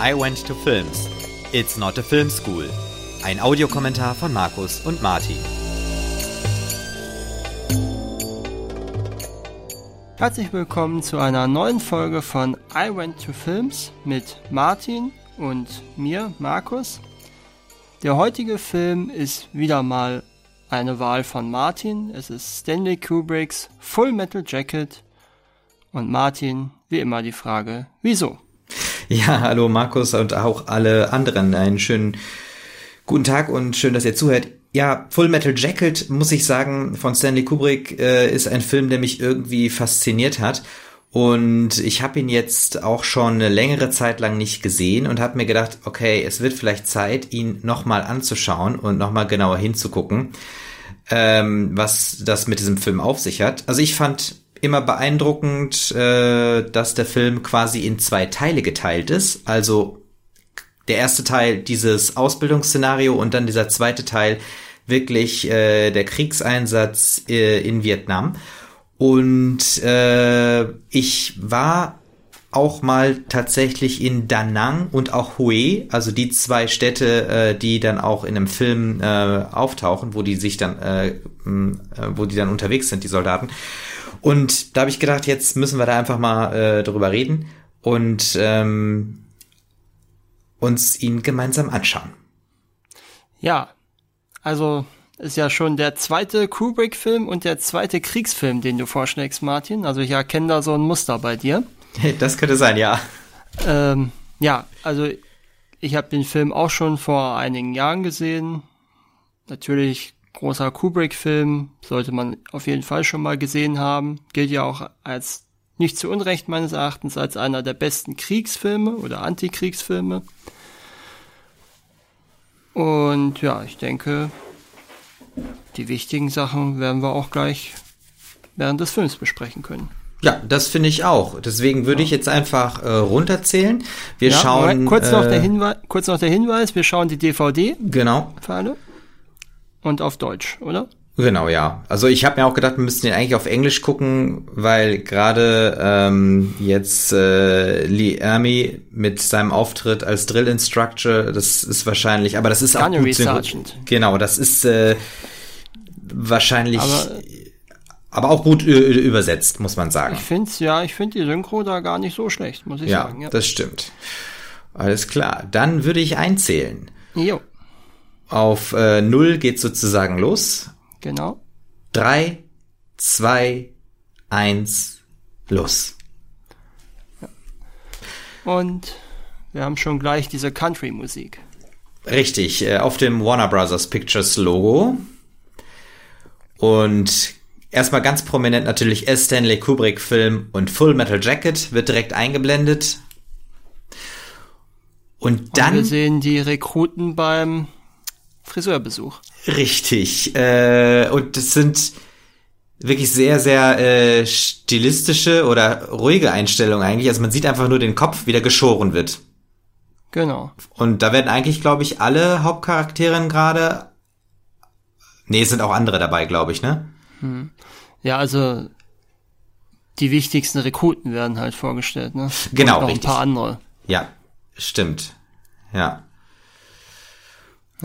I Went to Films. It's not a film school. Ein Audiokommentar von Markus und Martin. Herzlich willkommen zu einer neuen Folge von I Went to Films mit Martin und mir, Markus. Der heutige Film ist wieder mal eine Wahl von Martin. Es ist Stanley Kubricks Full Metal Jacket. Und Martin, wie immer die Frage, wieso? Ja, hallo Markus und auch alle anderen. Einen schönen guten Tag und schön, dass ihr zuhört. Ja, Full Metal Jacket, muss ich sagen, von Stanley Kubrick äh, ist ein Film, der mich irgendwie fasziniert hat. Und ich habe ihn jetzt auch schon eine längere Zeit lang nicht gesehen und habe mir gedacht, okay, es wird vielleicht Zeit, ihn nochmal anzuschauen und nochmal genauer hinzugucken, ähm, was das mit diesem Film auf sich hat. Also ich fand immer beeindruckend, äh, dass der Film quasi in zwei Teile geteilt ist. Also der erste Teil dieses Ausbildungsszenario und dann dieser zweite Teil wirklich äh, der Kriegseinsatz äh, in Vietnam. Und ich war auch mal tatsächlich in Da und auch Hue, also die zwei Städte, äh, die dann auch in einem Film äh, auftauchen, wo die sich dann, äh, äh, wo die dann unterwegs sind, die Soldaten. Und da habe ich gedacht, jetzt müssen wir da einfach mal äh, drüber reden und ähm, uns ihn gemeinsam anschauen. Ja, also ist ja schon der zweite Kubrick-Film und der zweite Kriegsfilm, den du vorschlägst, Martin. Also ich erkenne da so ein Muster bei dir. Das könnte sein, ja. Ähm, ja, also ich habe den Film auch schon vor einigen Jahren gesehen. Natürlich großer Kubrick-Film, sollte man auf jeden Fall schon mal gesehen haben. Gilt ja auch als nicht zu Unrecht meines Erachtens als einer der besten Kriegsfilme oder Antikriegsfilme. Und ja, ich denke, die wichtigen Sachen werden wir auch gleich während des Films besprechen können. Ja, das finde ich auch. Deswegen würde ich jetzt einfach äh, runterzählen. Wir ja, schauen. Kurz, noch äh, der Hinweis, kurz noch der Hinweis, wir schauen die DVD Genau, für alle. Und auf Deutsch, oder? genau, ja. Also ich habe mir auch gedacht, wir müssten den eigentlich auf Englisch gucken, weil gerade ähm, jetzt äh, Lee Ermey mit seinem Auftritt als Drill Instructor, das ist wahrscheinlich, aber das ist auch gut Sergeant. Genau, das ist äh, wahrscheinlich, aber, Aber- auch gut übersetzt, muss man sagen. Ich finde ja, ich finde die Synchro da gar nicht so schlecht, muss ich Ja, sagen. Ja. das stimmt. Alles klar. Dann würde ich einzählen. Jo, Auf äh, null geht sozusagen los. genau. Drei, zwei, eins, los. Und wir haben schon gleich diese Country-Musik. Richtig, äh, auf dem Warner Brothers Pictures Logo. Und erstmal ganz prominent natürlich S. Stanley Kubrick Film und Full Metal Jacket wird direkt eingeblendet. Und Und dann wir sehen die Rekruten beim Friseurbesuch. Richtig. Äh, und das sind wirklich sehr, sehr äh, stilistische oder ruhige Einstellungen eigentlich. Also man sieht einfach nur den Kopf, wie der geschoren wird. Genau. Und da werden eigentlich, glaube ich, alle Hauptcharaktere gerade. Nee, es sind auch andere dabei, glaube ich, ne? Ja, also die wichtigsten Rekruten werden halt vorgestellt, ne? Genau, Und noch richtig. ein paar andere. Ja, stimmt. Ja.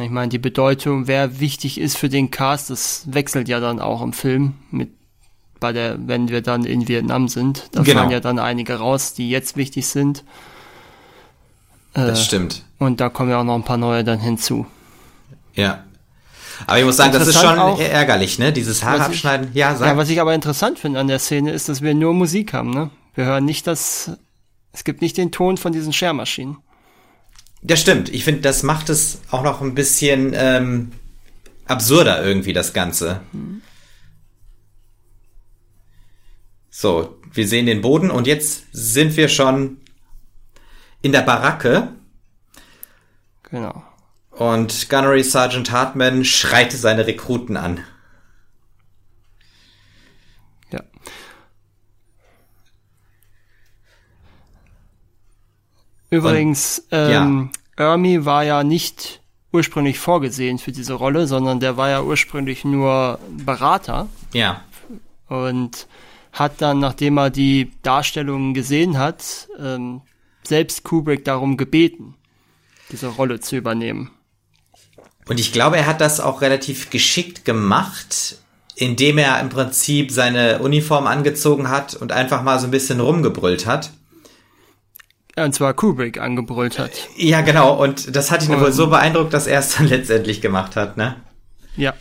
Ich meine, die Bedeutung, wer wichtig ist für den Cast, das wechselt ja dann auch im Film mit bei der, wenn wir dann in Vietnam sind. Da Genau. fallen ja dann einige raus, die jetzt wichtig sind. Das Äh, stimmt. Und da kommen ja auch noch ein paar neue dann hinzu. Ja. Aber ich muss sagen, das ist schon auch- ärgerlich, ne? Dieses Haare Was ich- abschneiden. Ja, sag. Ja, was ich aber interessant finde an der Szene ist, dass wir nur Musik haben, ne? Wir hören nicht das, es gibt nicht den Ton von diesen Schermaschinen. Das stimmt. Ich finde, das macht es auch noch ein bisschen ähm, absurder irgendwie, das Ganze. So, wir sehen den Boden und jetzt sind wir schon in der Baracke Genau. und Gunnery Sergeant Hartman schreit seine Rekruten an. Übrigens, ähm, Ermi war ja nicht ursprünglich vorgesehen für diese Rolle, sondern der war ja ursprünglich nur Berater Ja, und hat dann, nachdem er die Darstellungen gesehen hat, ähm, selbst Kubrick darum gebeten, diese Rolle zu übernehmen. Und ich glaube, er hat das auch relativ geschickt gemacht, indem er im Prinzip seine Uniform angezogen hat und einfach mal so ein bisschen rumgebrüllt hat. Und zwar Kubrick angebrüllt hat. Ja, genau. Und das hat ihn um, wohl so beeindruckt, dass er es dann letztendlich gemacht hat, ne? Ja.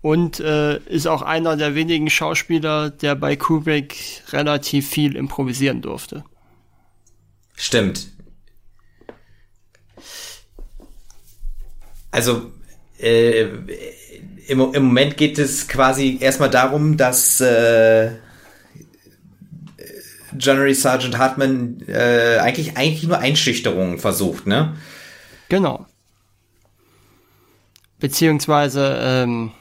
Und äh, ist auch einer der wenigen Schauspieler, der bei Kubrick relativ viel improvisieren durfte. Stimmt. Also äh, im, im Moment geht es quasi erstmal darum, dass äh, General Sergeant Hartman äh, eigentlich eigentlich nur Einschüchterungen versucht, ne? Genau. Beziehungsweise ähm,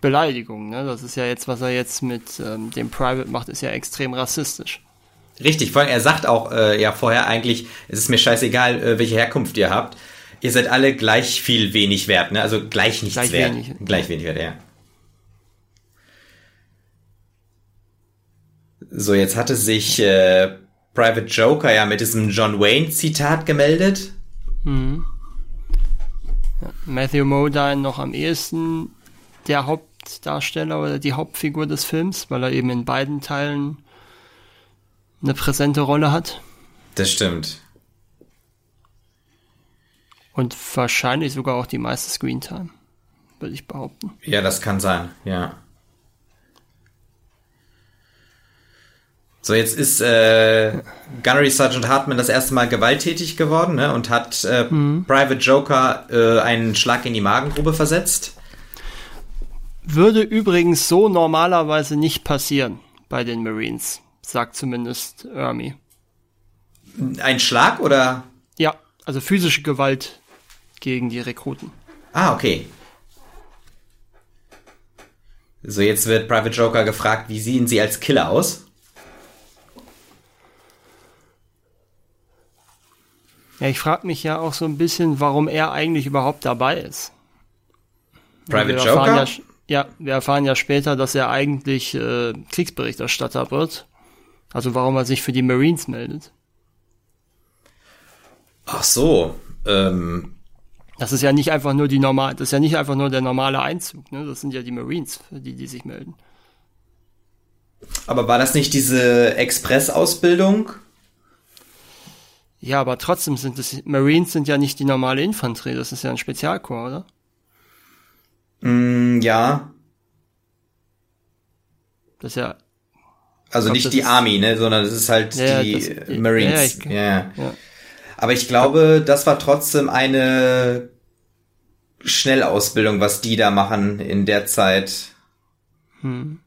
Beleidigung, ne? Das ist ja jetzt, was er jetzt mit ähm, dem Private macht, ist ja extrem rassistisch. Richtig, vor allem er sagt auch äh, ja vorher eigentlich, es ist mir scheißegal, äh, welche Herkunft ihr habt. Ihr seid alle gleich viel wenig wert, ne? Also gleich nichts gleich wert. Wenig. Gleich wenig wert, ja. So, jetzt hatte sich äh, Private Joker ja mit diesem John Wayne Zitat gemeldet. Mhm. Ja, Matthew Modine noch am ehesten der Hauptdarsteller oder die Hauptfigur des Films, weil er eben in beiden Teilen eine präsente Rolle hat. Das stimmt. Und wahrscheinlich sogar auch die meiste Screentime, würde ich behaupten. Ja, das kann sein, ja. So, jetzt ist äh, Gunnery Sergeant Hartman das erste Mal gewalttätig geworden ne, und hat äh, mhm. Private Joker äh, einen Schlag in die Magengrube versetzt. Würde übrigens so normalerweise nicht passieren bei den Marines, sagt zumindest Ermi. Ein Schlag oder? Ja, also physische Gewalt gegen die Rekruten. Ah, okay. So, jetzt wird Private Joker gefragt, wie sehen sie als Killer aus? Ja, ich frage mich ja auch so ein bisschen, warum er eigentlich überhaupt dabei ist. Private Joker? Ja, ja, wir erfahren ja später, dass er eigentlich äh, Kriegsberichterstatter wird. Also warum er sich für die Marines meldet. Ach so. Ähm, das ist ja nicht einfach nur die normal, das ist ja nicht einfach nur der normale Einzug, ne? Das sind ja die Marines, für die, die sich melden. Aber war das nicht diese Express-Ausbildung? Ja, aber trotzdem sind es, Marines sind ja nicht die normale Infanterie, das ist ja ein Spezialkorps, oder? Mm, ja. Das ist ja. Also glaub, nicht die Army, ne, sondern das ist halt ja, die das, Marines. Ja, ich, ja. ja. Aber ich glaube, das war trotzdem eine Schnellausbildung, was die da machen in der Zeit. Hm.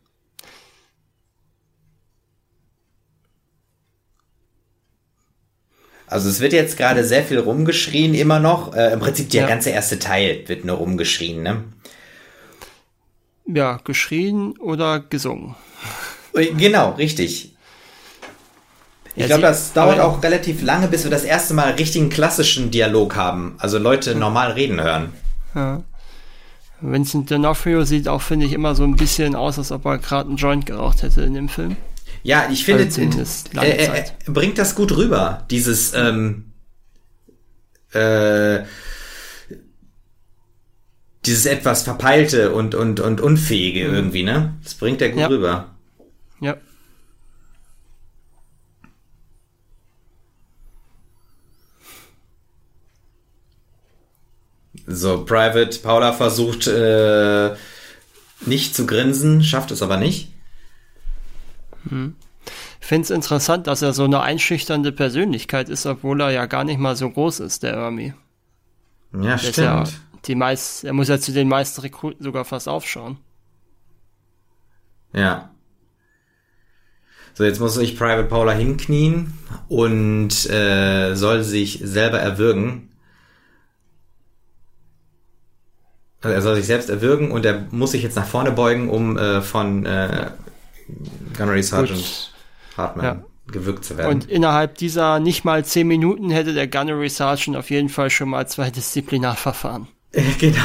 Also es wird jetzt gerade sehr viel rumgeschrien, immer noch. Äh, Im Prinzip der ja. ganze erste Teil wird nur rumgeschrien, ne? Ja, geschrien oder gesungen. Genau, richtig. Ich ja, glaube, das dauert auch relativ lange, bis wir das erste Mal richtigen klassischen Dialog haben. Also Leute normal reden hören. Ja. Vincent D'Onofrio sieht auch, finde ich, immer so ein bisschen aus, als ob er gerade einen Joint geraucht hätte in dem Film. Ja, ich finde, also er, er, bringt das gut rüber, dieses ähm, äh, dieses etwas verpeilte und und und unfähige mhm. irgendwie, ne? Das bringt er gut ja. rüber. Ja. So, Private Paula versucht äh, nicht zu grinsen, schafft es aber nicht. Hm. Ich finde es interessant, dass er so eine einschüchternde Persönlichkeit ist, obwohl er ja gar nicht mal so groß ist, der Ermi. Ja, der stimmt. Ja die meist, er muss ja zu den meisten Rekruten sogar fast aufschauen. Ja. So, jetzt muss sich Private Paula hinknien und äh, soll sich selber erwürgen. Also er soll sich selbst erwürgen und er muss sich jetzt nach vorne beugen, um äh, von äh, Gunnery Sergeant Hartmann ja. gewürgt zu werden. Und innerhalb dieser nicht mal zehn Minuten hätte der Gunnery Sergeant auf jeden Fall schon mal zwei Disziplinarverfahren. Genau.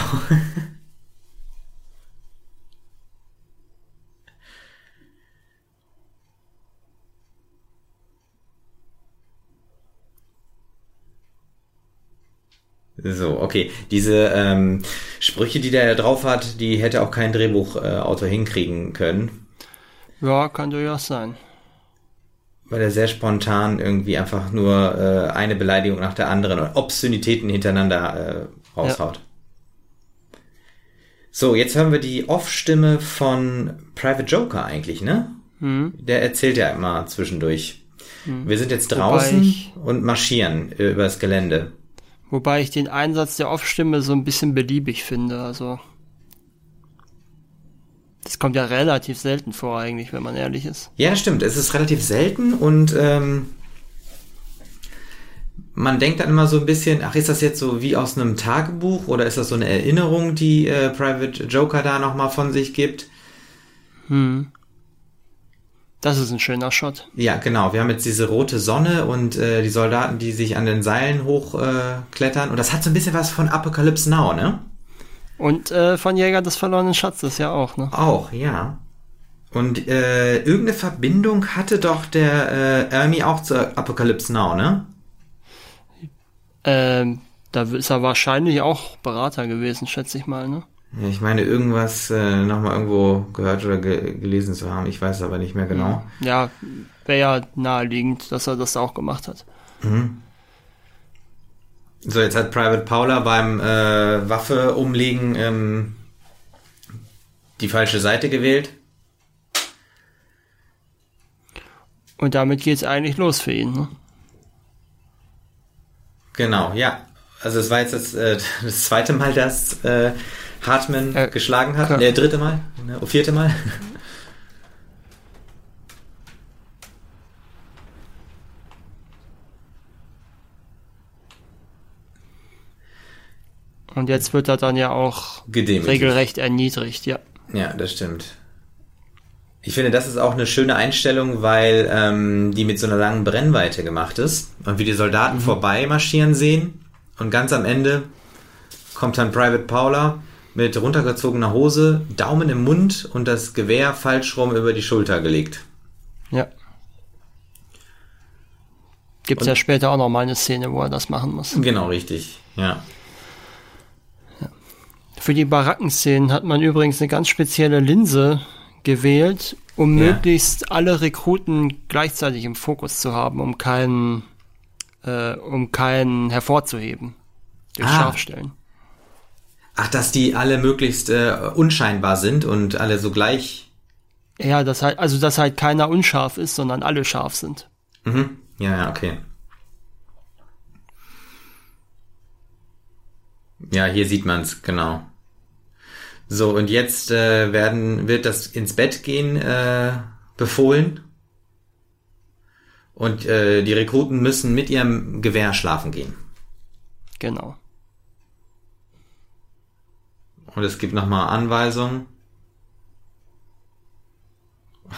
So, okay. Diese ähm, Sprüche, die der drauf hat, die hätte auch kein Drehbuchautor äh, hinkriegen können. Ja, kann durchaus sein. Weil er sehr spontan irgendwie einfach nur äh, eine Beleidigung nach der anderen und Obszönitäten hintereinander äh, raushaut. Ja. So, jetzt hören wir die Off-Stimme von Private Joker eigentlich, ne? Mhm. Der erzählt ja immer zwischendurch. Mhm. Wir sind jetzt draußen und marschieren äh, übers Gelände. Wobei ich den Einsatz der Off-Stimme so ein bisschen beliebig finde, also. Das kommt ja relativ selten vor eigentlich, wenn man ehrlich ist. Ja, stimmt. Es ist relativ selten und ähm, man denkt dann immer so ein bisschen, ach, ist das jetzt so wie aus einem Tagebuch oder ist das so eine Erinnerung, die äh, Private Joker da nochmal von sich gibt? Hm. Das ist ein schöner Shot. Ja, genau. Wir haben jetzt diese rote Sonne und äh, die Soldaten, die sich an den Seilen hochklettern. Äh, und das hat so ein bisschen was von Apocalypse Now, ne? Und äh, von Jäger des verlorenen Schatzes ja auch, ne? Auch, ja. Und äh, irgendeine Verbindung hatte doch der äh, Ernie auch zu Apocalypse Now, ne? Ähm, da ist er wahrscheinlich auch Berater gewesen, schätze ich mal, ne? Ja, ich meine, irgendwas äh, nochmal irgendwo gehört oder ge gelesen zu haben. Ich weiß aber nicht mehr genau. Ja, wäre ja naheliegend, dass er das auch gemacht hat. Mhm. So, jetzt hat Private Paula beim äh, Waffe umlegen ähm, die falsche Seite gewählt. Und damit geht es eigentlich los für ihn, ne? Genau, ja. Also es war jetzt das, äh, das zweite Mal, dass äh, Hartman äh, geschlagen hat. Ne, dritte Mal, ne, vierte Mal. Und jetzt wird er dann ja auch Gedemütigt. regelrecht erniedrigt, ja. Ja, das stimmt. Ich finde, das ist auch eine schöne Einstellung, weil ähm, die mit so einer langen Brennweite gemacht ist und wie die Soldaten mhm. vorbei marschieren sehen und ganz am Ende kommt dann Private Paula mit runtergezogener Hose, Daumen im Mund und das Gewehr falsch rum über die Schulter gelegt. Ja. Gibt es ja später auch noch mal eine Szene, wo er das machen muss. Genau, richtig, ja. Für die Barackenszenen hat man übrigens eine ganz spezielle Linse gewählt, um ja. möglichst alle Rekruten gleichzeitig im Fokus zu haben, um keinen, äh, um keinen hervorzuheben durch ah. Scharfstellen. Ach, dass die alle möglichst äh, unscheinbar sind und alle so gleich. Ja, das halt, also dass halt keiner unscharf ist, sondern alle scharf sind. Mhm. Ja, ja, okay. Ja, hier sieht man's, genau. So, und jetzt äh, werden, wird das ins Bett gehen äh, befohlen. Und äh, die Rekruten müssen mit ihrem Gewehr schlafen gehen. Genau. Und es gibt nochmal Anweisungen.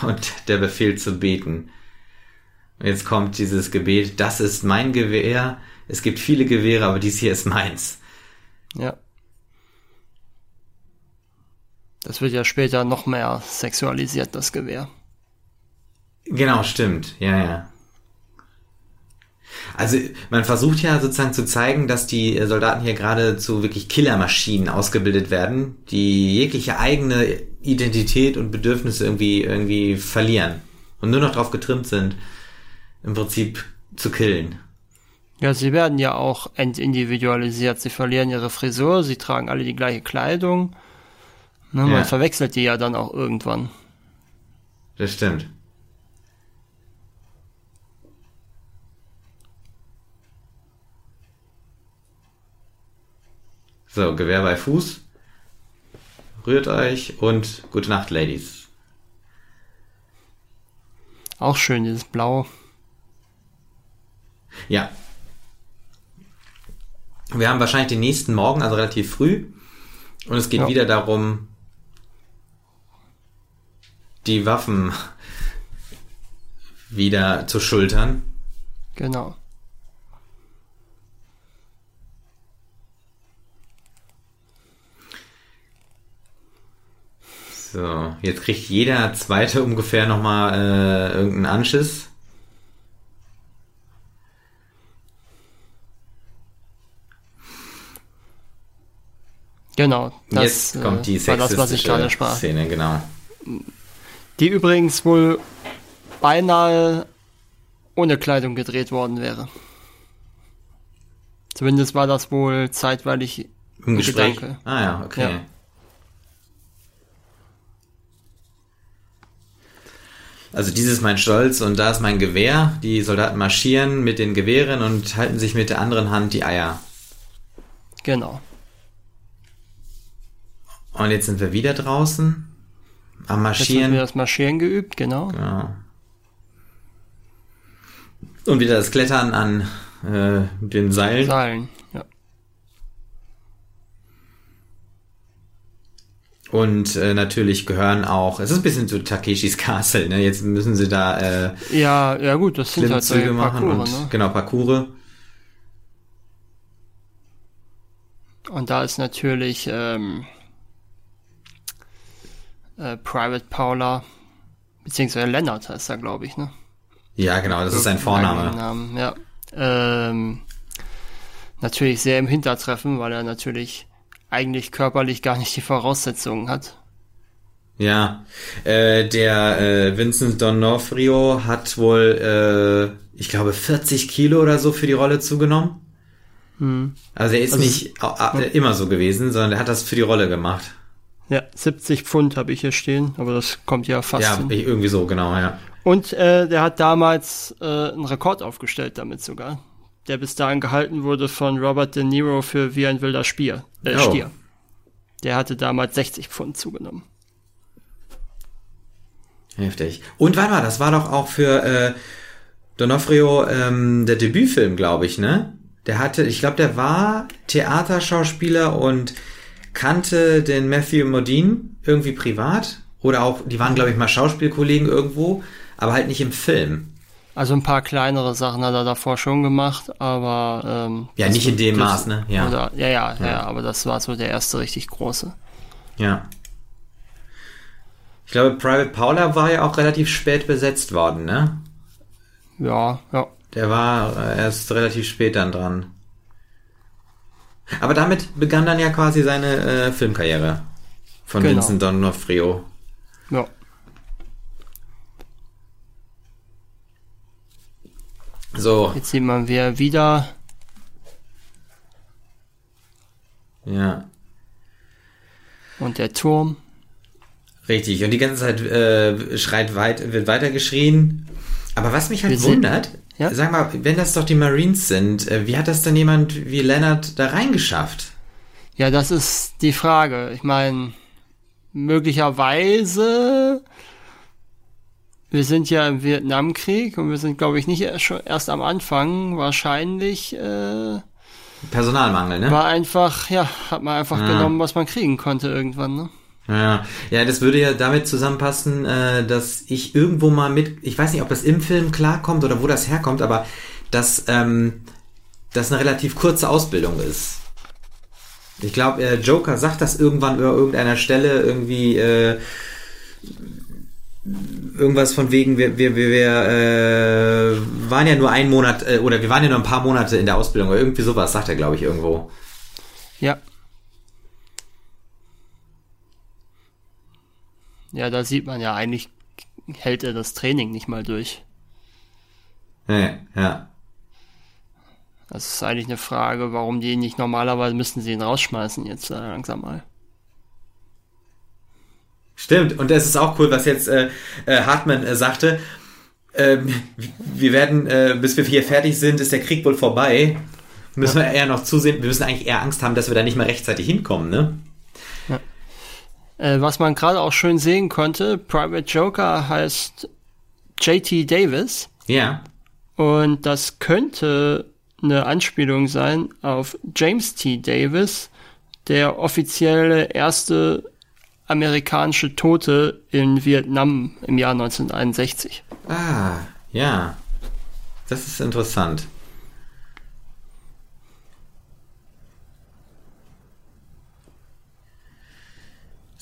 Und der Befehl zu beten. Und jetzt kommt dieses Gebet, das ist mein Gewehr. Es gibt viele Gewehre, aber dies hier ist meins. Ja. Das wird ja später noch mehr sexualisiert, das Gewehr. Genau, stimmt. Ja, ja. Also man versucht ja sozusagen zu zeigen, dass die Soldaten hier gerade zu wirklich Killermaschinen ausgebildet werden, die jegliche eigene Identität und Bedürfnisse irgendwie irgendwie verlieren und nur noch darauf getrimmt sind, im Prinzip zu killen. Ja, sie werden ja auch entindividualisiert. Sie verlieren ihre Frisur, sie tragen alle die gleiche Kleidung. Ne, man ja. verwechselt die ja dann auch irgendwann. Das stimmt. So, Gewehr bei Fuß. Rührt euch und gute Nacht, Ladies. Auch schön, dieses Blau. Ja. Wir haben wahrscheinlich den nächsten Morgen, also relativ früh. Und es geht ja. wieder darum, die Waffen wieder zu schultern. Genau. So, jetzt kriegt jeder zweite ungefähr nochmal äh, irgendeinen Anschiss. Genau, das Jetzt kommt die äh, war das, sexistische. Szene, genau. Die übrigens wohl beinahe ohne Kleidung gedreht worden wäre. Zumindest war das wohl zeitweilig Im ein Gespräch. Gedanke. Ah ja, okay. Ja. Also dieses ist mein Stolz und da ist mein Gewehr. Die Soldaten marschieren mit den Gewehren und halten sich mit der anderen Hand die Eier. Genau. Und jetzt sind wir wieder draußen am Jetzt haben wir Marschieren. das Marschieren geübt, genau. Ja. Und wieder das Klettern an äh, den Seilen. Seilen, ja. Und äh, natürlich gehören auch, es ist ein bisschen so Takeshis Castle, ne? Jetzt müssen sie da äh, Ja, ja gut, das sind halt Klimmzüge machen und ne? genau Parcours. Und da ist natürlich ähm, äh, Private Paula, beziehungsweise Lennart heißt er, glaube ich, ne? Ja, genau, das ist sein Vorname. Namen, ja. Ähm, natürlich sehr im Hintertreffen, weil er natürlich eigentlich körperlich gar nicht die Voraussetzungen hat. Ja, äh, der äh, Vincent D'Onofrio hat wohl, äh, ich glaube, 40 Kilo oder so für die Rolle zugenommen. Also er ist Also nicht äh, immer so gewesen, sondern er hat das für die Rolle gemacht. Ja, 70 Pfund habe ich hier stehen, aber das kommt ja fast Ja, hin. irgendwie so, genau, ja. Und äh, der hat damals äh, einen Rekord aufgestellt damit sogar, der bis dahin gehalten wurde von Robert De Niro für Wie ein wilder Spier, äh, Oh. Stier. Der hatte damals 60 Pfund zugenommen. Heftig. Und warte mal, das war doch auch für äh, Donofrio ähm, der Debütfilm, glaube ich, ne? Der hatte, ich glaube, der war Theaterschauspieler und kannte den Matthew Modine irgendwie privat. Oder auch, die waren, glaube ich, mal Schauspielkollegen irgendwo, aber halt nicht im Film. Also ein paar kleinere Sachen hat er davor schon gemacht, aber ähm, Ja, nicht in dem Maß, ne? Ja. Oder, ja, ja, ja, Ja. ja, aber das war so der erste richtig große. Ja. Ich glaube, Private Paula war ja auch relativ spät besetzt worden, ne? Ja, ja. Der war äh, erst relativ spät dann dran. Aber damit begann dann ja quasi seine äh, Filmkarriere von Genau. Vincent D'Onofrio. Ja. So, Jetzt sieht man wir wieder. ja, Und der Turm. richtig. Und die ganze Zeit äh, schreit weit, wird weiter geschrien. Aber was mich halt Wir wundert, Ja? sag mal, wenn das doch die Marines sind, äh, wie hat das denn jemand wie Leonard da reingeschafft? Ja, das ist die Frage. Ich meine, möglicherweise. Wir sind ja im Vietnamkrieg und wir sind, glaube ich, nicht erst, schon erst am Anfang. Wahrscheinlich äh, Personalmangel, ne? war einfach, ja, hat man einfach Ja. genommen, was man kriegen konnte irgendwann. Ne? Ja, ja, das würde ja damit zusammenpassen, äh, dass ich irgendwo mal mit, ich weiß nicht, ob das im Film klarkommt oder wo das herkommt, aber dass ähm, das eine relativ kurze Ausbildung ist. Ich glaube, äh, Joker sagt das irgendwann über irgendeiner Stelle irgendwie äh, irgendwas von wegen, wir, wir, wir, äh, waren ja nur ein Monat äh, oder wir waren ja nur ein paar Monate in der Ausbildung oder irgendwie sowas, sagt er, glaube ich, irgendwo. Ja. Ja, da sieht man ja eigentlich, hält er das Training nicht mal durch. Ja, ja. Das ist eigentlich eine Frage, warum die ihn nicht normalerweise müssten sie ihn rausschmeißen jetzt äh, langsam mal. Stimmt, und das ist auch cool, was jetzt äh, äh, Hartmann äh, sagte. Ähm, wir werden, äh, bis wir hier fertig sind, ist der Krieg wohl vorbei. Müssen wir eher noch zusehen. Wir müssen eigentlich eher Angst haben, dass wir da nicht mehr rechtzeitig hinkommen, ne? Äh, was man gerade auch schön sehen konnte, Private Joker heißt JT Davis Ja. und das könnte eine Anspielung sein auf James T. Davis, der offizielle erste amerikanische Tote in Vietnam im Jahr 1961. Ah, ja. Das ist interessant.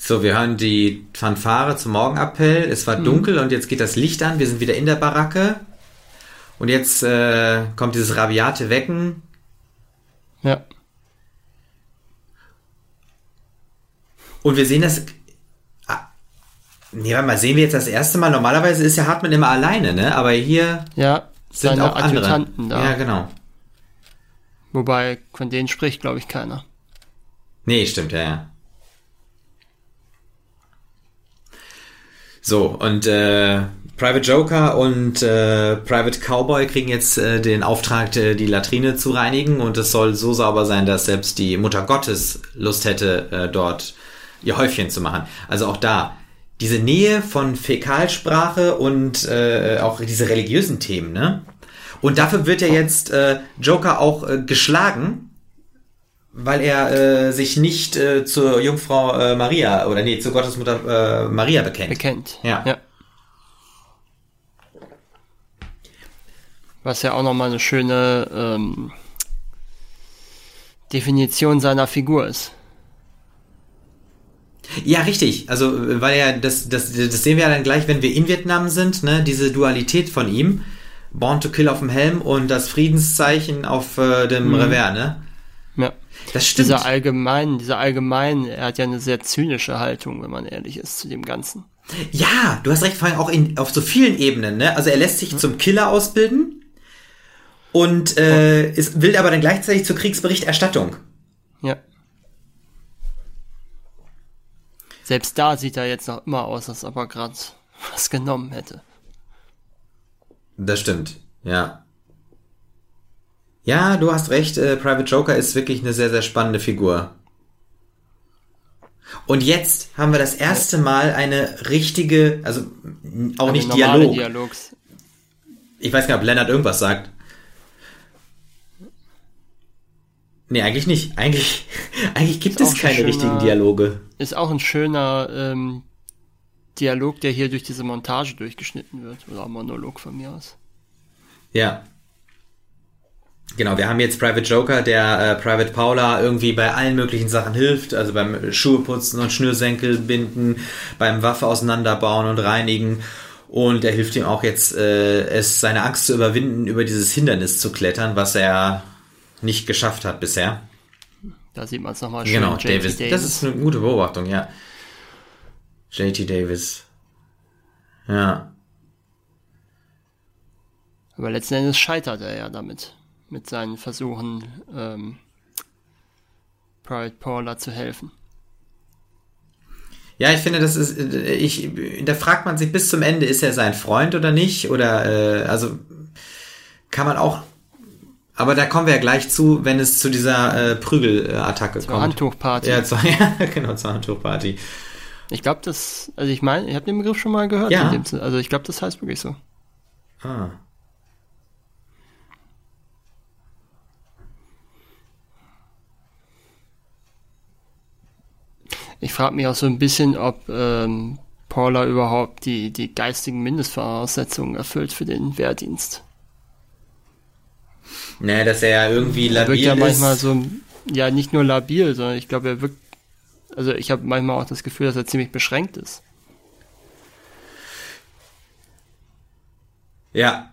So, wir hören die Fanfare zum Morgenappell. Es war dunkel und jetzt geht das Licht an. Wir sind wieder in der Baracke. Und jetzt äh, kommt dieses rabiate Wecken. Ja. Und wir sehen das. Ah, nee, warte mal, sehen wir jetzt das erste Mal. Normalerweise ist ja Hartmann immer alleine, ne? Aber hier Ja, sind auch andere. Da. Ja, genau. Wobei, von denen spricht, glaube ich, keiner. Nee, stimmt, ja, ja. So, und äh, Private Joker und äh, Private Cowboy kriegen jetzt äh, den Auftrag, äh, die Latrine zu reinigen und es soll so sauber sein, dass selbst die Mutter Gottes Lust hätte, äh, dort ihr Häufchen zu machen. Also auch da, diese Nähe von Fäkalsprache und äh, auch diese religiösen Themen, ne? Und dafür wird ja jetzt äh, Joker auch äh, geschlagen, weil er äh, sich nicht äh, zur Jungfrau äh, Maria oder nee, zur Gottesmutter äh, Maria bekennt. Bekennt. Ja. ja. Was ja auch nochmal eine schöne ähm, Definition seiner Figur ist. Ja, richtig. Also, weil ja, das, das, das sehen wir ja dann gleich, wenn wir in Vietnam sind, ne, diese Dualität von ihm. Born to Kill auf dem Helm und das Friedenszeichen auf äh, dem Mhm. Revers, ne? Das stimmt. Dieser allgemein, dieser allgemein, er hat ja eine sehr zynische Haltung, wenn man ehrlich ist, zu dem Ganzen. Ja, du hast recht, vor allem auch in, auf so vielen Ebenen, ne? Also er lässt sich zum Killer ausbilden und äh, ist, will aber dann gleichzeitig zur Kriegsberichterstattung. Ja. Selbst da sieht er jetzt noch immer aus, als ob er gerade was genommen hätte. Das stimmt, ja. Ja, du hast recht, äh, Private Joker ist wirklich eine sehr, sehr spannende Figur. Und jetzt haben wir das erste Mal eine richtige, also auch Eine nicht Dialog. Dialogs. Ich weiß gar nicht, ob Lennart irgendwas sagt. Nee, eigentlich nicht. Eigentlich, eigentlich gibt Ist es keine schöner- richtigen Dialoge. Ist auch ein schöner ähm, Dialog, der hier durch diese Montage durchgeschnitten wird. Oder Monolog von mir aus. Ja. Genau, wir haben jetzt Private Joker, der äh, Private Paula irgendwie bei allen möglichen Sachen hilft, also beim Schuhe putzen und Schnürsenkel binden, beim Waffe auseinanderbauen und reinigen. Und er hilft ihm auch jetzt, äh, es seine Angst zu überwinden, über dieses Hindernis zu klettern, was er nicht geschafft hat bisher. Da sieht man es nochmal schön. Genau, JT Davis. Das ist eine gute Beobachtung, ja. JT Davis. Ja. Aber letzten Endes scheitert er ja damit. Mit seinen Versuchen, ähm, Private Paula zu helfen. Ja, ich finde, das ist, ich, da fragt man sich bis zum Ende, ist er sein Freund oder nicht? Oder, äh, also, kann man auch, aber da kommen wir ja gleich zu, wenn es zu dieser äh, Prügelattacke Zur kommt. Handtuchparty. Ja, zur, ja, genau, zur Handtuchparty. Ich glaube, das, also ich meine, ich habe den Begriff schon mal gehört. Ja. Also ich glaube, das heißt wirklich so. Ah. Ich frage mich auch so ein bisschen, ob ähm, Paula überhaupt die, die geistigen Mindestvoraussetzungen erfüllt für den Wehrdienst. Ne, dass er ja irgendwie Er wirkt labil ja ist. manchmal so, ja, nicht nur labil, sondern ich glaube, er wirkt, also ich habe manchmal auch das Gefühl, dass er ziemlich beschränkt ist. Ja.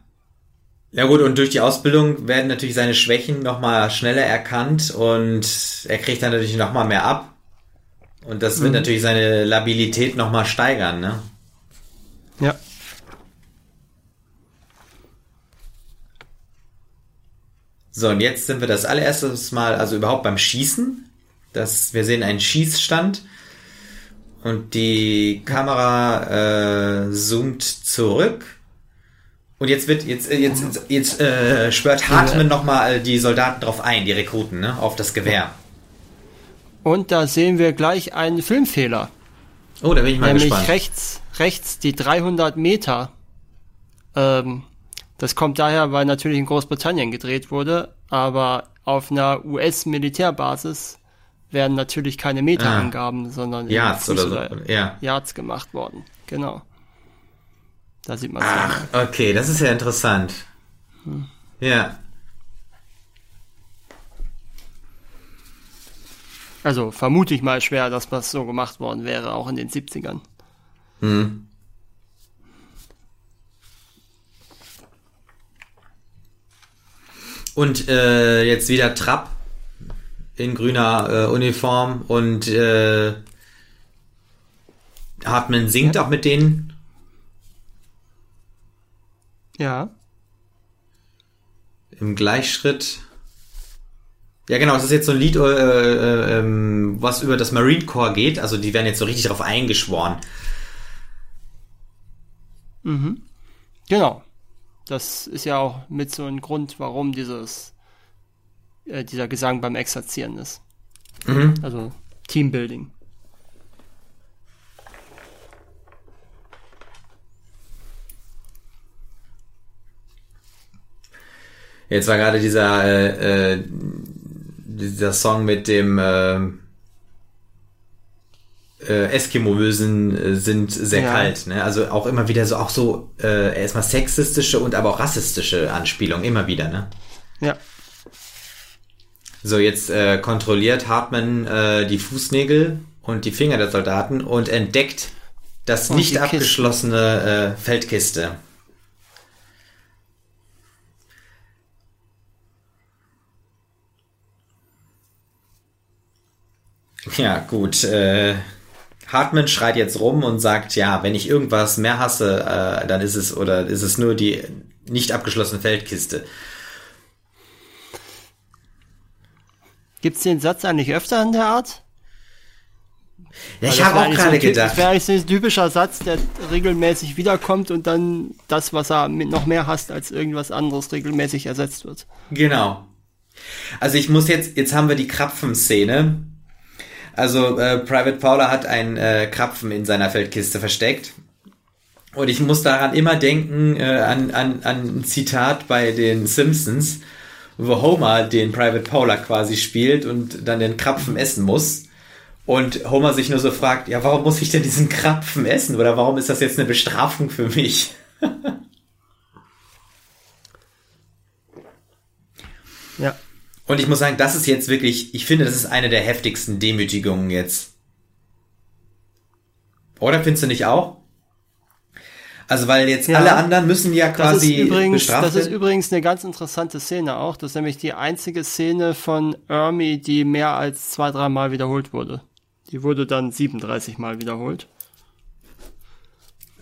Ja gut, und durch die Ausbildung werden natürlich seine Schwächen nochmal schneller erkannt und er kriegt dann natürlich nochmal mehr ab. Und das wird natürlich seine Labilität nochmal steigern, ne? Ja. So, und jetzt sind wir das allererstes Mal, also überhaupt beim Schießen. Das, wir sehen einen Schießstand und die Kamera äh, zoomt zurück. Und jetzt wird, jetzt, äh, jetzt, jetzt, jetzt äh, schwört Hartmann nochmal die Soldaten drauf ein, die Rekruten, ne? Auf das Gewehr. Und da sehen wir gleich einen Filmfehler. Oh, da bin ich mal nämlich gespannt. rechts, rechts die 300 Meter. Ähm, das kommt daher, weil natürlich in Großbritannien gedreht wurde, aber auf einer US-Militärbasis werden natürlich keine Meterangaben, sondern eben Yards oder so, ja. Yards gemacht worden. Genau. Da sieht man es. Ach, okay, das ist ja interessant. Ja. Also vermute ich mal schwer, dass das so gemacht worden wäre, auch in den 70ern. Hm. Und äh, jetzt wieder Trapp in grüner äh, Uniform und äh, Hartman singt ja. auch mit denen. Ja. Im Gleichschritt. Ja, genau, das ist jetzt so ein Lied, äh, äh, ähm, was über das Marine Corps geht. Also die werden jetzt so richtig darauf eingeschworen. Mhm. Genau. Das ist ja auch mit so ein Grund, warum dieses, äh, dieser Gesang beim Exerzieren ist. Mhm. Also Teambuilding. Jetzt war gerade dieser, äh, äh, dieser Song mit dem äh, äh, äh, sind sehr ja. kalt. Ne? Also auch immer wieder so, auch so äh, erstmal sexistische und aber auch rassistische Anspielungen, immer wieder. Ne? Ja. So, jetzt äh, kontrolliert Hartman äh, die Fußnägel und die Finger der Soldaten und entdeckt das und nicht abgeschlossene äh, Feldkiste. Ja, gut. Äh, Hartman schreit jetzt rum und sagt, ja, wenn ich irgendwas mehr hasse, äh, dann ist es oder ist es nur die nicht abgeschlossene Feldkiste. Gibt es den Satz eigentlich öfter in der Art? Ja, ich habe auch gerade so gedacht. Das wäre eigentlich so ein typischer Satz, der regelmäßig wiederkommt und dann das, was er noch mehr hasst als irgendwas anderes, regelmäßig ersetzt wird. Genau. Also ich muss jetzt, jetzt haben wir die Krapfen-Szene also äh, Private Paula hat einen äh, Krapfen in seiner Feldkiste versteckt. Und ich muss daran immer denken, äh, an, an, an ein Zitat bei den Simpsons, wo Homer den Private Paula quasi spielt und dann den Krapfen essen muss. Und Homer sich nur so fragt, ja, warum muss ich denn diesen Krapfen essen? Oder warum ist das jetzt eine Bestrafung für mich? Und ich muss sagen, das ist jetzt wirklich, ich finde, das ist eine der heftigsten Demütigungen jetzt. Oder findest du nicht auch? Also weil jetzt ja, alle anderen müssen ja quasi das ist übrigens, bestraft Das ist übrigens eine ganz interessante Szene auch. Das ist nämlich die einzige Szene von Ermi, die mehr als zwei, drei Mal wiederholt wurde. Die wurde dann 37 Mal wiederholt.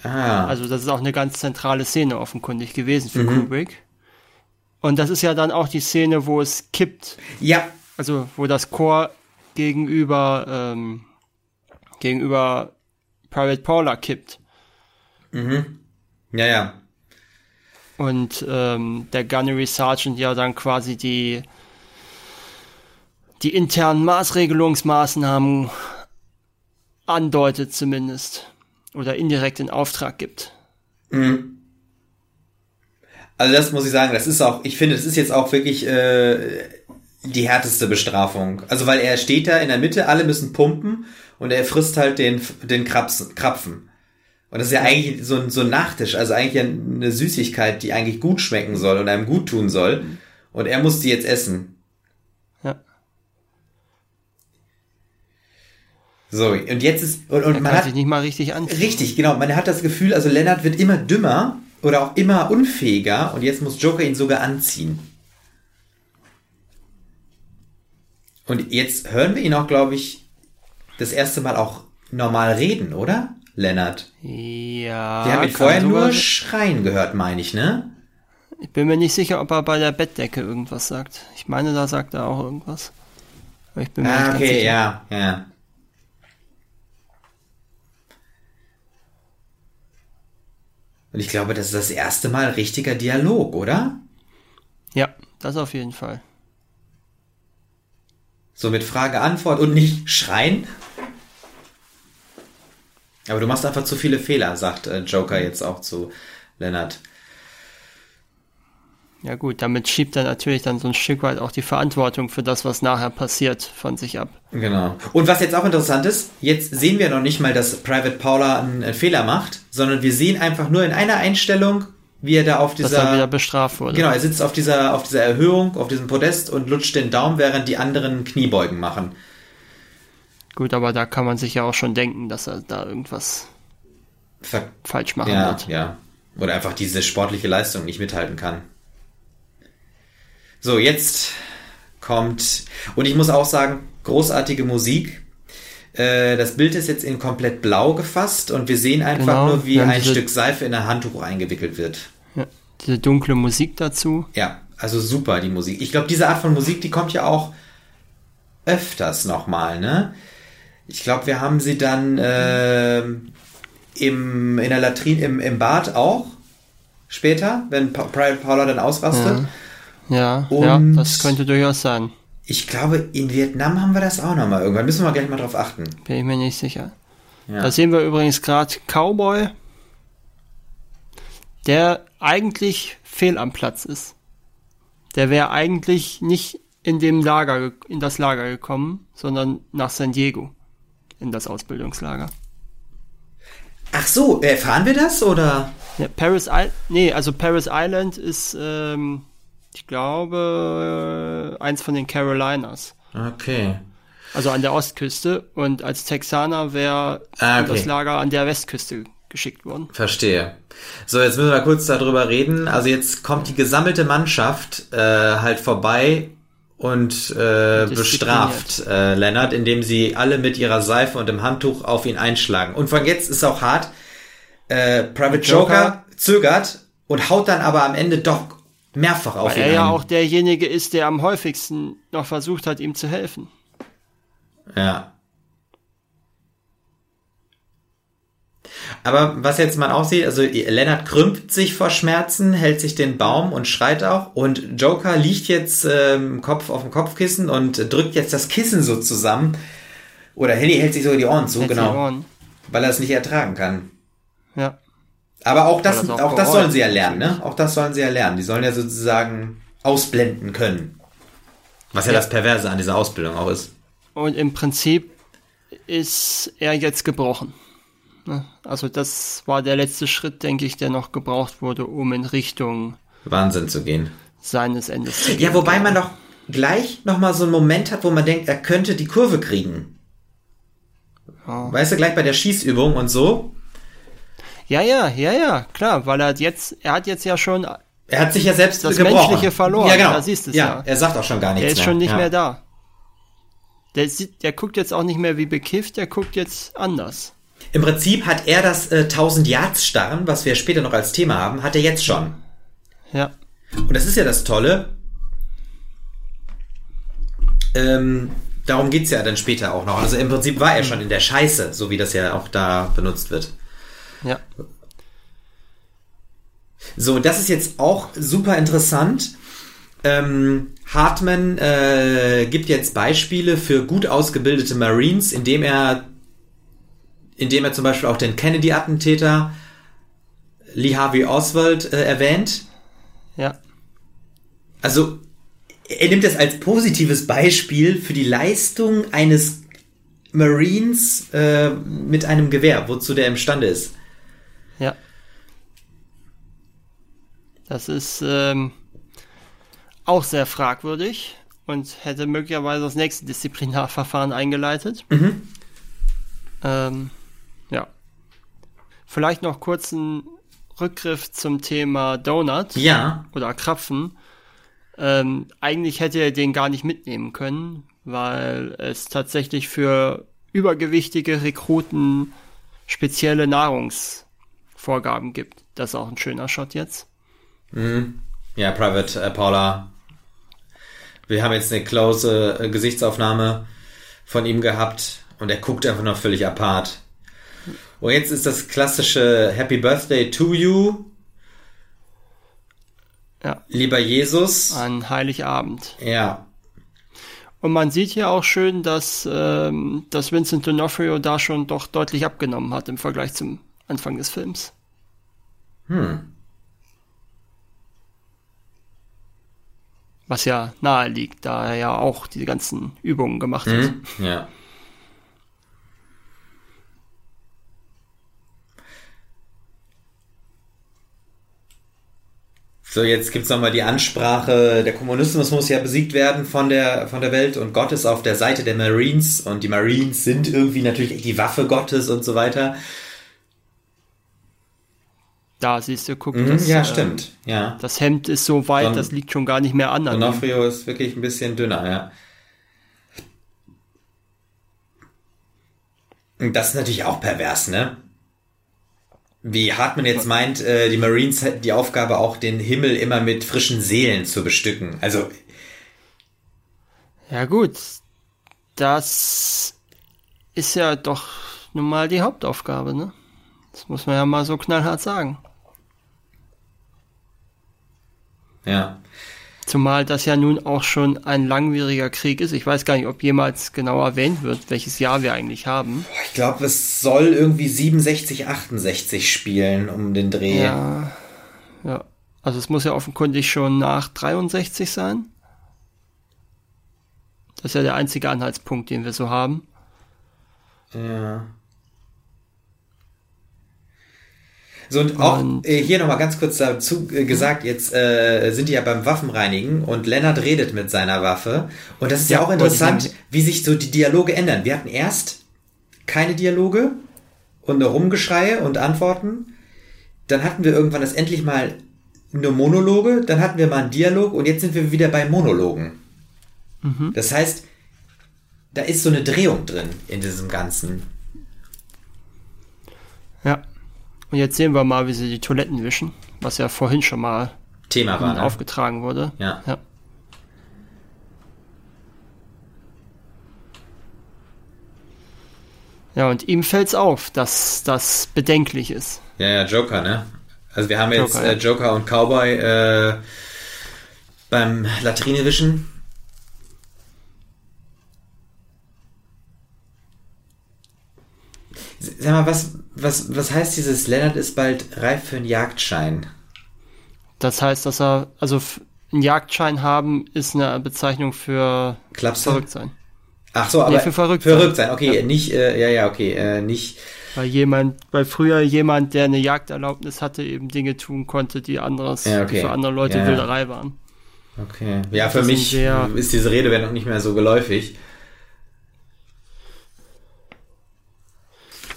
Ah. Also das ist auch eine ganz zentrale Szene offenkundig gewesen für mhm. Kubrick. Und das ist ja dann auch die Szene, wo es kippt. Ja. Also wo das Chor gegenüber ähm, gegenüber Private Paula kippt. Mhm. Ja, ja. Und ähm, der Gunnery Sergeant ja dann quasi die die internen Maßregelungsmaßnahmen andeutet zumindest oder indirekt in Auftrag gibt. Mhm. Also das muss ich sagen, das ist auch, ich finde, das ist jetzt auch wirklich äh, die härteste Bestrafung. Also weil er steht da in der Mitte, alle müssen pumpen und er frisst halt den, den Kraps, Krapfen. Und das ist ja eigentlich so ein, so ein Nachtisch, also eigentlich eine Süßigkeit, die eigentlich gut schmecken soll und einem gut tun soll. Und er muss die jetzt essen. Ja. So, und jetzt ist, und, und man hat sich nicht mal richtig an. Richtig, genau. Man hat das Gefühl, also Lennart wird immer dümmer oder auch immer unfähiger und jetzt muss Joker ihn sogar anziehen. Und jetzt hören wir ihn auch, glaube ich, das erste Mal auch normal reden, oder? Lennart. Ja. Wir haben ihn vorher nur schreien gehört, meine ich, ne? Ich bin mir nicht sicher, ob er bei der Bettdecke irgendwas sagt. Ich meine, da sagt er auch irgendwas. Aber ich bin mir ah, nicht okay, ja, ja. Und ich glaube, das ist das erste Mal richtiger Dialog, oder? Ja, das auf jeden Fall. So mit Frage-Antwort und nicht schreien. Aber du machst einfach zu viele Fehler, sagt äh, Joker jetzt auch zu Leonard. Ja gut, damit schiebt er natürlich dann so ein Stück weit auch die Verantwortung für das, was nachher passiert, von sich ab. Genau. Und was jetzt auch interessant ist, jetzt sehen wir noch nicht mal, dass Private Paula einen, einen Fehler macht, sondern wir sehen einfach nur in einer Einstellung, wie er da auf dieser... Dass er wieder bestraft wurde. Genau, er sitzt auf dieser, auf dieser Erhöhung, auf diesem Podest und lutscht den Daumen, während die anderen Kniebeugen machen. Gut, aber da kann man sich ja auch schon denken, dass er da irgendwas Ver falsch machen ja, wird. Ja, oder einfach diese sportliche Leistung nicht mithalten kann. So, jetzt kommt, und ich muss auch sagen, großartige Musik. Äh, das Bild ist jetzt in komplett blau gefasst und wir sehen einfach Genau, nur, wie ein Stück Seife in ein Handtuch eingewickelt wird. Ja. Diese dunkle Musik dazu. Ja, also super die Musik. Ich glaube, diese Art von Musik, die kommt ja auch öfters nochmal, ne? Ich glaube, wir haben sie dann ähm, im, in der Latrine, im, im Bad auch später, wenn pa Private Paula dann ausrastet. Ja, ja, Und- das könnte durchaus sein. Ich glaube, in Vietnam haben wir das auch nochmal irgendwann. Müssen wir gleich mal drauf achten. Bin ich mir nicht sicher. Ja. Da sehen wir übrigens gerade Cowboy, der eigentlich fehl am Platz ist. Der wäre eigentlich nicht in dem Lager, ge- in das Lager gekommen, sondern nach San Diego. In das Ausbildungslager. Ach so, erfahren wir das oder? Ja, Paris Island, nee, also Paris Island ist, ähm, ich glaube, äh, eins von den Carolinas. Okay. Also an der Ostküste und als Texaner wäre Ah, okay. das Lager an der Westküste geschickt worden. Verstehe. So, jetzt müssen wir kurz darüber reden. Also jetzt kommt die gesammelte Mannschaft äh, halt vorbei und äh, bestraft äh, Lennart, indem sie alle mit ihrer Seife und dem Handtuch auf ihn einschlagen. Und von jetzt ist auch hart. Äh, Private Joker, Joker zögert und haut dann aber am Ende doch mehrfach auf Weil ihn er ja ein. auch derjenige ist, der am häufigsten noch versucht hat, ihm zu helfen. Ja. Aber was jetzt man auch sieht, also Lennart krümmt sich vor Schmerzen, hält sich den Baum und schreit auch. Und Joker liegt jetzt ähm, Kopf auf dem Kopfkissen und drückt jetzt das Kissen so zusammen. Oder Henny hält sich sogar die Ohren zu, Hält genau, weil er es nicht ertragen kann. Ja. Aber auch das, das auch, auch das sollen sie ja lernen, ne? Auch das sollen sie ja lernen. Die sollen ja sozusagen ausblenden können. Was ja, Ja. das Perverse an dieser Ausbildung auch ist. Und im Prinzip ist er jetzt gebrochen. Ne? Also das war der letzte Schritt, denke ich, der noch gebraucht wurde, um in Richtung Wahnsinn zu gehen. seines Endes zu gehen. Ja, wobei man doch gleich nochmal so einen Moment hat, wo man denkt, er könnte die Kurve kriegen. Ja. Weißt du, gleich bei der Schießübung und so. Ja, ja, ja, ja, klar, weil er hat jetzt, er hat jetzt ja schon, Er hat sich ja selbst Das gebrochen. Menschliche verloren, Ja, genau. da siehst du's ja, ja. er sagt auch schon gar nichts er ist mehr. schon nicht ja. mehr da. Der, sieht, der guckt jetzt auch nicht mehr wie bekifft, der guckt jetzt anders. Im Prinzip hat er das äh, 1000 Yards starren, was wir später noch als Thema haben, hat er jetzt schon. Ja, Und das ist ja das Tolle. Ähm, darum geht's ja dann später auch noch. Also im Prinzip war er schon in der Scheiße, so wie das ja auch da benutzt wird. Ja. So, das ist jetzt auch super interessant. Ähm, Hartman äh, gibt jetzt Beispiele für gut ausgebildete Marines, indem er, indem er zum Beispiel auch den Kennedy-Attentäter Lee Harvey Oswald äh, erwähnt. Ja, Also er nimmt das als positives Beispiel für die Leistung eines Marines äh, mit einem Gewehr, wozu der imstande ist. Das ist ähm, auch sehr fragwürdig und hätte möglicherweise das nächste Disziplinarverfahren eingeleitet. Ähm, ja. Vielleicht noch kurz ein Rückgriff zum Thema Donut Ja, oder Krapfen. Ähm, eigentlich hätte er den gar nicht mitnehmen können, weil es tatsächlich für übergewichtige Rekruten spezielle Nahrungsvorgaben gibt. Das ist auch ein schöner Shot jetzt. Ja, Private äh, Paula. Wir haben jetzt eine close äh, Gesichtsaufnahme von ihm gehabt und er guckt einfach noch völlig apart. Und jetzt ist das klassische Happy Birthday to you, Ja, lieber Jesus. an Heiligabend. Ja, Und man sieht hier auch schön, dass, ähm, dass Vincent D'Onofrio da schon doch deutlich abgenommen hat im Vergleich zum Anfang des Films. hm. Was ja nahe liegt, da er ja auch die ganzen Übungen gemacht hat. Hm? Ja. So, jetzt gibt's noch mal die Ansprache, der Kommunismus muss ja besiegt werden von der, von der Welt und Gott ist auf der Seite der Marines und die Marines sind irgendwie natürlich die Waffe Gottes und so weiter. Da siehst du, guck, Mhm, das, ja, äh, stimmt. Ja. das Hemd ist so weit, Don- das liegt schon gar nicht mehr an. Onofrio ist wirklich ein bisschen dünner, ja. Das ist natürlich auch pervers, ne? Wie Hartmann jetzt meint, äh, die Marines hätten die Aufgabe auch den Himmel immer mit frischen Seelen zu bestücken. Also. Ja gut, das ist ja doch nun mal die Hauptaufgabe, ne? Das muss man ja mal so knallhart sagen. Ja. Zumal das ja nun auch schon ein langwieriger Krieg ist. Ich weiß gar nicht, ob jemals genau erwähnt wird, welches Jahr wir eigentlich haben. Ich glaube, es soll irgendwie 67, 68 spielen um den Dreh. Ja. Ja. Also es muss ja offenkundig schon nach 63 sein. Das ist ja der einzige Anhaltspunkt, den wir so haben. Ja. So, und auch und, äh, hier nochmal ganz kurz dazu äh, gesagt, jetzt äh, sind die ja beim Waffenreinigen und Lennart redet mit seiner Waffe. Und das ist ja, ja auch interessant, wie sich so die Dialoge ändern. Wir hatten erst keine Dialoge und nur Rumgeschreie und Antworten. Dann hatten wir irgendwann das endlich mal nur Monologe, dann hatten wir mal einen Dialog und jetzt sind wir wieder bei Monologen. Mhm. Das heißt, da ist so eine Drehung drin in diesem Ganzen. Ja. Und jetzt sehen wir mal, wie sie die Toiletten wischen, was ja vorhin schon mal Thema war, ne? aufgetragen wurde. Ja. ja. Ja, und ihm fällt's auf, dass das bedenklich ist. Ja, ja, Joker, ne? Also wir haben jetzt Joker, äh, Joker und Cowboy äh, beim Latrinewischen Sag mal, was, was, was heißt dieses Lennart ist bald reif für einen Jagdschein? Das heißt, dass er, also einen Jagdschein haben ist eine Bezeichnung für Klapse? verrückt sein. Ach so, aber nee, für verrückt, verrückt sein. Okay, ja. nicht, äh, ja, ja, okay, äh, nicht. Weil jemand, weil früher jemand, der eine Jagderlaubnis hatte, eben Dinge tun konnte, die anderes, ja, okay. die für andere Leute ja, Wilderei waren. Okay. Ja, für mich ist diese Redewendung nicht mehr so geläufig.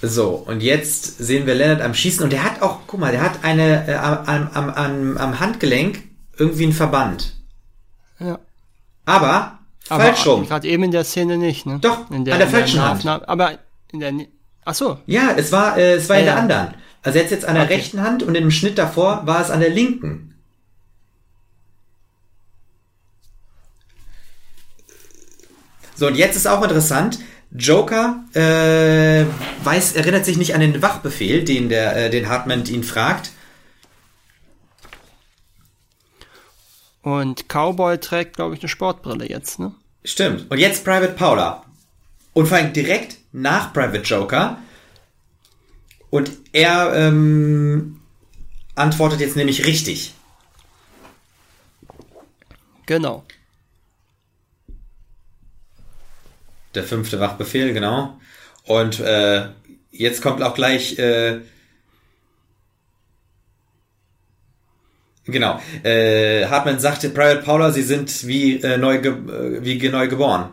So, und jetzt sehen wir Leonard am Schießen und der hat auch, guck mal, der hat eine äh, am, am, am, am Handgelenk irgendwie einen Verband. Ja. Aber, aber falsch rum. Gerade eben in der Szene nicht, ne? Doch, in der, an der falschen der Hand. aber in der, ach so. Ja, es war, äh, es war ja, in der ja. anderen. Also jetzt jetzt an der okay. rechten Hand und im Schnitt davor war es an der linken. So, und jetzt ist auch interessant, Joker äh, weiß, erinnert sich nicht an den Wachbefehl, den der, äh, den Hartman ihn fragt. Und Cowboy trägt, glaube ich, eine Sportbrille jetzt, ne? Stimmt. Und jetzt Private Paula. Und vor allem direkt nach Private Joker. Und er ähm, antwortet jetzt nämlich richtig. Genau. Der fünfte Wachbefehl, genau. Und äh, jetzt kommt auch gleich. Äh, Genau. Äh, Hartman sagte, Private Paula, sie sind wie, äh, neu, ge äh, wie neu geboren.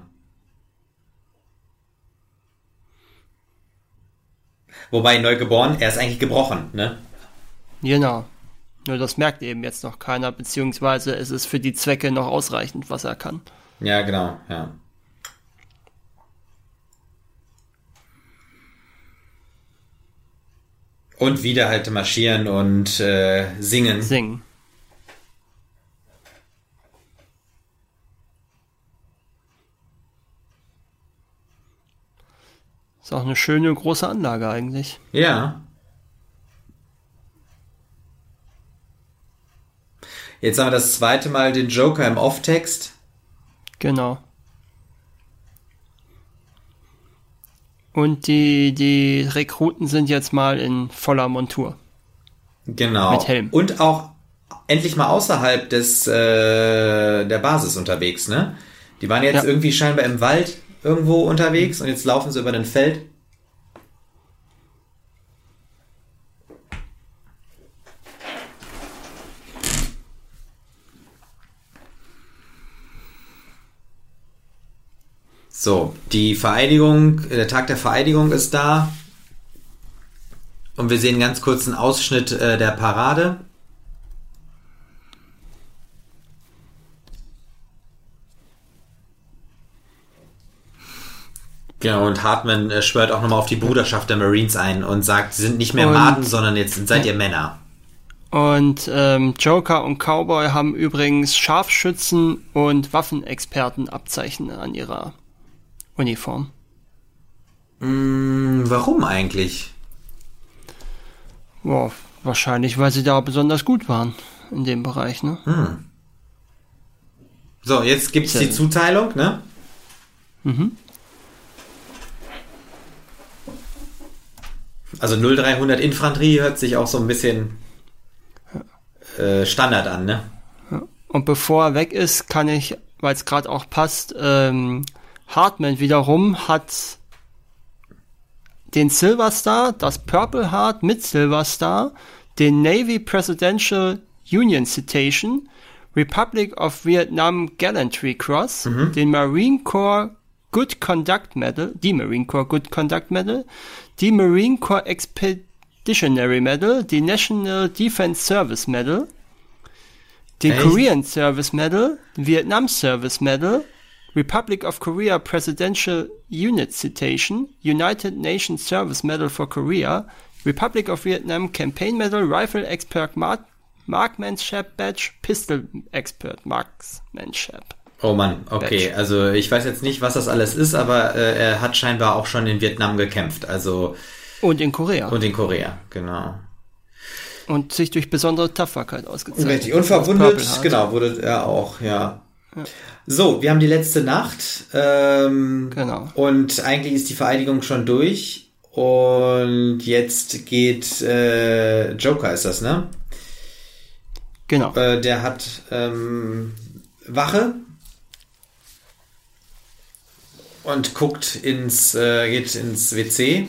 Wobei neu geboren, er ist eigentlich gebrochen, ne? Genau. Nur das merkt eben jetzt noch keiner, beziehungsweise es ist für die Zwecke noch ausreichend, was er kann. Ja, genau, ja. Und wieder halt marschieren und äh, singen. Singen. Ist auch eine schöne große Anlage eigentlich. Ja. Jetzt haben wir das zweite Mal den Joker im Off-Text. Genau. Und die, die Rekruten sind jetzt mal in voller Montur. Genau. Mit Helm. Und auch endlich mal außerhalb des äh, der Basis unterwegs, ne? Die waren jetzt ja. irgendwie scheinbar im Wald irgendwo unterwegs und jetzt laufen sie über ein Feld. So, die Vereidigung, der Tag der Vereidigung ist da. Und wir sehen ganz kurz einen Ausschnitt äh, der Parade. Genau, und Hartman äh, schwört auch nochmal auf die Bruderschaft der Marines ein und sagt, sie sind nicht mehr Und- Maden, sondern jetzt seid ihr Männer. Und ähm, Joker und Cowboy haben übrigens Scharfschützen und Waffenexpertenabzeichen an ihrer Uniform. Hm, warum eigentlich? Boah, wahrscheinlich, weil sie da besonders gut waren in dem Bereich, ne? So, jetzt gibt's die Sehr- Zuteilung, ne? Also 0300 Infanterie hört sich auch so ein bisschen äh, Standard an, ne? Und bevor er weg ist, kann ich, weil es gerade auch passt, ähm, Hartman wiederum hat den Silver Star, das Purple Heart mit Silver Star, den Navy Presidential Union Citation, Republic of Vietnam Gallantry Cross, den Marine Corps Good Conduct Medal, die Marine Corps Good Conduct Medal, die Marine Corps Expeditionary Medal, die National Defense Service Medal, den Echt? Korean Service Medal, Vietnam Service Medal, Republic of Korea Presidential Unit Citation, United Nations Service Medal for Korea, Republic of Vietnam Campaign Medal, Rifle Expert Mark Marksmanship Badge, Pistol Expert Marksmanship. Oh Mann, okay. Badge. Also ich weiß jetzt nicht, was das alles ist, aber äh, er hat scheinbar auch schon in Vietnam gekämpft. Also Und in Korea. Und, und in Korea, genau. sich durch besondere Tapferkeit ausgezeichnet. Richtig, und Das Purple verwundet, Heart. genau, wurde er auch, ja. So, wir haben die letzte Nacht. Ähm, Genau. Und eigentlich ist die Vereidigung schon durch. Und jetzt geht äh, Joker ist das, ne? Genau. Äh, der hat ähm, Wache und guckt ins, äh, geht ins WC.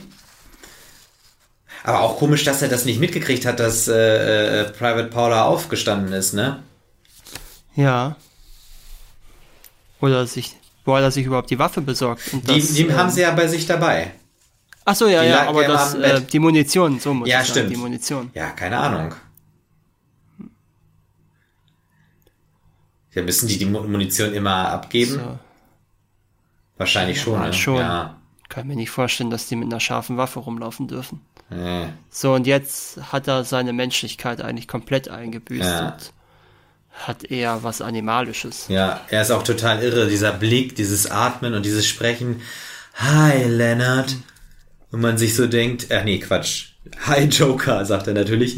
Aber auch komisch, dass er das nicht mitgekriegt hat, dass äh, äh, Private Paula aufgestanden ist, ne? Ja. Oder sich, wo er sich überhaupt die Waffe besorgt? Und Die, das, die ähm, haben sie ja bei sich dabei. Ach so, ja, die ja, aber das, äh, die Munition, so muss Ja, ich sagen, stimmt. die Munition. Ja, keine Ahnung. Ja, müssen die die Mu- Munition immer abgeben? So. Wahrscheinlich schon, Ja, ne? schon. Ja. Kann mir nicht vorstellen, dass die mit einer scharfen Waffe rumlaufen dürfen. Nee. So, und jetzt hat er seine Menschlichkeit eigentlich komplett eingebüßt Ja. und hat eher was Animalisches. Ja, er ist auch total irre, dieser Blick, dieses Atmen und dieses Sprechen. Hi, Leonard. Und man sich so denkt, ach nee, Quatsch. Hi, Joker, sagt er natürlich.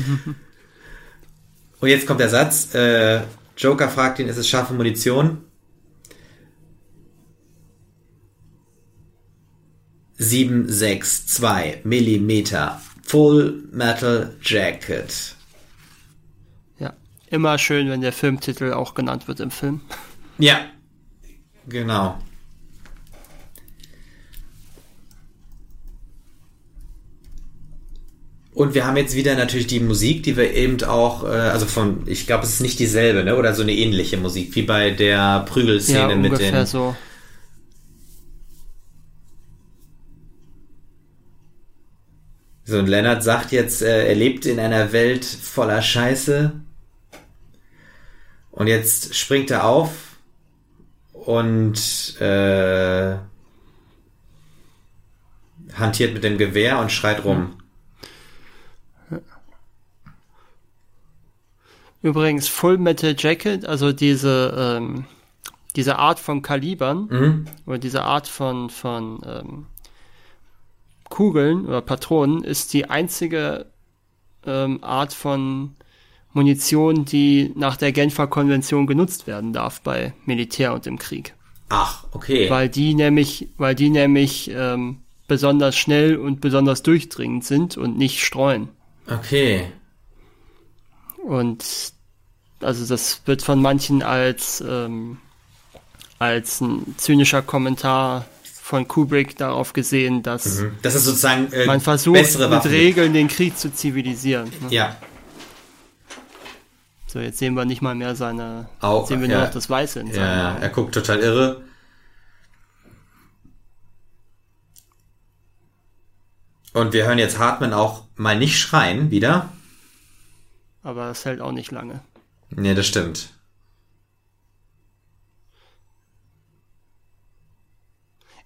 und jetzt kommt der Satz, äh, Joker fragt ihn, ist es scharfe Munition? Sieben, sechs, zwei Millimeter. Full Metal Jacket. Ja. Immer schön, wenn der Filmtitel auch genannt wird im Film. Ja, genau. Und wir haben jetzt wieder natürlich die Musik, die wir eben auch, äh, also von, ich glaube, es ist nicht dieselbe, ne? Oder so eine ähnliche Musik, wie bei der Ja, Prügelszene mit ungefähr den. so. So, und Leonard sagt jetzt, äh, er lebt in einer Welt voller Scheiße. Und jetzt springt er auf und äh, hantiert mit dem Gewehr und schreit rum. Übrigens, Full Metal Jacket, also diese, ähm, diese Art von Kalibern Mhm. oder diese Art von, von ähm, Kugeln oder Patronen ist die einzige ähm, Art von Munition, die nach der Genfer Konvention genutzt werden darf bei Militär und im Krieg. Ach, okay. Weil die nämlich, weil die nämlich ähm, besonders schnell und besonders durchdringend sind und nicht streuen. Okay. Und also das wird von manchen als, ähm, als ein zynischer Kommentar von Kubrick darauf gesehen, dass Das ist sozusagen äh, man versucht, mit. Regeln den Krieg zu zivilisieren. Ne? Ja, So, jetzt sehen wir nicht mal mehr seine, Auch, sehen wir ja. nur noch das Weiße in ja, Augen. er guckt total irre. Und wir hören jetzt Hartman auch mal nicht schreien wieder. Aber das hält auch nicht lange. Nee, das stimmt.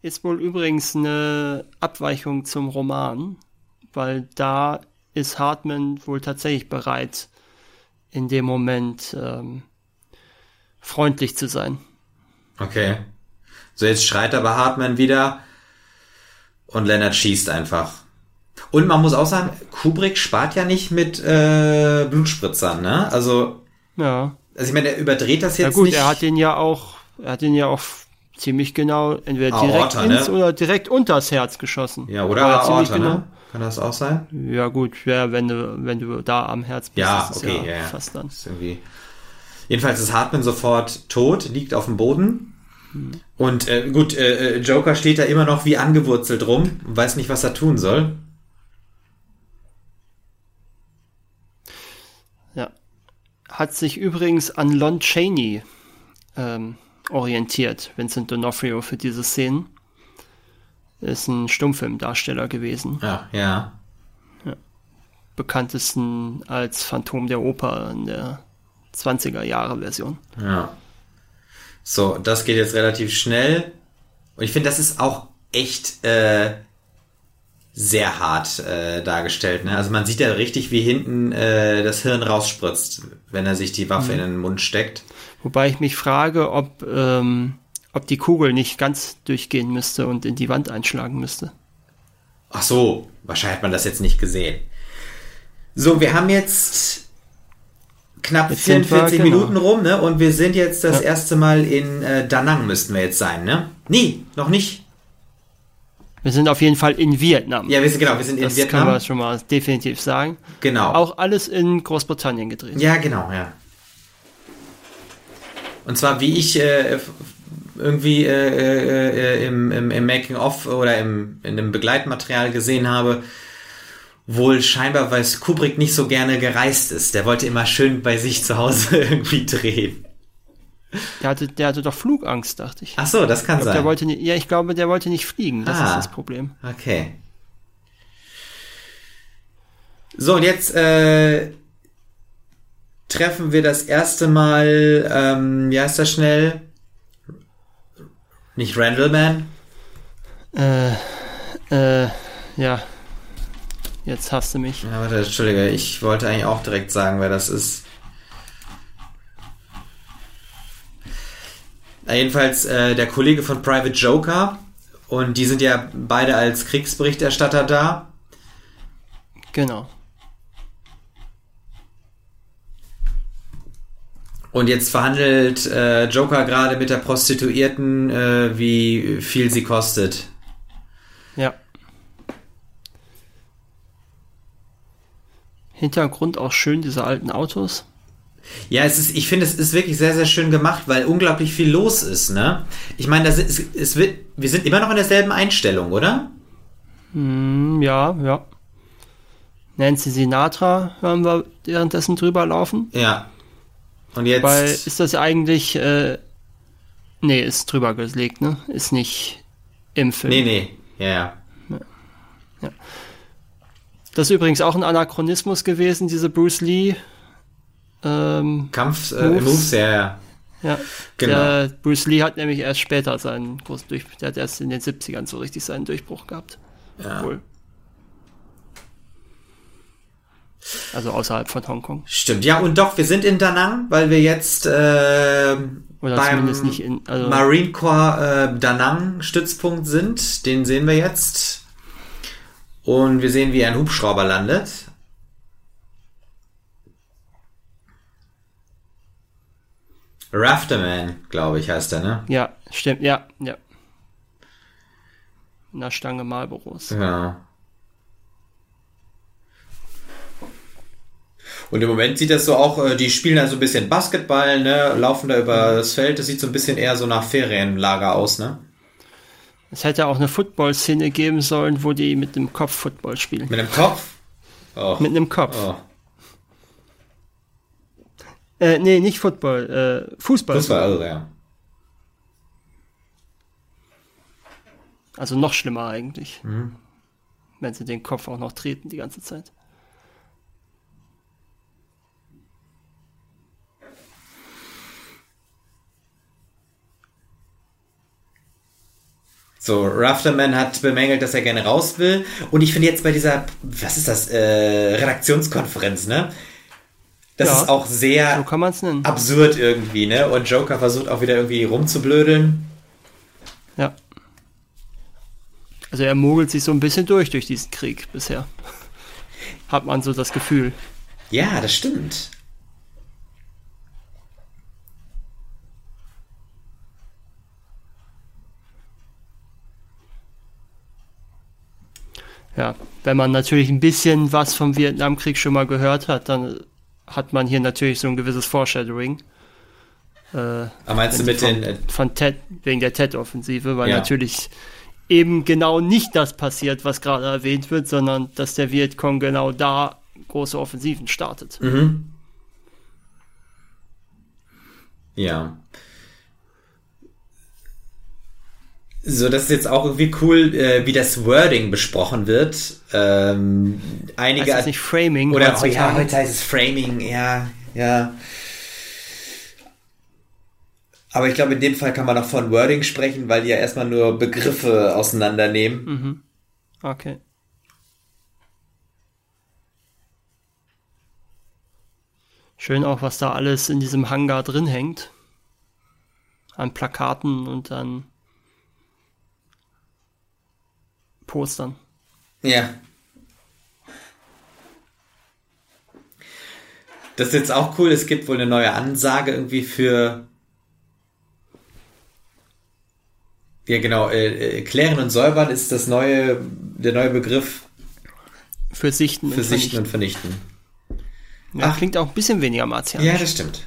ist wohl übrigens eine Abweichung zum Roman, weil da ist Hartman wohl tatsächlich bereit, in dem Moment ähm, freundlich zu sein. Okay. So, jetzt schreit aber Hartman wieder und Leonard schießt einfach. Und man muss auch sagen, Kubrick spart ja nicht mit äh, Blutspritzern, ne? Also, Ja. also ich meine, er überdreht das Ja jetzt gut, nicht. er hat den ja auch, er hat den ja auch ziemlich genau entweder direkt Aorta, ne? ins oder direkt unters Herz geschossen. ja, oder Aber ziemlich Aorta, ne? Kann das auch sein? Ja gut, ja, wenn du wenn du da am Herz bist, Ja, ist okay, ja, ja. fast dann. Ist irgendwie. Jedenfalls ist Hartman sofort tot, liegt auf dem Boden. Und äh, gut, äh, äh, Joker steht da immer noch wie angewurzelt rum, und weiß nicht, was er tun soll. Ja. Hat sich übrigens an Lon Chaney ähm, orientiert, Vincent D'Onofrio für diese Szenen. Ist ein Stummfilmdarsteller gewesen. Ja, ja. Bekanntesten als Phantom der Oper in der 20er Jahre Version. Ja. So, das geht jetzt relativ schnell. Und ich finde, das ist auch echt äh, sehr hart äh, dargestellt. Ne? Also man sieht ja richtig, wie hinten äh, das Hirn rausspritzt, wenn er sich die Waffe in den Mund steckt. Wobei ich mich frage, ob, ähm, ob die Kugel nicht ganz durchgehen müsste und in die Wand einschlagen müsste. Ach so, wahrscheinlich hat man das jetzt nicht gesehen. So, wir haben jetzt knapp Jetzt sind wir, 44 genau. Minuten rum, ne? Und wir sind jetzt das Ja. erste Mal in äh, Da Nang müssten wir jetzt sein, ne? Nee, noch nicht. Wir sind auf jeden Fall in Vietnam. Ja, wir sind genau, wir sind in das kann Vietnam. man schon mal definitiv sagen. Genau. Auch alles in Großbritannien gedreht. Ja, genau, ja. Und zwar, wie ich äh, irgendwie äh, äh, äh, im, im, im Making-of oder im, in dem Begleitmaterial gesehen habe, wohl scheinbar, weil es Kubrick nicht so gerne gereist ist. Der wollte immer schön bei sich zu Hause irgendwie drehen. Der, hatte, der hatte doch Flugangst, dachte ich. Ach so, das kann glaub, sein. der wollte nicht, ja, ich glaube, der wollte nicht fliegen. Das Ah. ist das Problem. Okay. So, und jetzt äh, treffen wir das erste Mal, ähm, wie heißt das schnell? Nicht Randallman? Äh, äh, ja. Jetzt hasst du mich. Ja, warte, Entschuldige, ich wollte eigentlich auch direkt sagen, wer das ist. Na, jedenfalls äh, der Kollege von Private Joker. Und die sind ja beide als Kriegsberichterstatter da. Genau. Und jetzt verhandelt äh, Joker gerade mit der Prostituierten, äh, wie viel sie kostet. Ja. Hintergrund auch schön, diese alten Autos. Ja, es ist, ich finde, es ist wirklich sehr, sehr schön gemacht, weil unglaublich viel los ist, ne? Ich meine, das ist, es wird, wir sind immer noch in derselben Einstellung, oder? Hm, ja, ja. Nancy Sinatra hören wir währenddessen drüber laufen. Ja. Und jetzt. Weil ist das eigentlich, äh, nee, ist drüber gelegt, ne? Ist nicht im Film. nee, nee. Ja, ja. Das ist übrigens auch ein Anachronismus gewesen, diese Bruce Lee. Ähm, Kampf, äh, Moves. Moves, ja, ja. ja. Genau. Der Bruce Lee hat nämlich erst später seinen großen Durchbruch, der hat erst in den 70ern so richtig seinen Durchbruch gehabt. ja. Wohl. Also außerhalb von Hongkong. Stimmt. Ja, und doch, wir sind in Danang, weil wir jetzt äh, Oder beim in. Also, Marine Corps äh, Danang Stützpunkt sind. Den sehen wir jetzt. Und wir sehen, wie ein Hubschrauber landet. Rafterman, glaube ich, heißt er, ne? ja, stimmt, ja, ja. In der Stange Marlboros. Ja. Und im Moment sieht das so auch, äh, die spielen da so ein bisschen Basketball, ne, laufen da über das Feld. Das sieht so ein bisschen eher so nach Ferienlager aus, ne? Es hätte auch eine Football-Szene geben sollen, wo die mit dem Kopf Football spielen. Mit dem Kopf? Oh. Mit einem Kopf. oh. Äh, nee, nicht Football, äh, Fußball. War also, ja. Also noch schlimmer eigentlich. Mhm. Wenn sie den Kopf auch noch treten die ganze Zeit. So, Rafterman hat bemängelt, dass er gerne raus will. Und ich finde jetzt bei dieser, was ist das, äh, Redaktionskonferenz, ne? Das Ja, ist auch sehr So absurd irgendwie, ne? Und Joker versucht auch wieder irgendwie rumzublödeln. Ja. Also er mogelt sich so ein bisschen durch durch diesen Krieg bisher. Hat man so das Gefühl. Ja, das stimmt. Ja, wenn man natürlich ein bisschen was vom Vietnamkrieg schon mal gehört hat, dann hat man hier natürlich so ein gewisses Foreshadowing. Äh, Aber meinst du mit sie den, von, äh, von Ted, wegen der Ted-Offensive, weil Ja. natürlich eben genau nicht das passiert, was gerade erwähnt wird, sondern dass der Vietcong genau da große Offensiven startet. Mhm. Ja. So, das ist jetzt auch irgendwie cool, äh, wie das Wording besprochen wird. Ähm, einige Heißt das nicht Framing? oder oh, heutzutage? ja, heute heißt es Framing, ja, ja. Aber ich glaube, in dem Fall kann man auch von Wording sprechen, weil die ja erstmal nur Begriffe auseinandernehmen. Mhm. Okay. Schön auch, was da alles in diesem Hangar drin hängt. An Plakaten und an Postern. Ja. Das ist jetzt auch cool. Es gibt wohl eine neue Ansage irgendwie für. Ja, genau. Äh, äh, klären und säubern ist das neue, der neue Begriff Für Sichten für und Sichten und Vernichten. Vernichten. Ja, Ach. klingt auch ein bisschen weniger martialisch. Ja, das stimmt.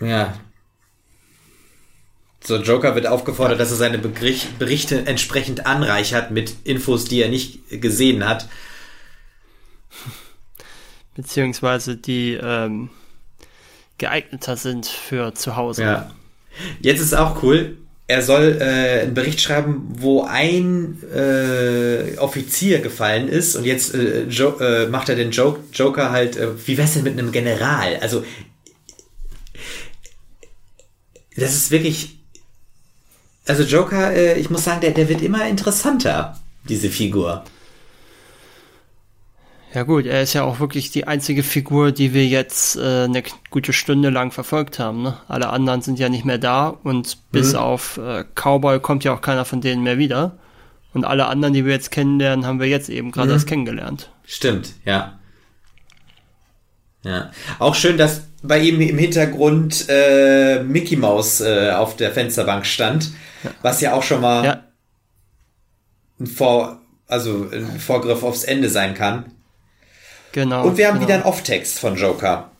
Ja. So, Joker wird aufgefordert, dass er seine Begrich- Berichte entsprechend anreichert mit Infos, die er nicht gesehen hat. Beziehungsweise die ähm, geeigneter sind für zu Hause. Ja. Jetzt ist auch cool. Er soll äh, einen Bericht schreiben, wo ein äh, Offizier gefallen ist und jetzt äh, jo äh, macht er den Joke Joker halt, äh, wie wär's denn mit einem General? Also das ist wirklich, also Joker, äh, ich muss sagen, der, der wird immer interessanter, diese Figur. Ja gut, er ist ja auch wirklich die einzige Figur, die wir jetzt äh, eine gute Stunde lang verfolgt haben. Ne? Alle anderen sind ja nicht mehr da und bis Mhm. auf äh, Cowboy kommt ja auch keiner von denen mehr wieder. Und alle anderen, die wir jetzt kennenlernen, haben wir jetzt eben gerade Mhm. erst kennengelernt. Stimmt, ja. Ja. Auch schön, dass bei ihm im Hintergrund äh, Mickey Mouse äh, auf der Fensterbank stand, was ja auch schon mal Ja, ein, Vor also ein Vorgriff aufs Ende sein kann. genau. Und wir haben genau. wieder einen Off-Text von Joker.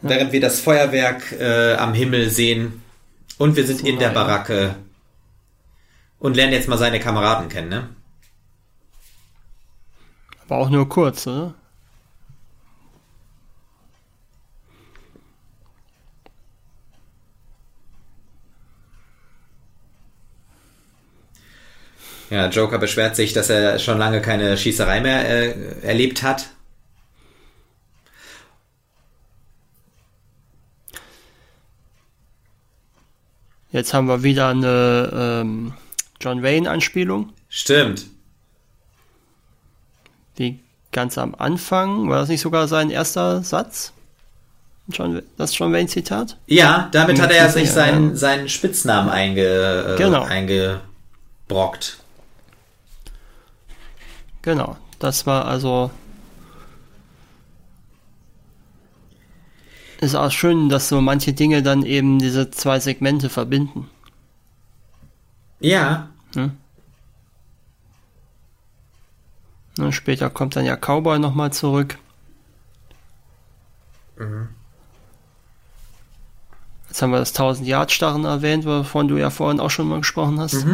Während wir das Feuerwerk äh, am Himmel sehen und wir sind in der ja. Baracke und lernen jetzt mal seine Kameraden kennen, ne? Aber auch nur kurz, oder? Ja, Joker beschwert sich, dass er schon lange keine Schießerei mehr äh, erlebt hat. Jetzt haben wir wieder eine ähm, John Wayne-Anspielung. Stimmt. Wie ganz am Anfang. War das nicht sogar sein erster Satz? John, das John Wayne-Zitat? Ja, damit hat er sich seinen, seinen Spitznamen einge, äh, Genau. eingebrockt. Genau. Das war also. Ist auch schön, dass so manche Dinge dann eben diese zwei Segmente verbinden. Ja, Ne, später kommt dann ja Cowboy nochmal zurück. Jetzt haben wir das 1000 Yard Starren erwähnt, wovon du ja vorhin auch schon mal gesprochen hast.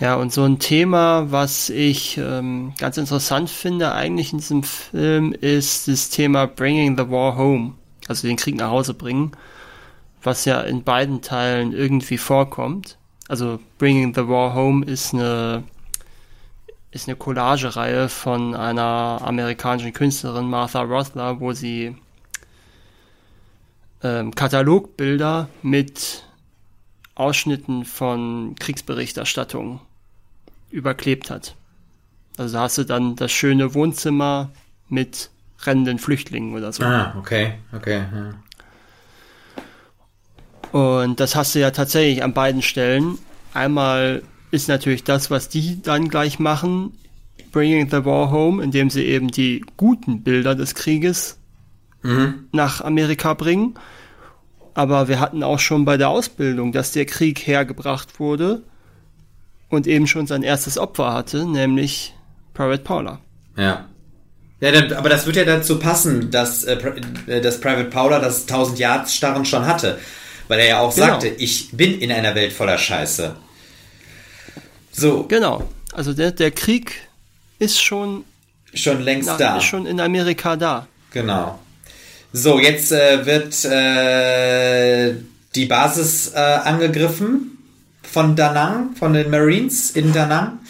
Ja, und so ein Thema, was ich ähm, ganz interessant finde eigentlich in diesem Film, ist das Thema Bringing the War Home, also den Krieg nach Hause bringen, was ja in beiden Teilen irgendwie vorkommt. Also Bringing the War Home ist eine ist eine Collagereihe von einer amerikanischen Künstlerin Martha Rothler, wo sie ähm, Katalogbilder mit Ausschnitten von Kriegsberichterstattung überklebt hat. Also da hast du dann das schöne Wohnzimmer mit rennenden Flüchtlingen oder so. Ah, okay, okay. Ja. Und das hast du ja tatsächlich an beiden Stellen. Einmal ist natürlich das, was die dann gleich machen, Bringing the War Home, indem sie eben die guten Bilder des Krieges mhm. nach Amerika bringen. Aber wir hatten auch schon bei der Ausbildung, dass der Krieg hergebracht wurde und eben schon sein erstes Opfer hatte, nämlich Private Paula. Ja. Ja, aber das wird ja dazu passen, dass, äh, äh dass Private Paula das 1000 Yards Starren schon hatte. Weil er ja auch genau. sagte, ich bin in einer Welt voller Scheiße. So. Genau. Also der, der Krieg ist schon. Schon längst na, da. Ist schon in Amerika da. Genau. So, jetzt äh, wird äh, die Basis äh, angegriffen von Danang, von den Marines in Danang.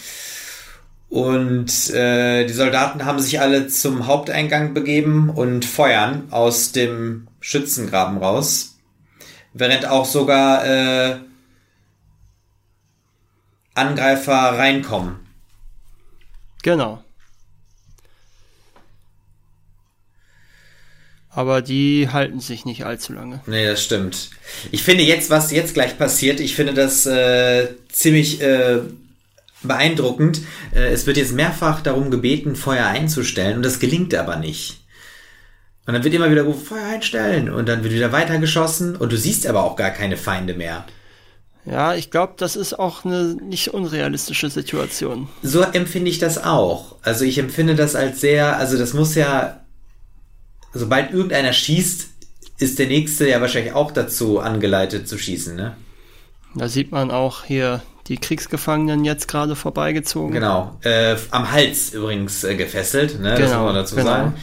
Und äh, die Soldaten haben sich alle zum Haupteingang begeben und feuern aus dem Schützengraben raus. Während auch sogar äh, Angreifer reinkommen. Genau. Aber die halten sich nicht allzu lange. Nee, das stimmt. Ich finde jetzt, was jetzt gleich passiert, ich finde das äh, ziemlich äh, beeindruckend. Äh, es wird jetzt mehrfach darum gebeten, Feuer einzustellen und das gelingt aber nicht. Und dann wird immer wieder gerufen, Feuer einstellen und dann wird wieder weitergeschossen und du siehst aber auch gar keine Feinde mehr. Ja, ich glaube, das ist auch eine nicht unrealistische Situation. So empfinde ich das auch. Also ich empfinde das als sehr, also das muss ja, sobald irgendeiner schießt, ist der nächste ja wahrscheinlich auch dazu angeleitet zu schießen, ne? Da sieht man auch hier die Kriegsgefangenen jetzt gerade vorbeigezogen. Genau. Äh, am Hals übrigens äh, gefesselt, ne? Genau, das muss man dazu genau. sagen.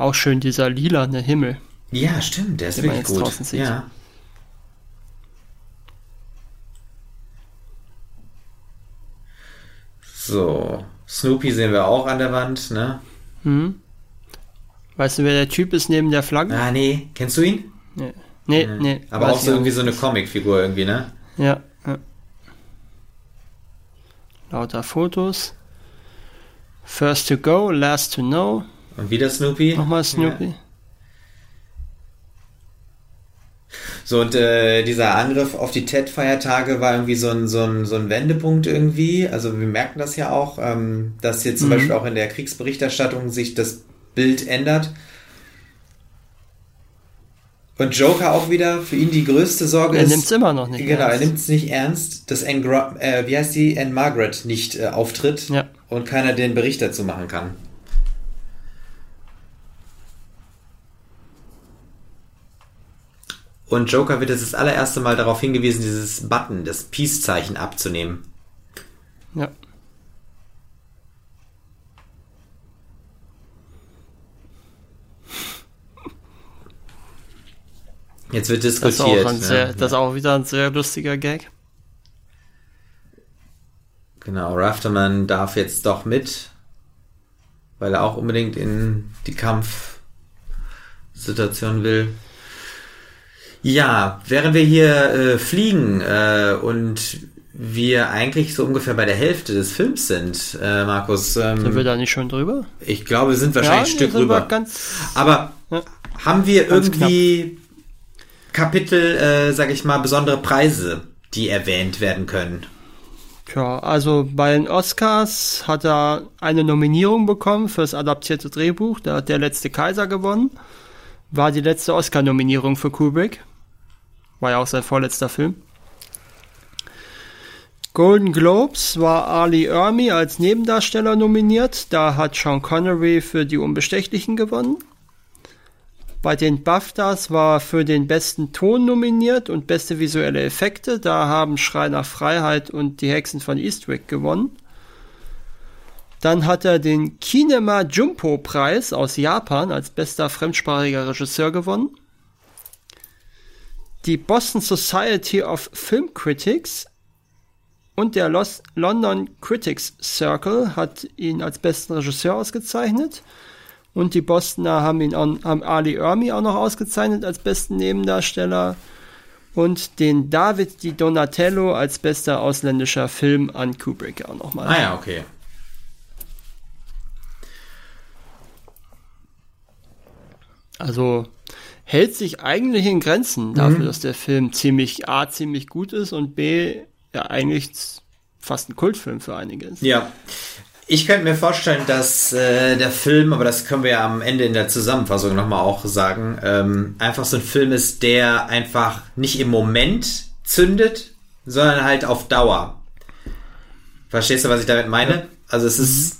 Auch schön dieser lilane Himmel. Ja, stimmt, der ist wirklich gut. Ja. So, Snoopy sehen wir auch an der Wand, ne? Hm. Weißt du, wer der Typ ist neben der Flagge? Ah, nee. Kennst du ihn? Nee. Nee, mhm. nee. Aber auch so irgendwie so eine Comicfigur irgendwie, ne? Ja, ja. Lauter Fotos. First to go, last to know. Und wieder Snoopy. Nochmal Snoopy. Ja. So, und äh, dieser Angriff auf die TED-Feiertage war irgendwie so ein, so, ein, so ein Wendepunkt irgendwie. Also wir merken das ja auch, ähm, dass jetzt zum mhm. Beispiel auch in der Kriegsberichterstattung sich das Bild ändert. Und Joker auch wieder, für ihn die größte Sorge er ist... Er nimmt es immer noch nicht Genau, ernst. er nimmt es nicht ernst, dass Anne, äh, wie heißt die, Anne Margaret nicht äh, auftritt ja. und keiner den Bericht dazu machen kann. Und Joker wird jetzt das allererste Mal darauf hingewiesen, dieses Button, das Peace-Zeichen abzunehmen. Ja. Jetzt wird diskutiert. Das ist auch, sehr, ja. das ist auch wieder ein sehr lustiger Gag. Genau, Rafterman darf jetzt doch mit, weil er auch unbedingt in die Kampfsituation will. Ja, während wir hier äh, fliegen äh, und wir eigentlich so ungefähr bei der Hälfte des Films sind, äh, Markus. Ähm, sind wir da nicht schon drüber? Ich glaube, wir sind wahrscheinlich ja, ein Stück rüber. Aber ja, haben wir irgendwie knapp. Kapitel, äh, sag ich mal, besondere Preise, die erwähnt werden können? Tja, also bei den Oscars hat er eine Nominierung bekommen fürs adaptierte Drehbuch. Da hat der letzte Kaiser gewonnen. War die letzte Oscar-Nominierung für Kubrick. War ja auch sein vorletzter Film. Golden Globes war Ali Ermi als Nebendarsteller nominiert. Da hat Sean Connery für die Unbestechlichen gewonnen. Bei den BAFTAs war für den besten Ton nominiert und beste visuelle Effekte. Da haben Schrei nach Freiheit und die Hexen von Eastwick gewonnen. Dann hat er den Kinema Jumpo Preis aus Japan als bester fremdsprachiger Regisseur gewonnen. Die Boston Society of Film Critics und der Los London Critics Circle hat ihn als besten Regisseur ausgezeichnet. Und die Bostoner haben ihn auch, haben Ali Ermi auch noch ausgezeichnet als besten Nebendarsteller und den David Di Donatello als bester ausländischer Film an Kubrick auch nochmal. Ah ja, okay. Also hält sich eigentlich in Grenzen dafür, mhm. dass der Film ziemlich A, ziemlich gut ist und B, ja eigentlich fast ein Kultfilm für einige ist. Ja. Ich könnte mir vorstellen, dass äh, der Film, aber das können wir ja am Ende in der Zusammenfassung nochmal auch sagen, ähm, einfach so ein Film ist, der einfach nicht im Moment zündet, sondern halt auf Dauer. Verstehst du, was ich damit meine? Ja. Also es ist.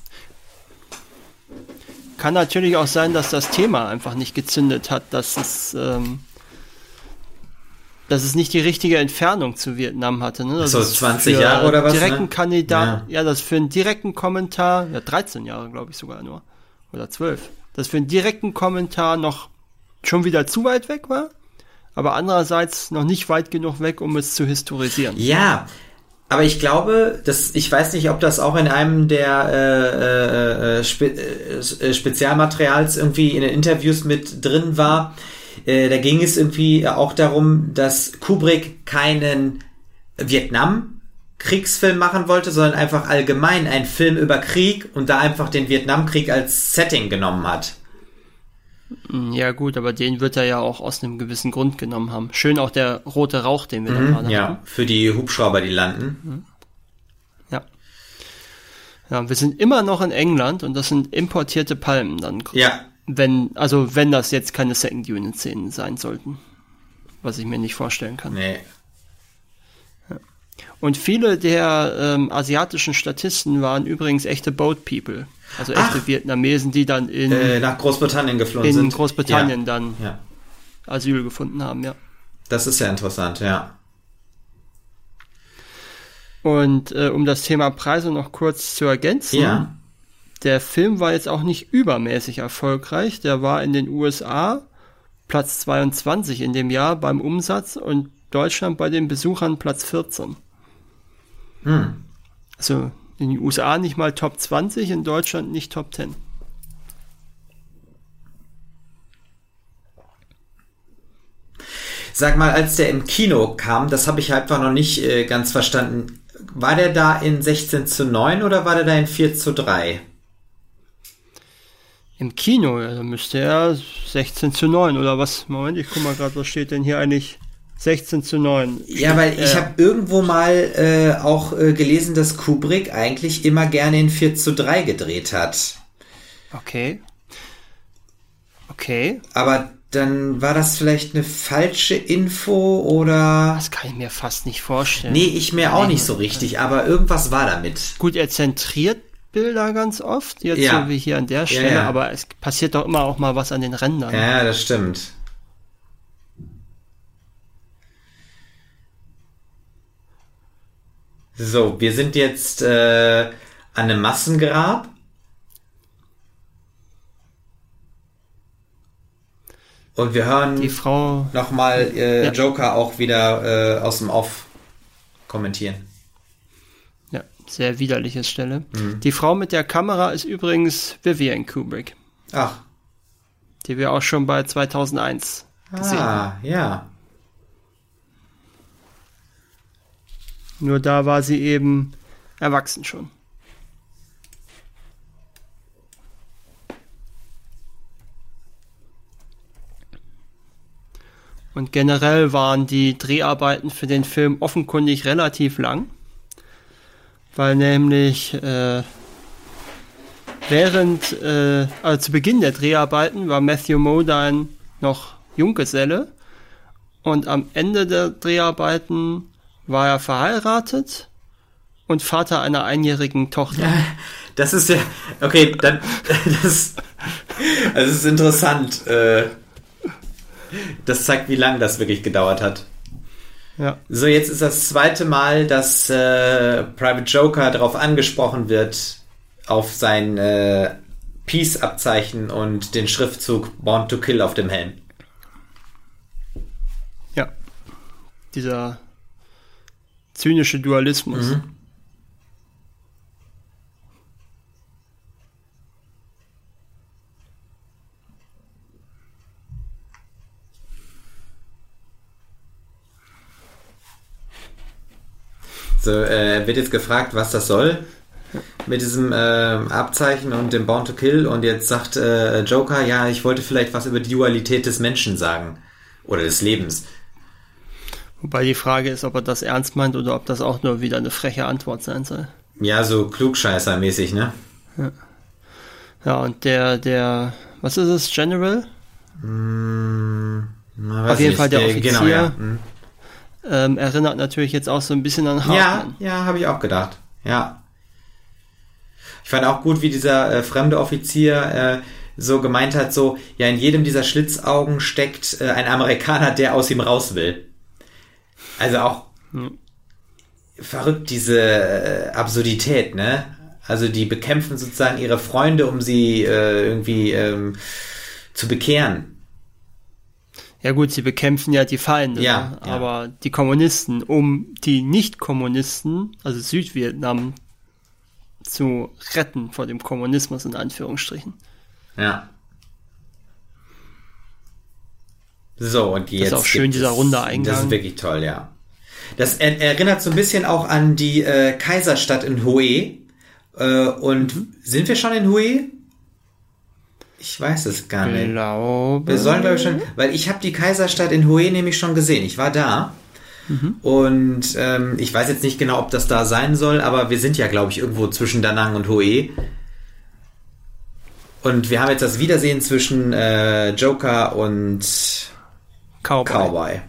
Kann natürlich auch sein, dass das Thema einfach nicht gezündet hat, dass es ähm, dass es nicht die richtige Entfernung zu Vietnam hatte. Ne? Das so 20 Jahre oder was? Direkten ne? Kandidat, ja. ja, das für einen direkten Kommentar, ja 13 Jahre glaube ich sogar nur oder 12. Das für einen direkten Kommentar noch schon wieder zu weit weg war, aber andererseits noch nicht weit genug weg, um es zu historisieren. Ja, aber ich glaube, dass ich weiß nicht, ob das auch in einem der äh, äh, äh Spe äh, Spezialmaterials irgendwie in den Interviews mit drin war. Äh, da ging es irgendwie auch darum, dass Kubrick keinen Vietnam Kriegsfilm machen wollte, sondern einfach allgemein einen Film über Krieg und da einfach den Vietnamkrieg als Setting genommen hat. Mm, ja gut, aber den wird er ja auch aus einem gewissen Grund genommen haben. Schön auch der rote Rauch, den wir mhm, da gerade ja, haben. Ja, für die Hubschrauber, die landen. Ja. Ja, wir sind immer noch in England und das sind importierte Palmen dann. Ja, wenn, also wenn das jetzt keine Second Unit Szenen sein sollten. Was ich mir nicht vorstellen kann. Nee. Und viele der ähm, asiatischen Statisten waren übrigens echte Boat People. Also echte Ach, Vietnamesen, die dann in äh, nach Großbritannien geflohen in sind. In Großbritannien ja. dann ja. Asyl gefunden haben, ja. Das ist ja interessant, ja. Und äh, um das Thema Preise noch kurz zu ergänzen, ja. Der Film war jetzt auch nicht übermäßig erfolgreich. Der war in den USA Platz 22 in dem Jahr beim Umsatz und Deutschland bei den Besuchern Platz 14. Hm. Also in den USA nicht mal Top 20, in Deutschland nicht Top 10. Sag mal, als der im Kino kam, das habe ich einfach noch nicht äh, ganz verstanden. War der da in 16 zu 9 oder war der da in 4 zu 3? Im Kino, ja, da müsste er 16 zu 9 oder was? Moment, ich guck mal gerade, was steht denn hier eigentlich? 16 zu 9. Ja, weil ich äh, habe irgendwo mal äh, auch äh, gelesen, dass Kubrick eigentlich immer gerne in 4 zu 3 gedreht hat. Okay. Okay. Aber dann war das vielleicht eine falsche Info oder. Das kann ich mir fast nicht vorstellen. Nee, ich mir auch nicht so richtig, aber irgendwas war damit. Gut, er zentriert Bilder ganz oft, jetzt ja. so wie hier an der Stelle, ja, ja. aber es passiert doch immer auch mal was an den Rändern. Ja, das stimmt. So, wir sind jetzt äh, an einem Massengrab. Und wir hören die Frau nochmal äh, ja. Joker auch wieder äh, aus dem Off kommentieren. Sehr widerliche Stelle. Mhm. Die Frau mit der Kamera ist übrigens Vivian Kubrick. Ach. Die wir auch schon bei 2001 gesehen ah, haben. Ah, ja. Nur da war sie eben erwachsen schon. Und generell waren die Dreharbeiten für den Film offenkundig relativ lang weil nämlich äh, während, äh, also zu Beginn der Dreharbeiten war Matthew Modine noch Junggeselle und am Ende der Dreharbeiten war er verheiratet und Vater einer einjährigen Tochter. Das ist ja, okay, dann, das, also ist interessant. Äh, das zeigt, wie lange das wirklich gedauert hat. Ja. So, jetzt ist das zweite Mal, dass äh, Private Joker darauf angesprochen wird, auf sein äh, Peace-Abzeichen und den Schriftzug Born to Kill auf dem Helm. Ja. Dieser zynische Dualismus. Mhm. So, äh, wird jetzt gefragt, was das soll mit diesem äh, Abzeichen und dem Born to Kill und jetzt sagt äh, Joker, ja, ich wollte vielleicht was über die Dualität des Menschen sagen oder des Lebens. Wobei die Frage ist, ob er das ernst meint oder ob das auch nur wieder eine freche Antwort sein soll. Ja, so klugscheißer-mäßig, ne? Ja. Ja, und der, der, was ist es, General? Mm, Auf jeden nicht. Fall der Offizier. Genau, ja. Hm ähm, erinnert natürlich jetzt auch so ein bisschen an Hartman. Ja, ja, habe ich auch gedacht. Ja. Ich fand auch gut, wie dieser äh, fremde Offizier äh, so gemeint hat, so, ja, in jedem dieser Schlitzaugen steckt äh, ein Amerikaner, der aus ihm raus will. Also auch hm. verrückt diese äh, Absurdität, ne? Also die bekämpfen sozusagen ihre Freunde, um sie äh, irgendwie ähm, zu bekehren. Ja gut, sie bekämpfen ja die Feinde, ja, ne? ja. aber die Kommunisten, um die Nicht-Kommunisten, also Südvietnam, zu retten vor dem Kommunismus in Anführungsstrichen. Ja. So, und jetzt. Das ist auch schön, dieser runde Eingang. Das ist wirklich toll, ja. Das erinnert so ein bisschen auch an die äh, Kaiserstadt in Hue. Äh, und mhm. sind wir schon in Hue? Ich weiß es gar nicht. Glaube. Wir sollen, glaube ich, schon, weil ich habe die Kaiserstadt in Hue nämlich schon gesehen. Ich war da. Mhm. Und ähm, ich weiß jetzt nicht genau, ob das da sein soll, aber wir sind ja, glaube ich, irgendwo zwischen Danang und Hue. Und wir haben jetzt das Wiedersehen zwischen äh, Joker und Cowboy. Cowboy.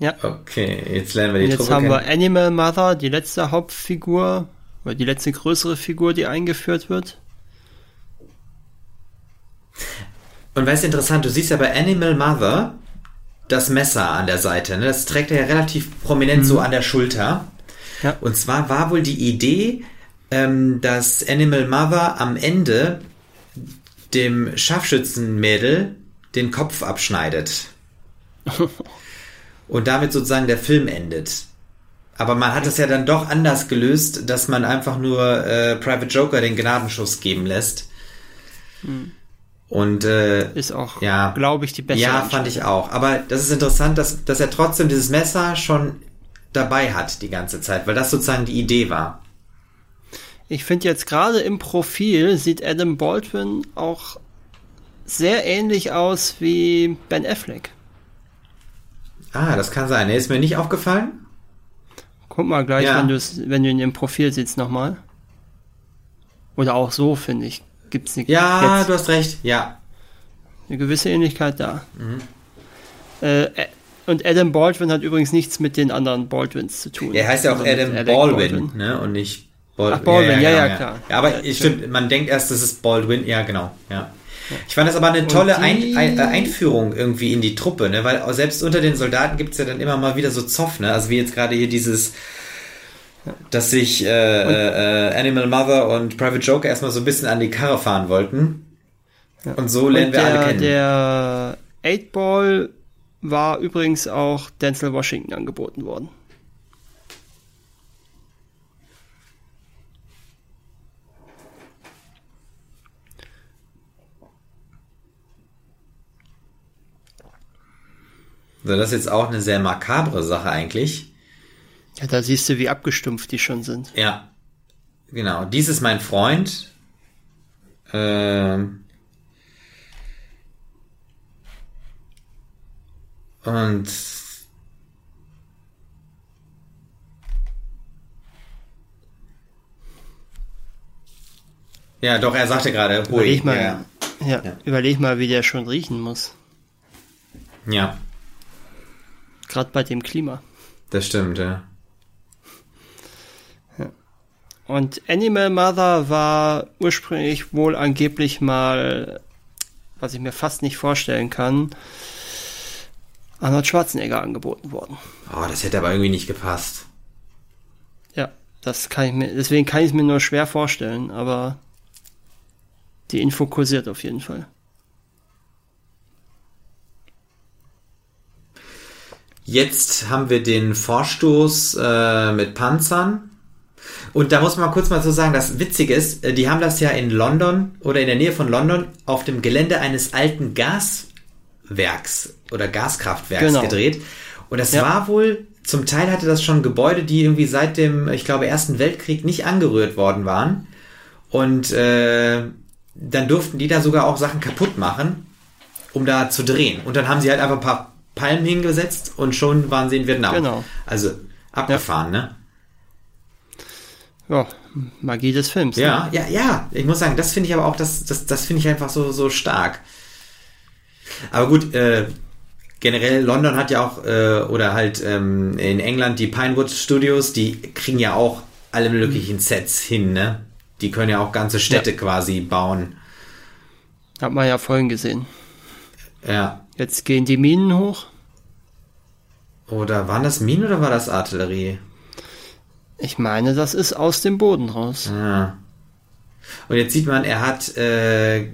Ja. Okay, jetzt lernen wir die Jetzt Truppe haben kennen. wir Animal Mother, die letzte Hauptfigur, oder die letzte größere Figur, die eingeführt wird. Und weißt du, interessant, du siehst ja bei Animal Mother das Messer an der Seite, ne? Das trägt er ja relativ prominent mhm. so an der Schulter. Ja. Und zwar war wohl die Idee, ähm, dass Animal Mother am Ende dem Scharfschützenmädel den Kopf abschneidet. und damit sozusagen der Film endet. Aber man hat es ja dann doch anders gelöst, dass man einfach nur äh, Private Joker den Gnadenschuss geben lässt. Hm. Und äh, ist auch, ja, glaube ich, die beste. Ja, fand ich auch. Aber das ist interessant, dass, dass er trotzdem dieses Messer schon dabei hat die ganze Zeit, weil das sozusagen die Idee war. Ich finde jetzt gerade im Profil sieht Adam Baldwin auch sehr ähnlich aus wie Ben Affleck. Ah, das kann sein. Nee, ist mir nicht aufgefallen. Guck mal gleich, ja. wenn, wenn du in dem Profil siehst, nochmal. Oder auch so, finde ich. Gibt's nicht. Ja, jetzt. du hast recht, ja. Eine gewisse Ähnlichkeit da. Mhm. Äh, und Adam Baldwin hat übrigens nichts mit den anderen Baldwins zu tun. Er heißt ja auch also Adam Baldwin, Baldwin, ne? Und nicht Baldwin. Ach, Baldwin, ja, ja, ja, ja klar. Ja, aber ich stimmt, man denkt erst, das ist Baldwin, ja, genau, ja. Ich fand das aber eine tolle Ein Ein Einführung irgendwie in die Truppe, ne? weil selbst unter den Soldaten gibt es ja dann immer mal wieder so Zoff, ne? also wie jetzt gerade hier dieses, dass sich äh, äh, Animal Mother und Private Joker erstmal so ein bisschen an die Karre fahren wollten. Ja. Und so lernen und wir der, alle kennen. Der 8-Ball war übrigens auch Denzel Washington angeboten worden. So, das ist jetzt auch eine sehr makabre Sache eigentlich. Ja, da siehst du, wie abgestumpft die schon sind. Ja. Genau. Dies ist mein Freund. Ähm. Und Ja, doch, er sagte gerade, überleg mal, ja. Ja, ja. überleg mal, wie der schon riechen muss. Ja. Gerade bei dem Klima. Das stimmt, ja. Und Animal Mother war ursprünglich wohl angeblich mal, was ich mir fast nicht vorstellen kann, Arnold Schwarzenegger angeboten worden. Oh, das hätte aber irgendwie nicht gepasst. Ja, das kann ich mir, deswegen kann ich es mir nur schwer vorstellen, aber die Info kursiert auf jeden Fall. Jetzt haben wir den Vorstoß äh, mit Panzern. Und da muss man kurz mal so sagen, das Witzige ist, äh, die haben das ja in London oder in der Nähe von London auf dem Gelände eines alten Gaswerks oder Gaskraftwerks Genau. gedreht. Und das Ja. war wohl, zum Teil hatte das schon Gebäude, die irgendwie seit dem, ich glaube, Ersten Weltkrieg nicht angerührt worden waren. Und äh, dann durften die da sogar auch Sachen kaputt machen, um da zu drehen. Und dann haben sie halt einfach ein paar Palmen hingesetzt und schon waren sie in Vietnam. Genau. Also abgefahren, ne? Ja, Magie des Films. Ne? Ja, ja, ja. Ich muss sagen, das finde ich aber auch, das, das, das finde ich einfach so, so stark. Aber gut, äh, generell London hat ja auch, äh, oder halt ähm, in England die Pinewood Studios, die kriegen ja auch alle möglichen Sets hin, ne? Die können ja auch ganze Städte quasi bauen. Hat man ja vorhin gesehen. Ja. Jetzt gehen die Minen hoch. Oder waren das Minen oder war das Artillerie? Ich meine, das ist aus dem Boden raus. Ja. Und jetzt sieht man, er hat äh,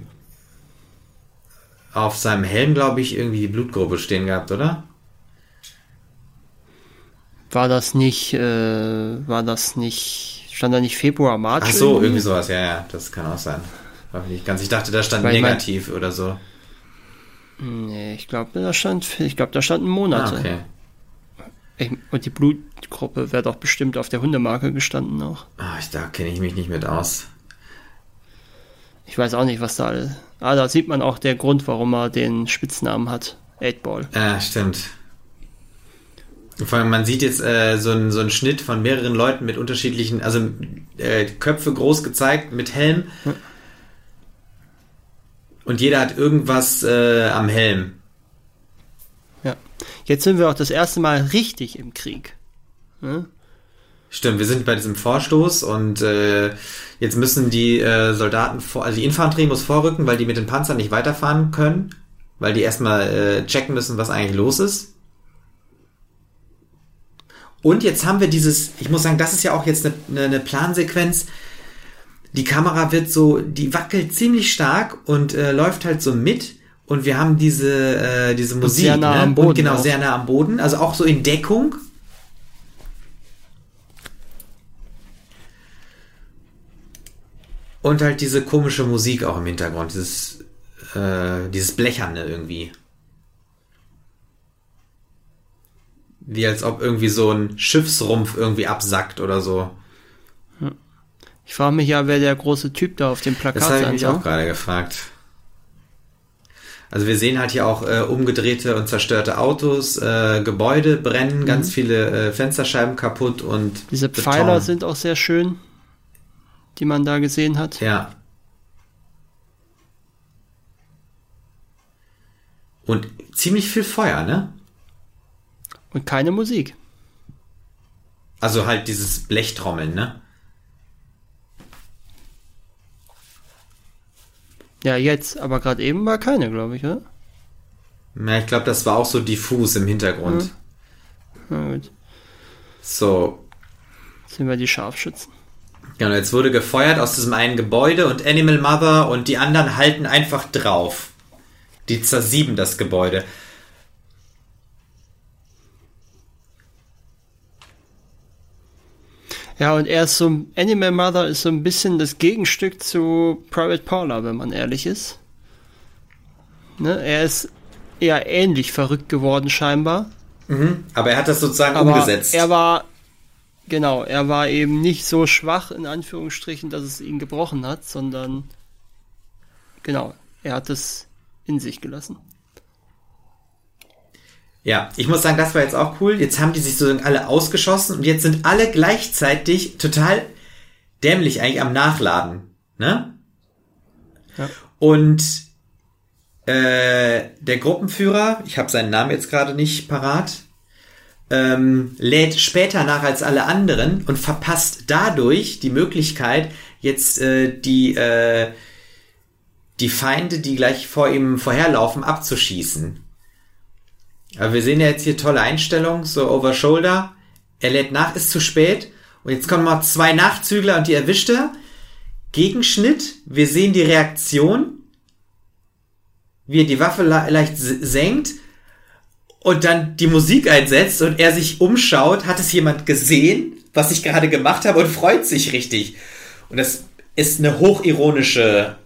auf seinem Helm, glaube ich, irgendwie die Blutgruppe stehen gehabt, oder? War das nicht, äh, war das nicht, stand da nicht Februar, März? Ach so, irgendwie sowas, ja, ja, das kann auch sein. Ganz. Ich dachte, da stand Weil ich mein- negativ oder so. Nee, ich glaube, da stand, ich glaube, da standen Ah, Monate. okay. Ich, und die Blutgruppe wäre doch bestimmt auf der Hundemarke gestanden auch. Ah, ich, da kenne ich mich nicht mit aus. Ich weiß auch nicht, was da alles. Ah, da sieht man auch der Grund, warum er den Spitznamen hat. 8-Ball. Ja, stimmt. Vor allem, man sieht jetzt äh, so, einen so einen Schnitt von mehreren Leuten mit unterschiedlichen, also äh, Köpfe groß gezeigt mit Helm. Und jeder hat irgendwas äh, am Helm. Ja. Jetzt sind wir auch das erste Mal richtig im Krieg. Ne? Stimmt, wir sind bei diesem Vorstoß und äh, jetzt müssen die äh, Soldaten, vor, also die Infanterie muss vorrücken, weil die mit den Panzern nicht weiterfahren können, weil die erstmal äh, checken müssen, was eigentlich los ist. Und jetzt haben wir dieses, ich muss sagen, das ist ja auch jetzt eine, eine, eine Plansequenz. Die Kamera wird so, die wackelt ziemlich stark und äh, läuft halt so mit. Und wir haben diese, äh, diese Musik. sehr nah ne? am und Boden genau, auch. sehr nah am Boden. Also auch so in Deckung. Und halt diese komische Musik auch im Hintergrund, dieses, äh, dieses Blecherne irgendwie. Wie als ob irgendwie so ein Schiffsrumpf irgendwie absackt oder so. Ich frage mich ja, wer der große Typ da auf dem Plakat Das habe ich mich auch gerade gefragt. Also wir sehen halt hier auch äh, umgedrehte und zerstörte Autos, äh, Gebäude brennen, ganz viele äh, Fensterscheiben kaputt und Mhm. Diese Beton. Pfeiler sind auch sehr schön, die man da gesehen hat. Ja. Und ziemlich viel Feuer, ne? Und keine Musik. Also halt dieses Blechtrommeln, ne? Ja, jetzt, aber gerade eben war keine, glaube ich, oder? Ja, ich glaube, das war auch so diffus im Hintergrund. Mhm. Na gut, So, jetzt sind wir die Scharfschützen. Genau, jetzt wurde gefeuert aus diesem einen Gebäude und Animal Mother und die anderen halten einfach drauf. Die zersieben das Gebäude. Ja, und er ist so, Animal Mother ist so ein bisschen das Gegenstück zu Private Paula, wenn man ehrlich ist. Ne? Er ist eher ähnlich verrückt geworden scheinbar. Aber er hat das sozusagen Aber umgesetzt. er war, genau, er war eben nicht so schwach, in Anführungsstrichen, dass es ihn gebrochen hat, sondern, genau, er hat es in sich gelassen. Ja, ich muss sagen, das war jetzt auch cool. Jetzt haben die sich sozusagen alle ausgeschossen und jetzt sind alle gleichzeitig total dämlich eigentlich am Nachladen. Ne? Ja. Und äh, der Gruppenführer, ich habe seinen Namen jetzt gerade nicht parat, ähm, lädt später nach als alle anderen und verpasst dadurch die Möglichkeit, jetzt äh, die, äh, die Feinde, die gleich vor ihm vorherlaufen, abzuschießen. Aber wir sehen ja jetzt hier tolle Einstellungen, so over shoulder. Er lädt nach, ist zu spät. Und jetzt kommen mal zwei Nachzügler und die erwischt er. Gegenschnitt, wir sehen die Reaktion, wie er die Waffe leicht senkt und dann die Musik einsetzt und er sich umschaut, hat es jemand gesehen, was ich gerade gemacht habe und freut sich richtig. Und das ist eine hochironische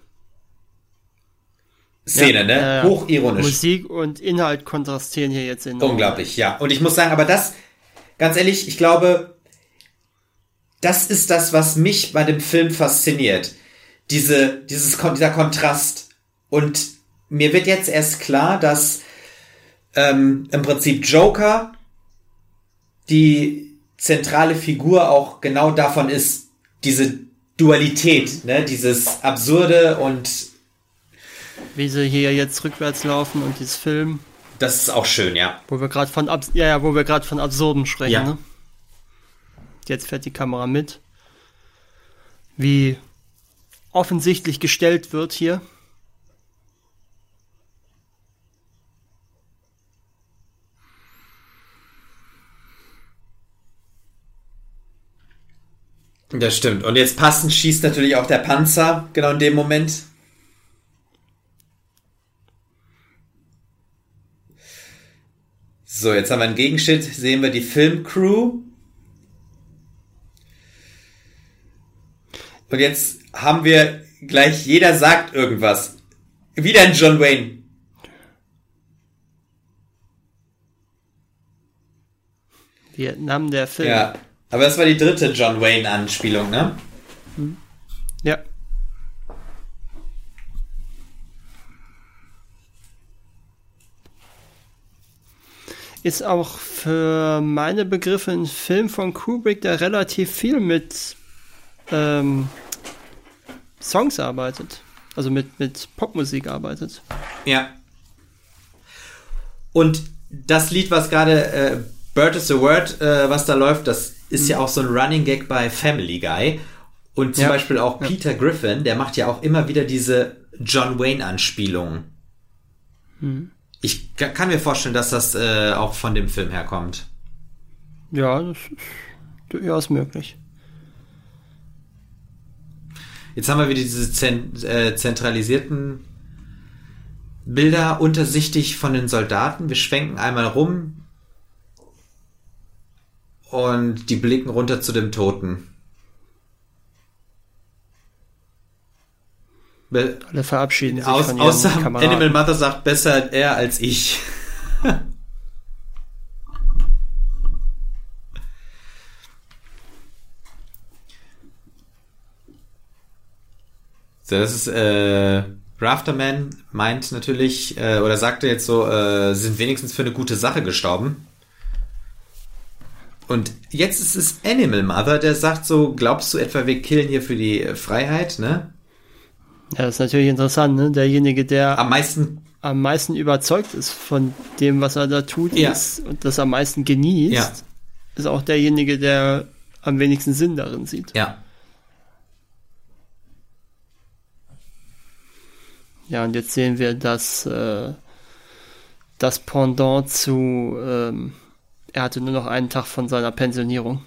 Szene, Ja, ne? ja, ja. Hochironisch. Musik und Inhalt kontrastieren hier jetzt enorm. Unglaublich, ja. Und ich muss sagen, aber das, ganz ehrlich, ich glaube, das ist das, was mich bei dem Film fasziniert. Diese, dieses, dieser Kontrast. Und mir wird jetzt erst klar, dass ähm, im Prinzip Joker die zentrale Figur auch genau davon ist, diese Dualität, ne? dieses Absurde und Wie sie hier jetzt rückwärts laufen und dieses Film, das ist auch schön, ja. wo wir gerade von Abs ja, ja, wo wir gerade von Absurden sprechen, Ja. ne? Jetzt fährt die Kamera mit. Wie offensichtlich gestellt wird hier. Das stimmt. Und jetzt passend schießt natürlich auch der Panzer, genau in dem Moment. So, jetzt haben wir einen Gegenschnitt, sehen wir die Filmcrew. Und jetzt haben wir gleich, jeder sagt irgendwas. Wieder ein John Wayne. Vietnam, der Film. Ja. Aber das war die dritte John Wayne-Anspielung, ne? ja. Ist auch für meine Begriffe ein Film von Kubrick, der relativ viel mit ähm, Songs arbeitet. Also mit, mit Popmusik arbeitet. Ja. Und das Lied, was gerade äh, Bird is the Word, äh, was da läuft, das ist ja auch so ein Running Gag bei Family Guy. Und zum Ja. Beispiel auch Ja. Peter Griffin, der macht ja auch immer wieder diese John Wayne-Anspielungen. Ich ka- kann mir vorstellen, dass das äh, auch von dem Film herkommt. Ja, das ist durchaus möglich. Jetzt haben wir wieder diese zen äh, zentralisierten Bilder untersichtig von den Soldaten. Wir schwenken einmal rum und die blicken runter zu dem Toten. Be Alle verabschieden sich aus, von ihren außer Kameraden. Animal Mother sagt besser er als ich. So, das ist, äh, Rafterman meint natürlich, äh, oder sagte jetzt so, äh, sind wenigstens für eine gute Sache gestorben. Und jetzt ist es Animal Mother, der sagt so, glaubst du etwa, wir killen hier für die Freiheit, ne? Ja, das ist natürlich interessant, ne? Derjenige, der Am meisten, am meisten überzeugt ist von dem, was er da tut Ja. ist, und das am meisten genießt, Ja. ist auch derjenige, der am wenigsten Sinn darin sieht. ja, Ja, und jetzt sehen wir, dass äh, das Pendant zu, ähm, er hatte nur noch einen Tag von seiner Pensionierung.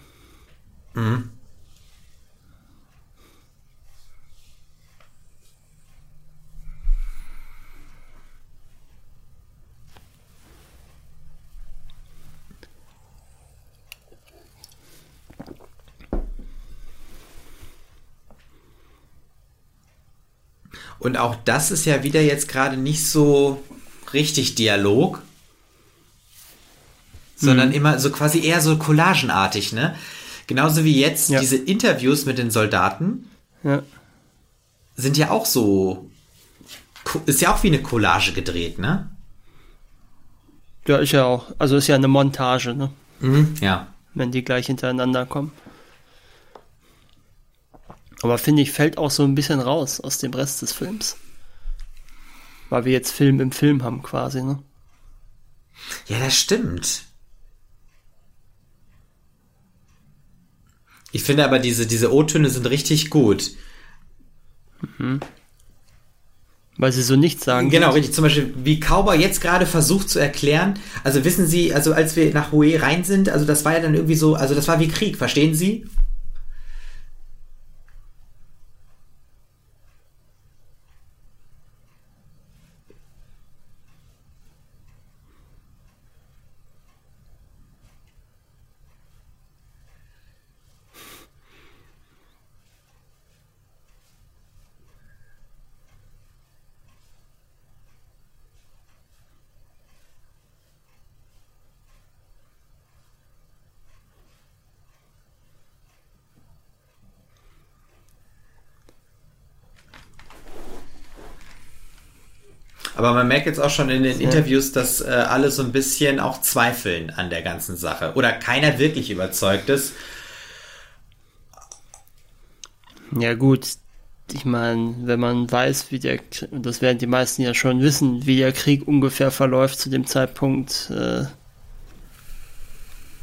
Und auch das ist ja wieder jetzt gerade nicht so richtig Dialog, sondern Mhm. immer so quasi eher so collagenartig, ne? Genauso wie jetzt Ja. diese Interviews mit den Soldaten Ja. sind ja auch so, ist ja auch wie eine Collage gedreht, ne? ja, ist ja auch, also ist ja eine Montage, ne? Ja. wenn die gleich hintereinander kommen. Aber finde ich, fällt auch so ein bisschen raus aus dem Rest des Films. Weil wir jetzt Film im Film haben quasi, ne? Ja, das stimmt. Ich finde aber, diese, diese O-Töne sind richtig gut. Mhm. Weil sie so nichts sagen. Genau, sind. richtig. Zum Beispiel, wie Kauber jetzt gerade versucht zu erklären, also wissen Sie, also als wir nach Hue rein sind, also das war ja dann irgendwie so, also das war wie Krieg, verstehen Sie? Aber man merkt jetzt auch schon in den. Interviews, dass äh, alle so ein bisschen auch zweifeln an der ganzen Sache. Oder keiner wirklich überzeugt ist. Ja gut, ich meine, wenn man weiß, wie der, das werden die meisten ja schon wissen, wie der Krieg ungefähr verläuft zu dem Zeitpunkt, äh,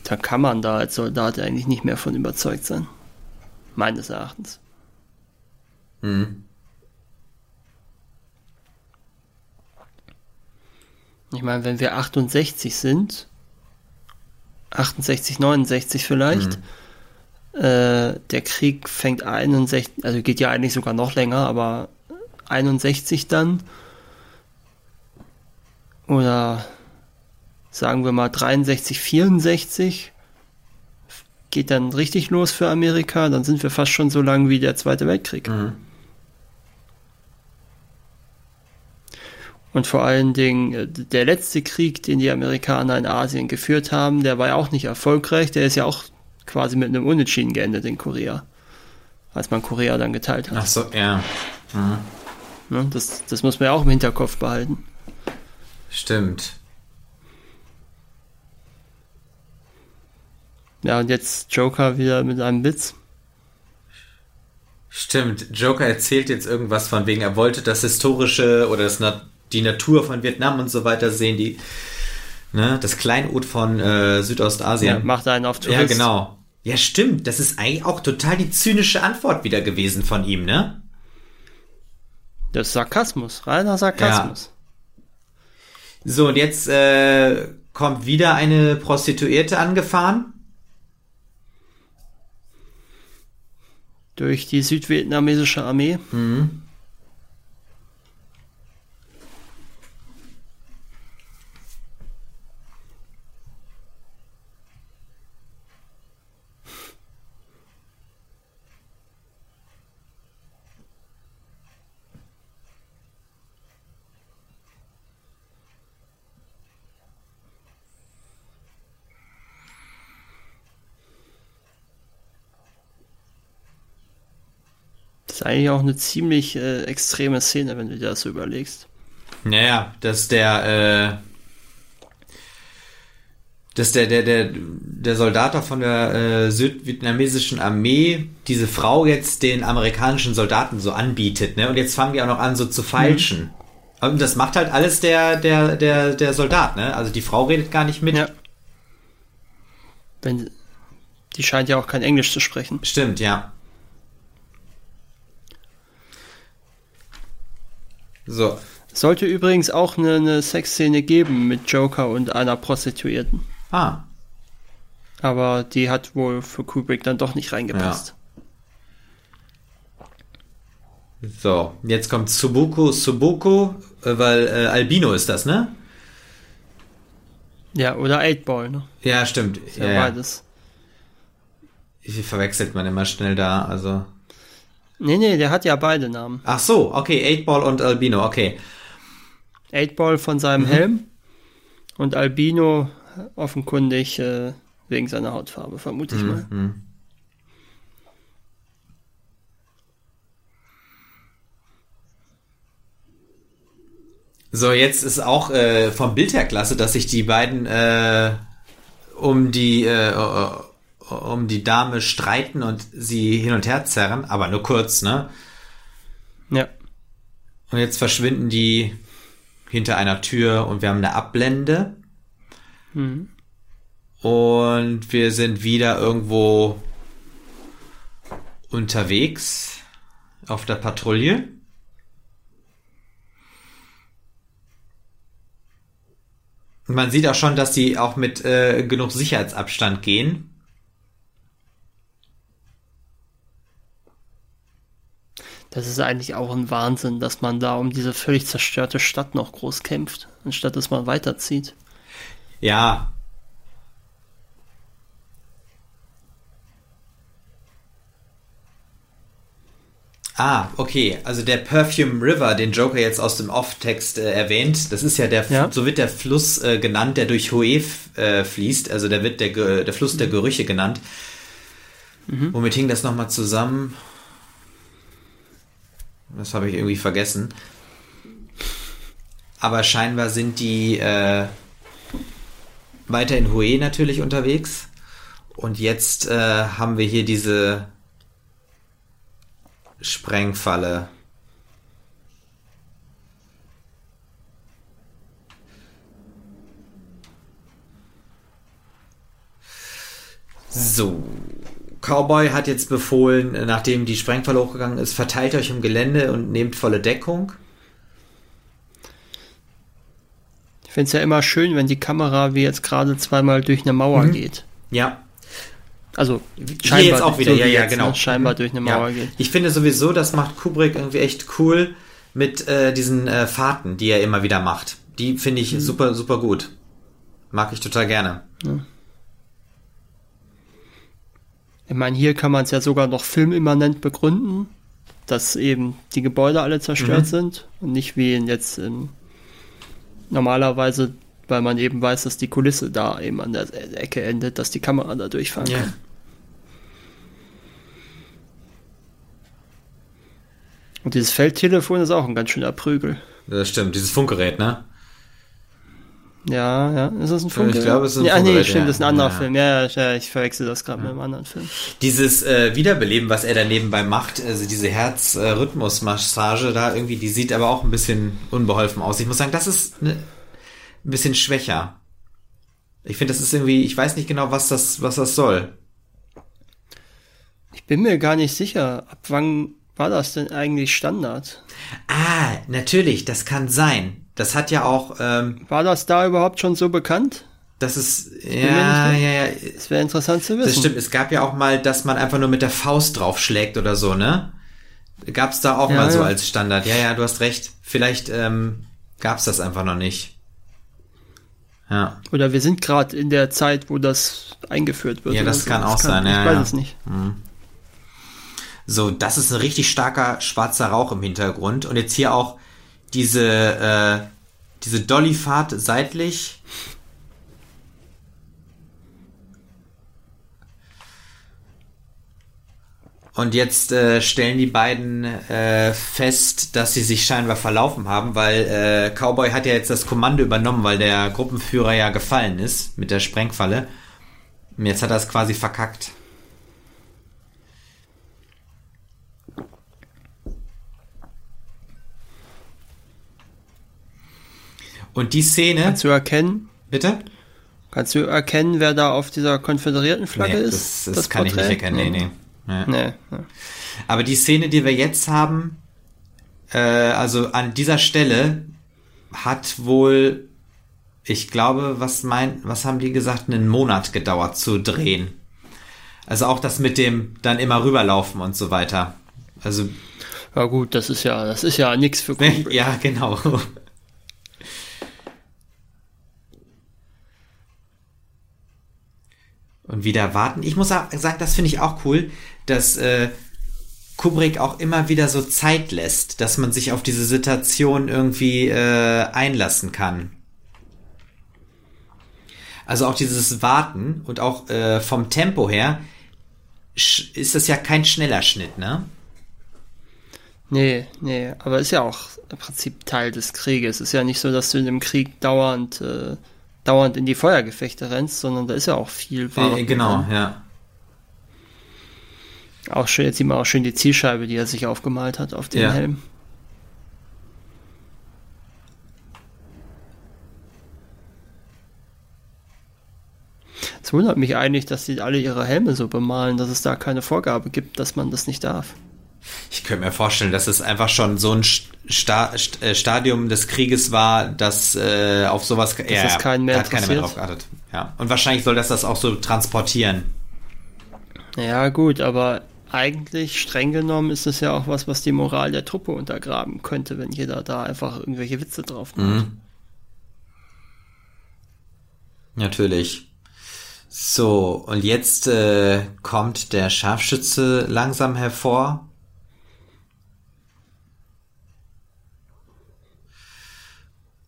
da kann man da als Soldat eigentlich nicht mehr von überzeugt sein. Meines Erachtens. Mhm. Ich meine, wenn wir 68 sind, 68, 69 vielleicht, mhm. äh, der Krieg fängt 61, also geht ja eigentlich sogar noch länger, aber 61 dann, oder sagen wir mal 63, 64, geht dann richtig los für Amerika, dann sind wir fast schon so lang wie der Zweite Weltkrieg. Mhm. Und vor allen Dingen äh, der letzte Krieg, den die Amerikaner in Asien geführt haben, der war ja auch nicht erfolgreich. Der ist ja auch quasi mit einem Unentschieden geendet in Korea. Als man Korea dann geteilt hat. Ach so, ja. Mhm. Ne, das, das muss man ja auch im Hinterkopf behalten. Stimmt. Ja, und jetzt Joker wieder mit einem Witz. Stimmt, Joker erzählt jetzt irgendwas von wegen, er wollte das historische oder das die Natur von Vietnam und so weiter sehen, die ne, das Kleinod von äh, Südostasien. Ja, macht einen auf Tourist. Ja, genau. Ja, stimmt. Das ist eigentlich auch total die zynische Antwort wieder gewesen von ihm, ne? Das ist Sarkasmus, reiner Sarkasmus. Ja. So, und jetzt äh, kommt wieder eine Prostituierte angefahren. Durch die südvietnamesische Armee. Mhm. Ist eigentlich auch eine ziemlich äh, extreme Szene, wenn du dir das so überlegst. Naja, dass der, äh, dass der, der, der, der Soldat von der äh, südvietnamesischen Armee diese Frau jetzt den amerikanischen Soldaten so anbietet, ne? Und jetzt fangen die auch noch an, so zu feilschen. Mhm. Und das macht halt alles der, der, der, der Soldat, ne? Also die Frau redet gar nicht mit. Ja. Wenn, die scheint ja auch kein Englisch zu sprechen. Stimmt, ja. So. Sollte übrigens auch eine, eine Sexszene geben mit Joker und einer Prostituierten. Ah. Aber die hat wohl für Kubrick dann doch nicht reingepasst. Ja. So, jetzt kommt Subuku Subuku, äh, weil äh, Albino ist das, ne? Ja, oder Eightball, ne? Ja, stimmt. Ist ja, ja, beides. Wie verwechselt man immer schnell da, also. Nee, nee, der hat ja beide Namen. Ach so, okay, 8-Ball und Albino, okay. 8-Ball von seinem mhm. Helm und Albino offenkundig äh, wegen seiner Hautfarbe, vermute ich mhm. mal. Mhm. So, jetzt ist auch äh, vom Bild her klasse, dass sich die beiden äh, um die äh, um die Dame streiten und sie hin und her zerren, aber nur kurz, ne? Ja. Und jetzt verschwinden die hinter einer Tür und wir haben eine Abblende. Mhm. Und wir sind wieder irgendwo unterwegs auf der Patrouille. Man sieht auch schon, dass sie auch mit äh, genug Sicherheitsabstand gehen. Das ist eigentlich auch ein Wahnsinn, dass man da um diese völlig zerstörte Stadt noch groß kämpft, anstatt dass man weiterzieht. Ja. Ah, okay. Also der Perfume River, den Joker jetzt aus dem Off-Text äh, erwähnt, das ist ja der, Ja. so wird der Fluss äh, genannt, der durch Hoe äh, fließt. Also der wird der, der Fluss der Gerüche genannt. Womit hing das nochmal zusammen? Das habe ich irgendwie vergessen. Aber scheinbar sind die äh, weiter in Hue natürlich unterwegs. Und jetzt äh, haben wir hier diese Sprengfalle. So. Cowboy hat jetzt befohlen, nachdem die Sprengfalle hochgegangen ist, verteilt euch im Gelände und nehmt volle Deckung. Ich finde es ja immer schön, wenn die Kamera wie jetzt gerade zweimal durch eine Mauer Mhm. geht. Ja, Also Hier jetzt auch wieder, so ja, ja, jetzt, genau. Ne, scheinbar Mhm. durch eine Ja. Mauer geht. Ich finde sowieso, das macht Kubrick irgendwie echt cool mit äh, diesen äh, Fahrten, die er immer wieder macht. Die finde Mhm. ich super, super gut. Mag ich total gerne. Ich meine, hier kann man es ja sogar noch filmimmanent begründen, dass eben die Gebäude alle zerstört Mhm. sind und nicht wie in jetzt in, normalerweise, weil man eben weiß, dass die Kulisse da eben an der Ecke endet, dass die Kamera da durchfahren kann. Und dieses Feldtelefon ist auch ein ganz schöner Prügel. Das stimmt, dieses Funkgerät, ne? Ja, ja, ist das ein Funkgerät? glaube, es ist ein ja, nee, Funkgerät, stimmt, ja. das ist ein anderer Ja. Film. Ja, ja, ich verwechsel das gerade mit einem anderen Film. Dieses äh, Wiederbeleben, was er da nebenbei macht, also diese Herzrhythmusmassage da irgendwie, die sieht aber auch ein bisschen unbeholfen aus. Ich muss sagen, das ist ne, ein bisschen schwächer. Ich finde, das ist irgendwie, ich weiß nicht genau, was das, was das soll. Ich bin mir gar nicht sicher, ab wann war das denn eigentlich Standard? Ah, natürlich, das kann sein. Das hat ja auch, ähm, War das da überhaupt schon so bekannt? das ist, ja, ja, ja, Das wäre interessant zu wissen. das stimmt. Es gab ja auch mal, dass man einfach nur mit der Faust draufschlägt oder so, ne? Gab's da auch Ja, mal so ja. als Standard. Ja, ja, du hast recht. Vielleicht ähm, gab's das einfach noch nicht. Ja, Oder wir sind gerade in der Zeit, wo das eingeführt wird. Ja, das so. kann auch sein, Ich ja, weiß ja. es nicht. so, das ist ein richtig starker schwarzer Rauch im Hintergrund. Und jetzt hier auch diese, äh, diese Dollyfahrt seitlich. Und jetzt äh, stellen die beiden äh, fest, dass sie sich scheinbar verlaufen haben, weil äh, Cowboy hat ja jetzt das Kommando übernommen, weil der Gruppenführer ja gefallen ist mit der Sprengfalle. Und jetzt hat er es quasi verkackt. Und die Szene, Kannst du erkennen? bitte? Kannst du erkennen, wer da auf dieser konföderierten Flagge Nee, ist? das, das, kann ich nicht Porträt? erkennen. Nee, nee. nee. Nee. Aber die Szene, die wir jetzt haben, äh, also an dieser Stelle hat wohl, ich glaube, was mein, was haben die gesagt, einen Monat gedauert zu drehen. Also auch das mit dem dann immer rüberlaufen und so weiter. Also Ja gut, das ist ja, das ist ja nichts für? Kubrick. Ja, genau. Und wieder warten. Ich muss auch sagen, das finde ich auch cool, dass äh, Kubrick auch immer wieder so Zeit lässt, dass man sich auf diese Situation irgendwie äh, einlassen kann. Also auch dieses Warten und auch äh, vom Tempo her ist das ja kein schneller Schnitt, ne? Nee, nee, aber ist ja auch im Prinzip Teil des Krieges. Ist ja nicht so, dass du in dem Krieg dauernd, äh, dauernd in die Feuergefechte rennst, sondern da ist ja auch viel Äh, genau, dran. ja. Auch schön, jetzt sieht man auch schön die Zielscheibe, die er sich aufgemalt hat auf den Ja. Helm. Es wundert mich eigentlich, dass sie alle ihre Helme so bemalen, dass es da keine Vorgabe gibt, dass man das nicht darf. Ich könnte mir vorstellen, dass es einfach schon so ein Sta äh, Stadium des Krieges war, dass äh, auf sowas das ja, ist kein mehr hat keiner mehr drauf geachtet. Ja. Und wahrscheinlich soll das das auch so transportieren. Ja, gut, aber eigentlich streng genommen ist es ja auch was, was die Moral der Truppe untergraben könnte, wenn jeder da einfach irgendwelche Witze drauf macht. Mhm. Natürlich. So, und jetzt äh, kommt der Scharfschütze langsam hervor.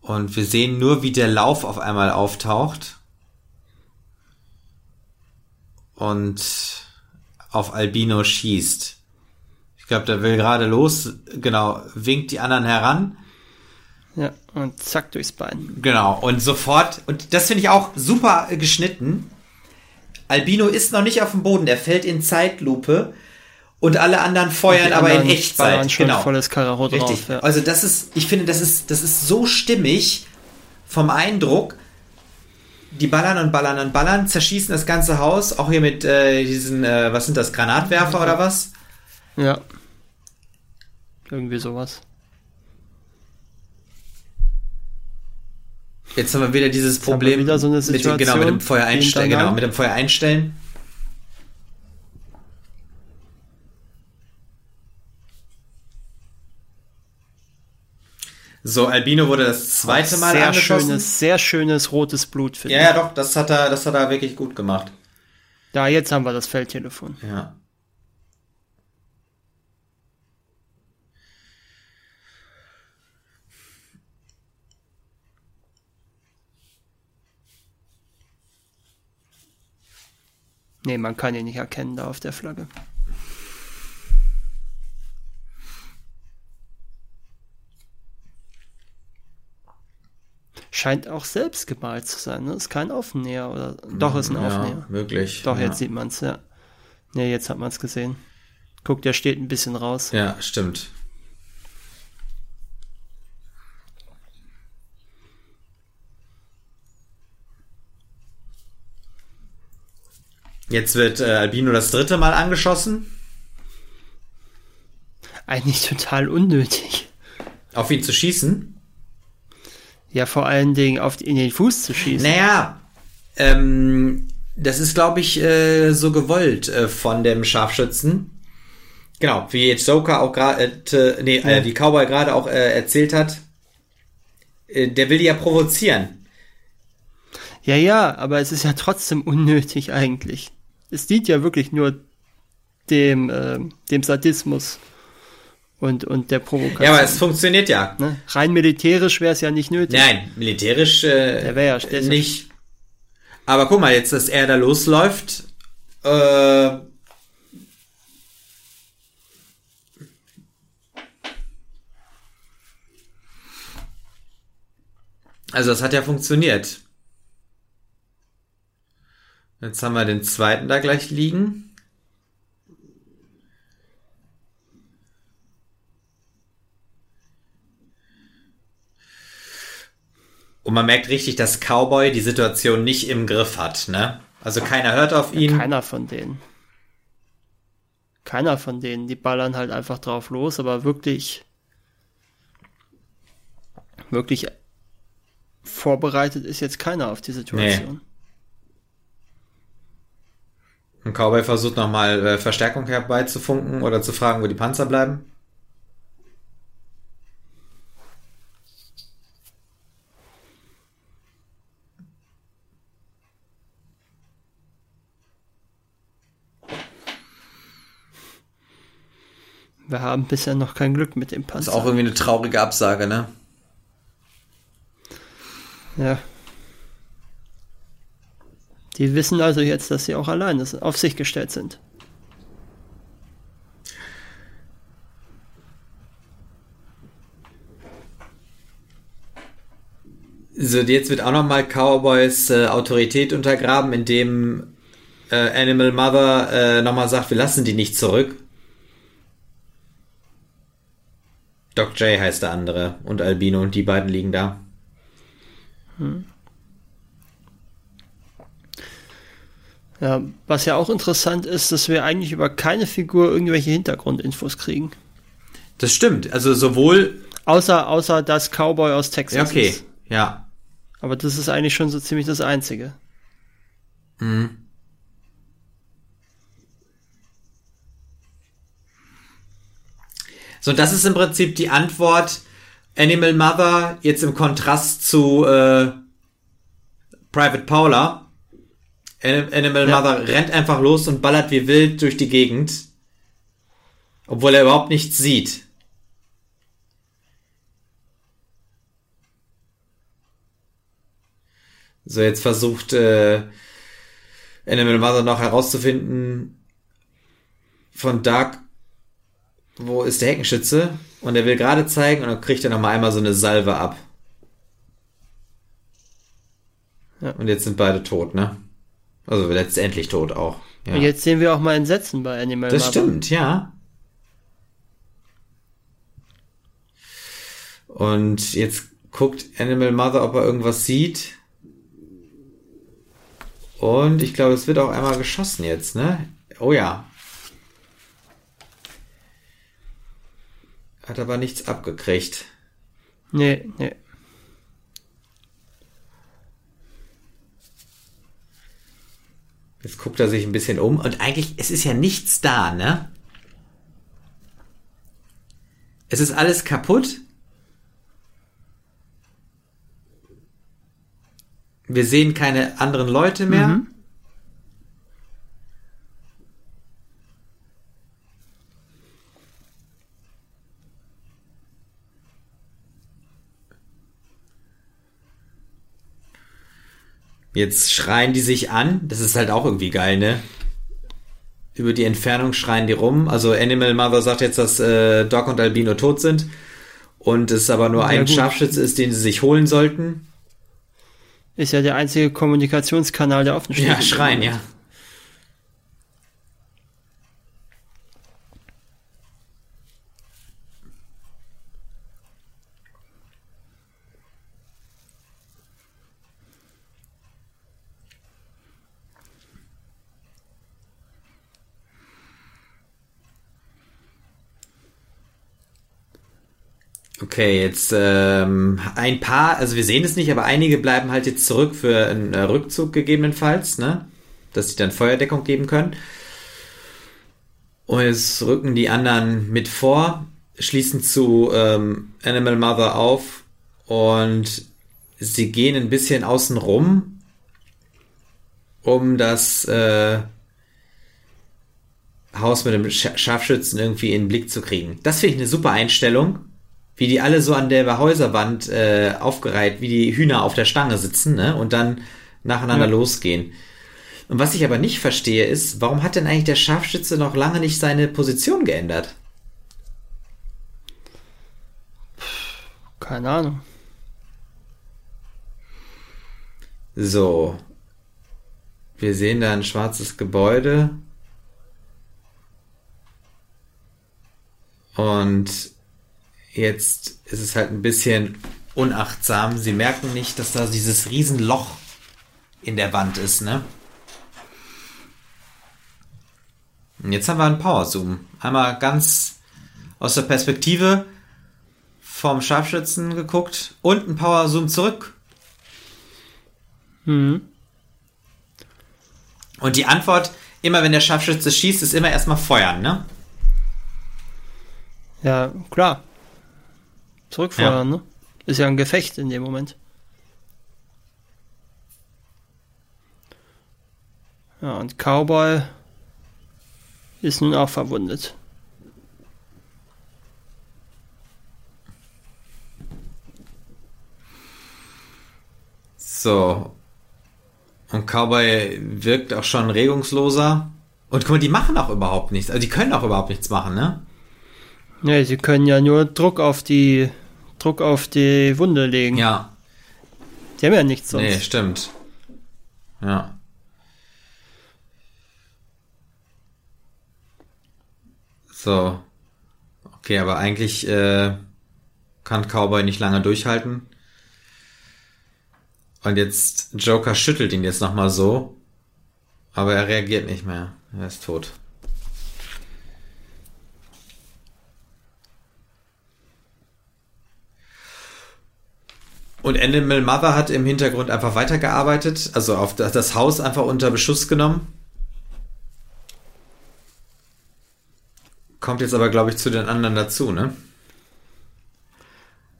Und wir sehen nur, wie der Lauf auf einmal auftaucht. Und auf Albino schießt. Ich glaube, der will gerade los, genau, winkt die anderen heran. Ja, und zack durchs Bein. Genau, und sofort, und das finde ich auch super geschnitten. Albino ist noch nicht auf dem Boden, der fällt in Zeitlupe und alle anderen feuern aber anderen in Echtzeit. Schon genau. volles Karacho Richtig. Drauf, ja. Also das ist, ich finde, das ist, das ist so stimmig vom Eindruck. Die ballern und ballern und ballern, zerschießen das ganze Haus, auch hier mit äh, diesen, äh, was sind das, Granatwerfer oder was? Ja. Irgendwie sowas. Jetzt haben wir wieder dieses Problem wieder so mit, genau, mit dem Feuer einstellen, genau, mit dem Feuer einstellen. So, Albino wurde das zweite Mal sehr angeschossen. Schönes, sehr schönes rotes Blut, finde ja, ich. Ja, doch, das hat er, das hat er wirklich gut gemacht. Da, jetzt haben wir das Feldtelefon. Ja. Nee, man kann ihn nicht erkennen da auf der Flagge. Scheint auch selbst gemalt zu sein, ne? Ist kein Aufnäher oder doch ist ein ja, Aufnäher. Möglich. Doch, ja. jetzt sieht man es, ja. Ja, jetzt hat man es gesehen. Guck, der steht ein bisschen raus. Ja, stimmt. Jetzt wird äh, Albino das dritte Mal angeschossen. Eigentlich total unnötig. Auf ihn zu schießen? Ja, vor allen Dingen auf in den Fuß zu schießen. Naja, ähm, das ist, glaube ich, äh, so gewollt äh, von dem Scharfschützen. Genau, wie jetzt Joker auch gerade, äh, nee, äh, ja. wie Cowboy gerade auch äh, erzählt hat. Äh, der will die ja provozieren. Ja, ja, aber es ist ja trotzdem unnötig eigentlich es dient ja wirklich nur dem, dem Sadismus und, und der Provokation. Ja, aber es funktioniert ja. Ne? Rein militärisch wäre es ja nicht nötig. Nein, militärisch äh, der ja, nicht. Aber guck mal, jetzt, dass er da losläuft, äh, Also das hat ja funktioniert. Jetzt haben wir den zweiten da gleich liegen. Und man merkt richtig, dass Cowboy die Situation nicht im Griff hat, ne? Also keiner hört auf ihn. Ja, keiner von denen. Keiner von denen. Die ballern halt einfach drauf los, aber wirklich, wirklich vorbereitet ist jetzt keiner auf die Situation. Nee. Und Cowboy versucht nochmal äh, Verstärkung herbeizufunken oder zu fragen, wo die Panzer bleiben. Wir haben bisher noch kein Glück mit dem Panzer. Das ist auch irgendwie eine traurige Absage, ne? Ja. Die wissen also jetzt, dass sie auch alleine auf sich gestellt sind. So, jetzt wird auch nochmal Cowboys äh, Autorität untergraben, indem äh, Animal Mother äh, nochmal sagt, wir lassen die nicht zurück. Doc J heißt der andere und Albino und die beiden liegen da. Hm. Ja, was ja auch interessant ist, dass wir eigentlich über keine Figur irgendwelche Hintergrundinfos kriegen. Das stimmt. Also sowohl. Außer, außer das Cowboy aus Texas. Ja, okay. Ist. Ja. Aber das ist eigentlich schon so ziemlich das Einzige. Mhm. So, das ist im Prinzip die Antwort Animal Mother jetzt im Kontrast zu äh, Private Paula. Animal ja. Mother rennt einfach los und ballert wie wild durch die Gegend, obwohl er überhaupt nichts sieht. So, jetzt versucht äh, Animal Mother noch herauszufinden von Dark, wo ist der Heckenschütze? Und er will gerade zeigen und dann kriegt er noch mal einmal so eine Salve ab. Ja. Und jetzt sind beide tot, ne? Also letztendlich tot auch. Ja. Und jetzt sehen wir auch mal Entsetzen bei Animal Das Mother. stimmt, ja. Und jetzt guckt Animal Mother, ob er irgendwas sieht. Und ich glaube, es wird auch einmal geschossen jetzt, ne? Oh ja. Hat aber nichts abgekriegt. Nee, nee. Jetzt guckt er sich ein bisschen um und eigentlich, es ist ja nichts da, ne? Es ist alles kaputt. Wir sehen keine anderen Leute mehr. Mhm. Jetzt schreien die sich an. Das ist halt auch irgendwie geil, ne? Über die Entfernung schreien die rum. Also Animal Mother sagt jetzt, dass äh, Doc und Albino tot sind. Und es aber nur ja, ein gut. Scharfschütze ist, den sie sich holen sollten. Ist ja der einzige Kommunikationskanal, der offen steht. Ja, schreien, ja. Okay, jetzt ähm, ein paar, also wir sehen es nicht, aber einige bleiben halt jetzt zurück für einen äh, Rückzug gegebenenfalls, ne? Dass sie dann Feuerdeckung geben können. Und jetzt rücken die anderen mit vor, schließen zu ähm, Animal Mother auf und sie gehen ein bisschen außen rum, um das äh, Haus mit dem Scharfschützen irgendwie in den Blick zu kriegen. Das finde ich eine super Einstellung wie die alle so an der Häuserwand äh, aufgereiht, wie die Hühner auf der Stange sitzen, ne? Und dann nacheinander ja. losgehen. Und was ich aber nicht verstehe, ist, warum hat denn eigentlich der Scharfschütze noch lange nicht seine Position geändert? Keine Ahnung. So. Wir sehen da ein schwarzes Gebäude. Und Jetzt ist es halt ein bisschen unachtsam. Sie merken nicht, dass da dieses Riesenloch in der Wand ist, ne? Und jetzt haben wir einen Power-Zoom. Einmal ganz aus der Perspektive vom Scharfschützen geguckt und ein Power-Zoom zurück. Mhm. Und die Antwort, immer wenn der Scharfschütze schießt, ist immer erstmal feuern, ne? Ja, klar zurückfeuern, ja. ne? Ist ja ein Gefecht in dem Moment. Ja, und Cowboy ist nun auch verwundet. So. Und Cowboy wirkt auch schon regungsloser. Und guck mal, die machen auch überhaupt nichts. Also die können auch überhaupt nichts machen, ne? Ja, sie können ja nur Druck auf die Druck auf die Wunde legen. Ja. Die haben ja nichts sonst. Nee, stimmt. Ja. So. Okay, aber eigentlich äh, kann Cowboy nicht lange durchhalten. Und jetzt Joker schüttelt ihn jetzt nochmal so. Aber er reagiert nicht mehr. Er ist tot. Und Animal Mother hat im Hintergrund einfach weitergearbeitet, also auf das Haus einfach unter Beschuss genommen. Kommt jetzt aber, glaube ich, zu den anderen dazu, ne?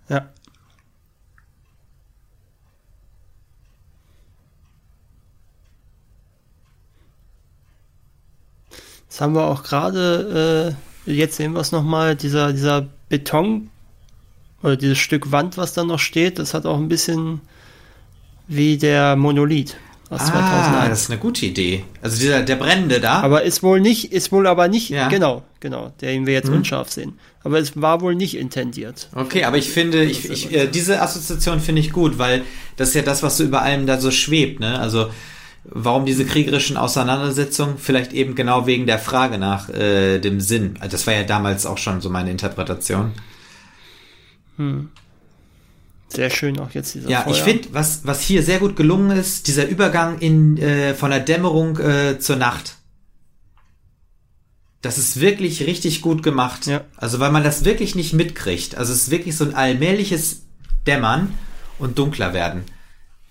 Ja. Das haben wir auch gerade, äh, jetzt sehen wir es nochmal, dieser, dieser Beton oder dieses Stück Wand, was da noch steht, das hat auch ein bisschen wie der Monolith aus ah, 2001. das ist eine gute Idee. Also dieser, der brennende da. Aber ist wohl nicht, ist wohl aber nicht, ja. genau, genau, den wir jetzt hm. unscharf sehen. Aber es war wohl nicht intendiert. Okay, aber ich finde, ich, ich, äh, diese Assoziation finde ich gut, weil das ist ja das, was so über allem da so schwebt, ne? Also, warum diese kriegerischen Auseinandersetzungen? Vielleicht eben genau wegen der Frage nach äh, dem Sinn. Also das war ja damals auch schon so meine Interpretation. Hm. Sehr schön auch jetzt dieser Ja, Feuer. ich finde, was, was hier sehr gut gelungen ist, dieser Übergang in, äh, von der Dämmerung äh, zur Nacht. Das ist wirklich richtig gut gemacht. Ja. Also, weil man das wirklich nicht mitkriegt. Also, es ist wirklich so ein allmähliches Dämmern und dunkler werden.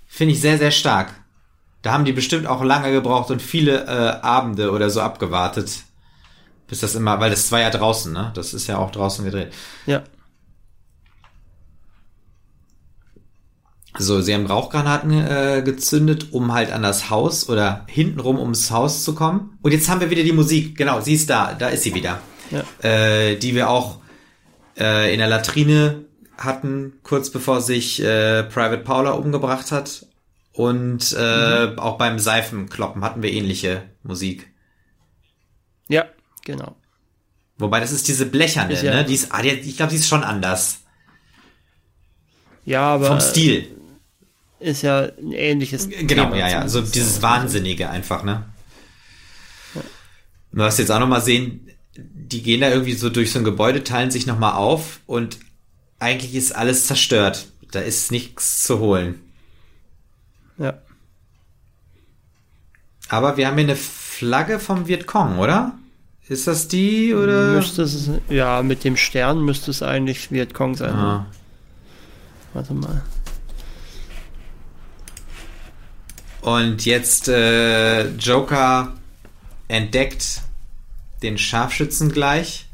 Finde ich sehr, sehr stark. Da haben die bestimmt auch lange gebraucht und viele äh, Abende oder so abgewartet. Bis das immer, weil das war ja draußen, ne? Das ist ja auch draußen gedreht. Ja. So, sie haben Rauchgranaten äh, gezündet, um halt an das Haus oder hintenrum ums Haus zu kommen. Und jetzt haben wir wieder die Musik. Genau, sie ist da. Da ist sie wieder. Ja. Äh, die wir auch äh, in der Latrine hatten, kurz bevor sich äh, Private Paula umgebracht hat. Und äh, mhm. auch beim Seifenkloppen hatten wir ähnliche Musik. Ja, genau. Wobei das ist diese blecherne, ist ja ne? Die ist, ah, die, ich glaube, die ist schon anders. Ja, aber. Vom Stil ist ja ein ähnliches. Genau, Thema ja, ja. So dieses Wahnsinnige einfach, ne? Ja. Was jetzt auch nochmal sehen, die gehen da irgendwie so durch so ein Gebäude, teilen sich nochmal auf und eigentlich ist alles zerstört. Da ist nichts zu holen. Ja. Aber wir haben hier eine Flagge vom Vietcong, oder? Ist das die oder? Müsste es, ja, mit dem Stern müsste es eigentlich Vietcong sein. Ah. Warte mal. Und jetzt äh, Joker entdeckt den Scharfschützen gleich.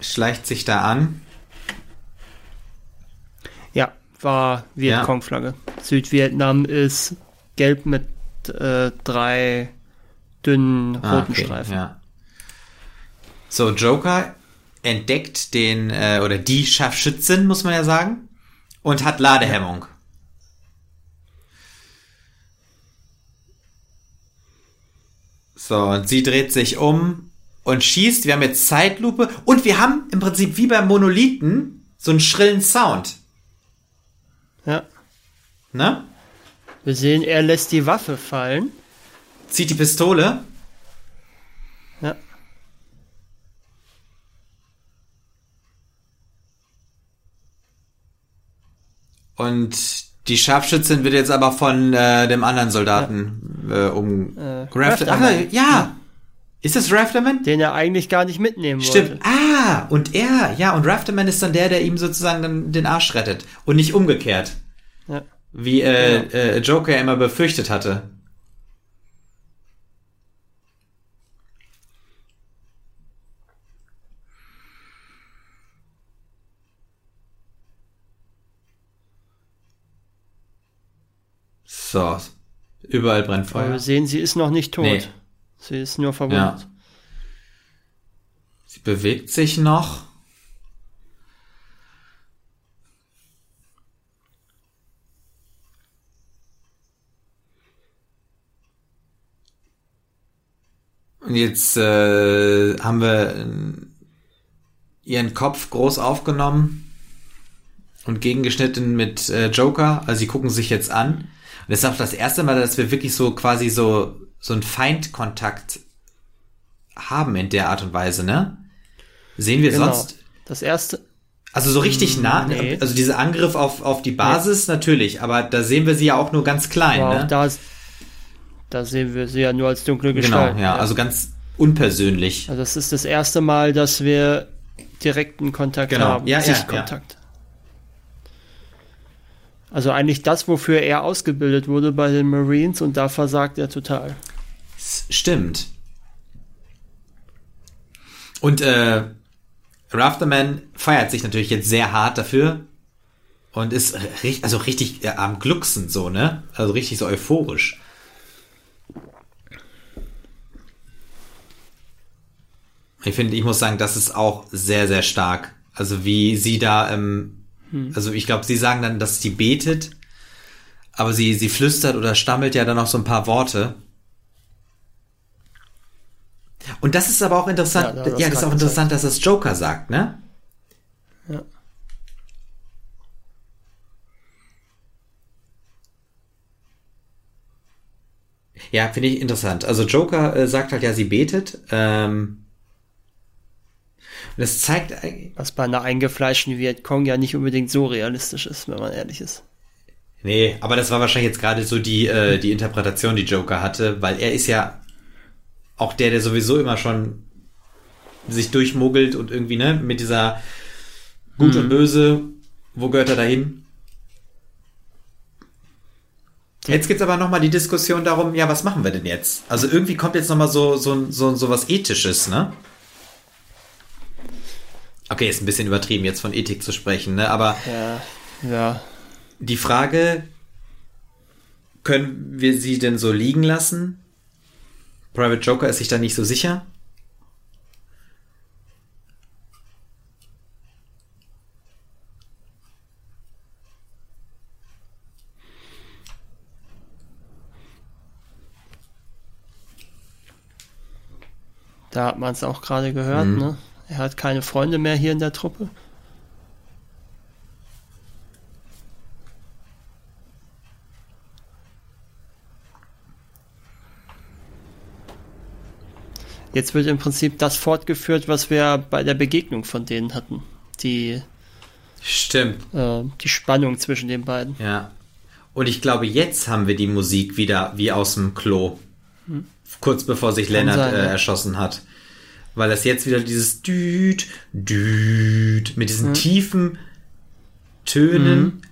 Schleicht sich da an. Ja, war Vietcong-Flagge. Ja. Südvietnam ist gelb mit äh, drei dünnen ah, roten okay, Streifen. Ja. So, Joker entdeckt den, äh, oder die Scharfschützin, muss man ja sagen und hat Ladehemmung. So, und sie dreht sich um und schießt. Wir haben jetzt Zeitlupe und wir haben im Prinzip wie beim Monolithen so einen schrillen Sound. Ja. Ne? Wir sehen, er lässt die Waffe fallen. Zieht die Pistole. Ja. Und die Scharfschützin wird jetzt aber von äh, dem anderen Soldaten ja. äh, um äh, Rafterman. Ah, ja. Ist das Rafterman? Den er eigentlich gar nicht mitnehmen Stimmt. wollte. Ah, und er, ja, und Rafterman ist dann der, der ihm sozusagen dann den Arsch rettet. Und nicht umgekehrt. Ja. Wie äh, ja. äh, Joker immer befürchtet hatte. So, überall brennt Feuer. Aber wir sehen, sie ist noch nicht tot. Nee. Sie ist nur verwundet. Ja. Sie bewegt sich noch. Und jetzt äh, haben wir ihren Kopf groß aufgenommen und gegengeschnitten mit äh, Joker. Also sie gucken sich jetzt an. Das ist auch das erste Mal, dass wir wirklich so quasi so, so einen Feindkontakt haben in der Art und Weise, ne? Sehen wir genau. sonst. Das erste. Also so richtig nah, nee. also dieser Angriff auf, auf die Basis natürlich, aber da sehen wir sie ja auch nur ganz klein, Aber ne? da, da sehen wir sie ja nur als dunkle genau, Gestalt. ja, also ganz unpersönlich. Also das ist das erste Mal, dass wir direkten Kontakt Genau. haben. Ja, ja, Sichtkontakt. Also eigentlich das, wofür er ausgebildet wurde bei den Marines und da versagt er total. Stimmt. Und äh, Rafterman feiert sich natürlich jetzt sehr hart dafür und ist richtig, also richtig äh, am Glucksen so, ne? Also richtig so euphorisch. Ich finde, ich muss sagen, das ist auch sehr, sehr stark. Also wie sie da, ähm, also ich glaube, sie sagen dann, dass sie betet, aber sie, sie flüstert oder stammelt ja dann noch so ein paar Worte. Und das ist aber auch interessant, Ja, ja, das, das ist auch interessant, dass das Joker sagt, ne? Ja. Ja, finde ich interessant. Also Joker äh, sagt halt ja, sie betet. Ähm, das zeigt eigentlich- Was bei einer eingefleischten Vietcong ja nicht unbedingt so realistisch ist, wenn man ehrlich ist. Nee, aber das war wahrscheinlich jetzt gerade so die, äh, die Interpretation, die Joker hatte, weil er ist ja auch der, der sowieso immer schon sich durchmogelt und irgendwie, ne, mit dieser Gut und Böse, wo gehört er dahin? Jetzt gibt's aber nochmal die Diskussion darum, ja, was machen wir denn jetzt? Also irgendwie kommt jetzt nochmal so, so, so, so was Ethisches, ne? Okay, ist ein bisschen übertrieben, jetzt von Ethik zu sprechen, ne? Aber Ja, ja. die Frage, können wir sie denn so liegen lassen? Private Joker ist sich da nicht so sicher. Da hat man es auch gerade gehört, Mhm. ne? Er hat keine Freunde mehr hier in der Truppe. Jetzt wird im Prinzip das fortgeführt, was wir bei der Begegnung von denen hatten. Die, Stimmt. äh, die Spannung zwischen den beiden. Ja. Und ich glaube, jetzt haben wir die Musik wieder wie aus dem Klo. Kurz bevor sich Lennart sein, äh, ja. erschossen hat. Weil das jetzt wieder dieses Düt, Düt, mit diesen tiefen Tönen.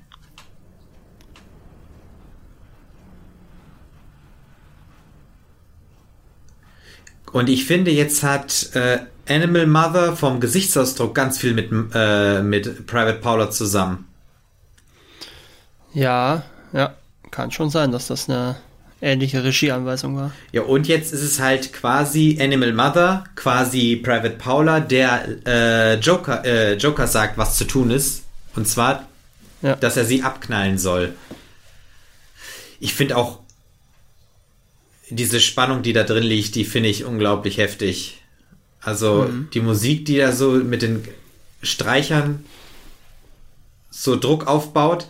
Und ich finde, jetzt hat äh, Animal Mother vom Gesichtsausdruck ganz viel mit, äh, mit Private Paula zusammen. Ja, ja, kann schon sein, dass das eine ähnliche Regieanweisung war. Ja, und jetzt ist es halt quasi Animal Mother, quasi Private Paula, der äh, Joker, äh, Joker sagt, was zu tun ist. Und zwar, Ja. dass er sie abknallen soll. Ich finde auch diese Spannung, die da drin liegt, die finde ich unglaublich heftig. Also die Musik, die da so mit den Streichern so Druck aufbaut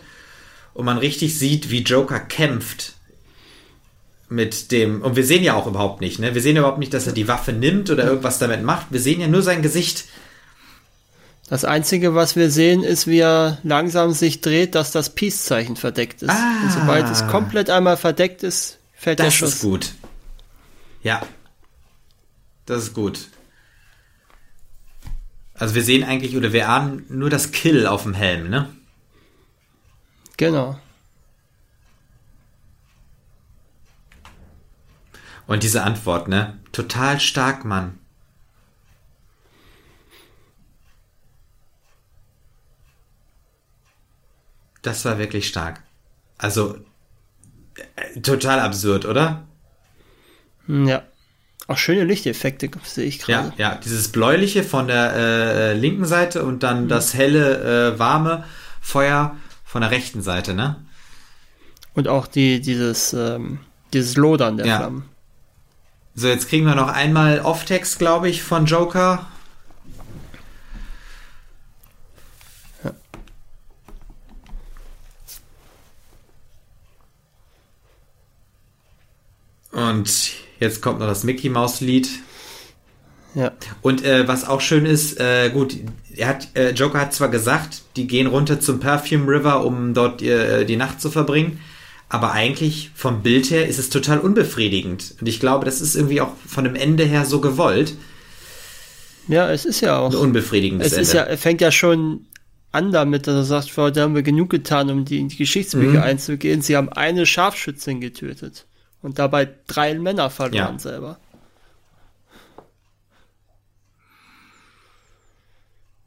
und man richtig sieht, wie Joker kämpft mit dem, und wir sehen ja auch überhaupt nicht, ne? Wir sehen überhaupt nicht, dass er die Waffe nimmt oder irgendwas damit macht. Wir sehen ja nur sein Gesicht. Das Einzige, was wir sehen, ist, wie er langsam sich dreht, dass das Peace-Zeichen verdeckt ist. Ah. Und sobald es komplett einmal verdeckt ist, fällt der Das Schuss. ist gut. Ja. Das ist gut. Also wir sehen eigentlich, oder wir ahnen nur das Kill auf dem Helm, ne? Genau. Und diese Antwort, ne? Total stark, Mann. Das war wirklich stark. Also, äh, total absurd, oder? Hm, Ja. Auch schöne Lichteffekte sehe ich Ja, gerade. ja, dieses bläuliche von der äh, linken Seite und dann das helle, äh, warme Feuer von der rechten Seite, ne? Und auch die, dieses, ähm, dieses Lodern der Ja. Flammen. So, jetzt kriegen wir noch einmal Off-Text, glaube ich, von Joker. Und jetzt kommt noch das Mickey Maus Lied. Ja. Und äh, was auch schön ist, äh, gut, er hat, äh, Joker hat zwar gesagt, die gehen runter zum Perfume River, um dort äh, die Nacht zu verbringen, aber eigentlich vom Bild her ist es total unbefriedigend. Und ich glaube, das ist irgendwie auch von dem Ende her so gewollt. Ja, es ist ja auch. Ein unbefriedigendes es Ende. ist ja, fängt ja schon an damit, dass er sagt, für heute haben wir genug getan, um die in die Geschichtsbücher Mhm. einzugehen. Sie haben eine Scharfschützin getötet und dabei drei Männer verloren Ja. selber.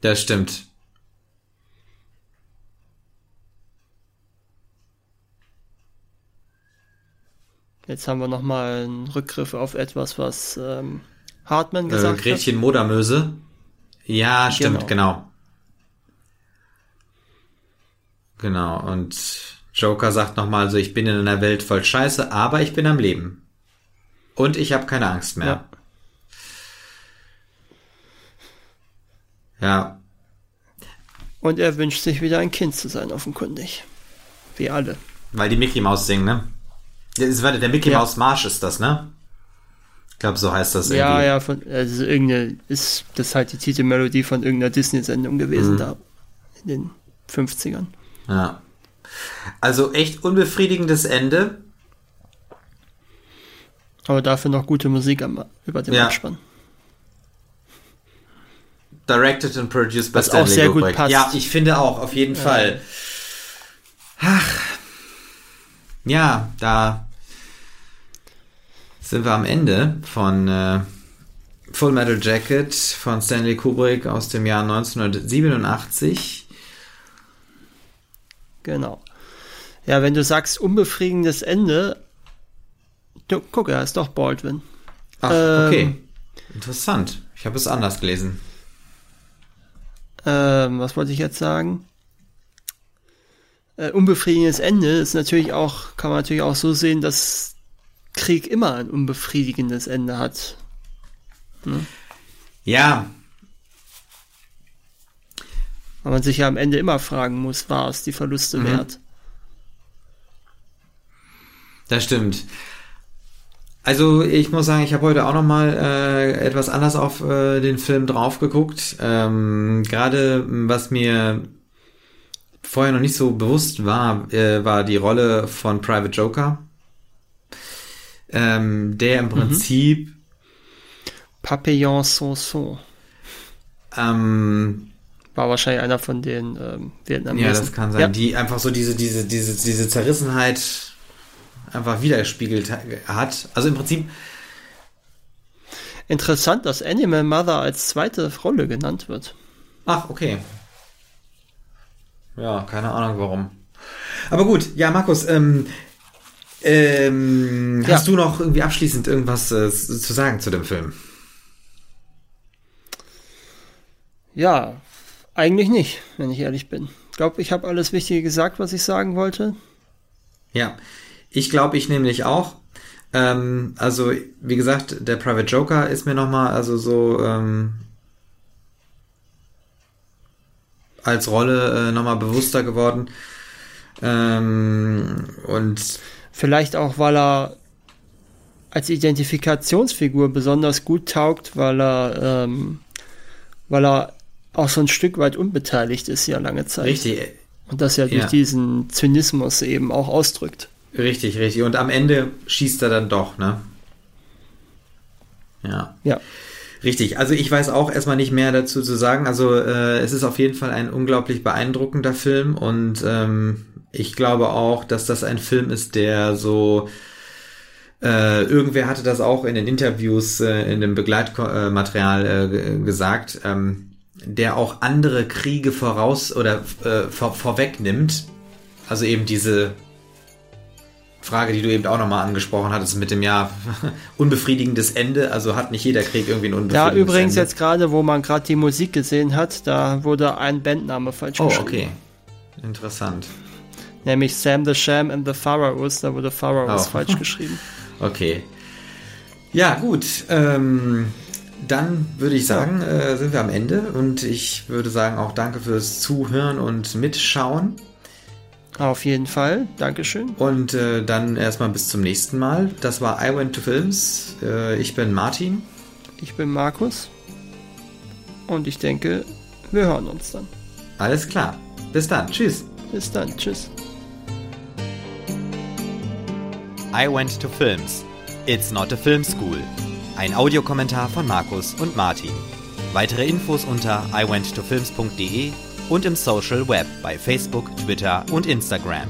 Das stimmt. Jetzt haben wir noch mal einen Rückgriff auf etwas, was ähm, Hartman Äh, gesagt hat. Gretchen Modermöse. Ja, stimmt, genau. Genau, und Joker sagt nochmal so, ich bin in einer Welt voll Scheiße, aber ich bin am Leben. Und ich habe keine Angst mehr. Ja. Und er wünscht sich wieder ein Kind zu sein, offenkundig. Wie alle. weil die Mickey Maus singen, ne? Das ist, warte, der Mickey Ja. Maus Marsch ist das, ne? Ich glaube, so heißt das Ja, irgendwie. ja, von, also irgendeine, ist das halt die Titelmelodie von irgendeiner Disney-Sendung gewesen Mhm. da in den 50ern. Ja. Also echt unbefriedigendes Ende. Aber dafür noch gute Musik am, über dem Ja. Abspann. Directed and produced by Was auch Stanley sehr gut Kubrick. passt. Ja, ich finde auch, auf jeden Fall. Ach. Ja, da sind wir am Ende von äh, Full Metal Jacket von Stanley Kubrick aus dem Jahr 1987. Genau. Ja, wenn du sagst unbefriedigendes Ende, du, guck, er ist doch Baldwin. Ach, Ähm, okay. Interessant. Ich habe es anders gelesen. Ähm, was wollte ich jetzt sagen? Äh, unbefriedigendes Ende ist natürlich auch, kann man natürlich auch so sehen, dass Krieg immer ein unbefriedigendes Ende hat. Ja, Weil man sich ja am Ende immer fragen muss, war es die Verluste Mhm. wert? Das stimmt. Also ich muss sagen, ich habe heute auch noch mal äh, etwas anders auf äh, den Film drauf geguckt. Ähm, Gerade was mir vorher noch nicht so bewusst war, äh, war die Rolle von Private Joker, ähm, der im Prinzip Papillon Sanson ähm, war wahrscheinlich einer von den ähm, Vietnamesen. ja, das kann sein, Ja. die einfach so diese diese diese diese Zerrissenheit einfach widerspiegelt ha- hat. Also im Prinzip Interessant, dass Animal Mother als zweite Rolle genannt wird. Ach, okay. Ja, keine Ahnung warum. Aber gut, ja, Markus, ähm, ähm, Ja. hast du noch irgendwie abschließend irgendwas äh, zu sagen zu dem Film? Ja, eigentlich nicht, wenn ich ehrlich bin. Ich glaube, ich habe alles Wichtige gesagt, was ich sagen wollte. Ja, ich glaube, ich nämlich auch. Ähm, also, wie gesagt, der Private Joker ist mir nochmal, also so, ähm, als Rolle äh, nochmal bewusster geworden. Ähm, und Vielleicht auch, weil er als Identifikationsfigur besonders gut taugt, weil er, ähm, weil er auch so ein Stück weit unbeteiligt ist ja lange Zeit. richtig, Und das ja durch Ja. diesen Zynismus eben auch ausdrückt. Richtig, richtig. Und am Ende schießt er dann doch, ne? Ja. Ja. Richtig. Also ich weiß auch erstmal nicht mehr dazu zu sagen. Also äh, es ist auf jeden Fall ein unglaublich beeindruckender Film und ähm, ich glaube auch, dass das ein Film ist, der so äh, irgendwer hatte das auch in den Interviews, äh, in dem Begleitmaterial äh, ge- gesagt, ähm, der auch andere Kriege voraus oder äh, vor, vorwegnimmt. Also eben diese Frage, die du eben auch nochmal angesprochen hattest mit dem ja unbefriedigendes Ende. Also hat nicht jeder Krieg irgendwie ein Ja, unbefriedigendes übrigens Ende. jetzt gerade, wo man gerade die Musik gesehen hat, da wurde ein Bandname falsch Oh, geschrieben. okay. Interessant. Nämlich Sam the Sham and the Pharaohs, da wurde Pharaohs Oh. falsch geschrieben. Okay. Ja, gut. Ähm, dann würde ich sagen, äh, sind wir am Ende und ich würde sagen auch danke fürs Zuhören und Mitschauen Auf jeden Fall, Dankeschön. und äh, dann erstmal bis zum nächsten Mal. Das war I Went to Films. Äh, ich bin Martin Ich bin Markus. Und ich denke, wir hören uns dann. Alles klar. Bis dann. Tschüss. Bis dann. Tschüss. I Went to Films. It's not a film school. Ein Audiokommentar von Markus und Martin. Weitere Infos unter iwenttofilms.de und im Social Web bei Facebook, Twitter und Instagram.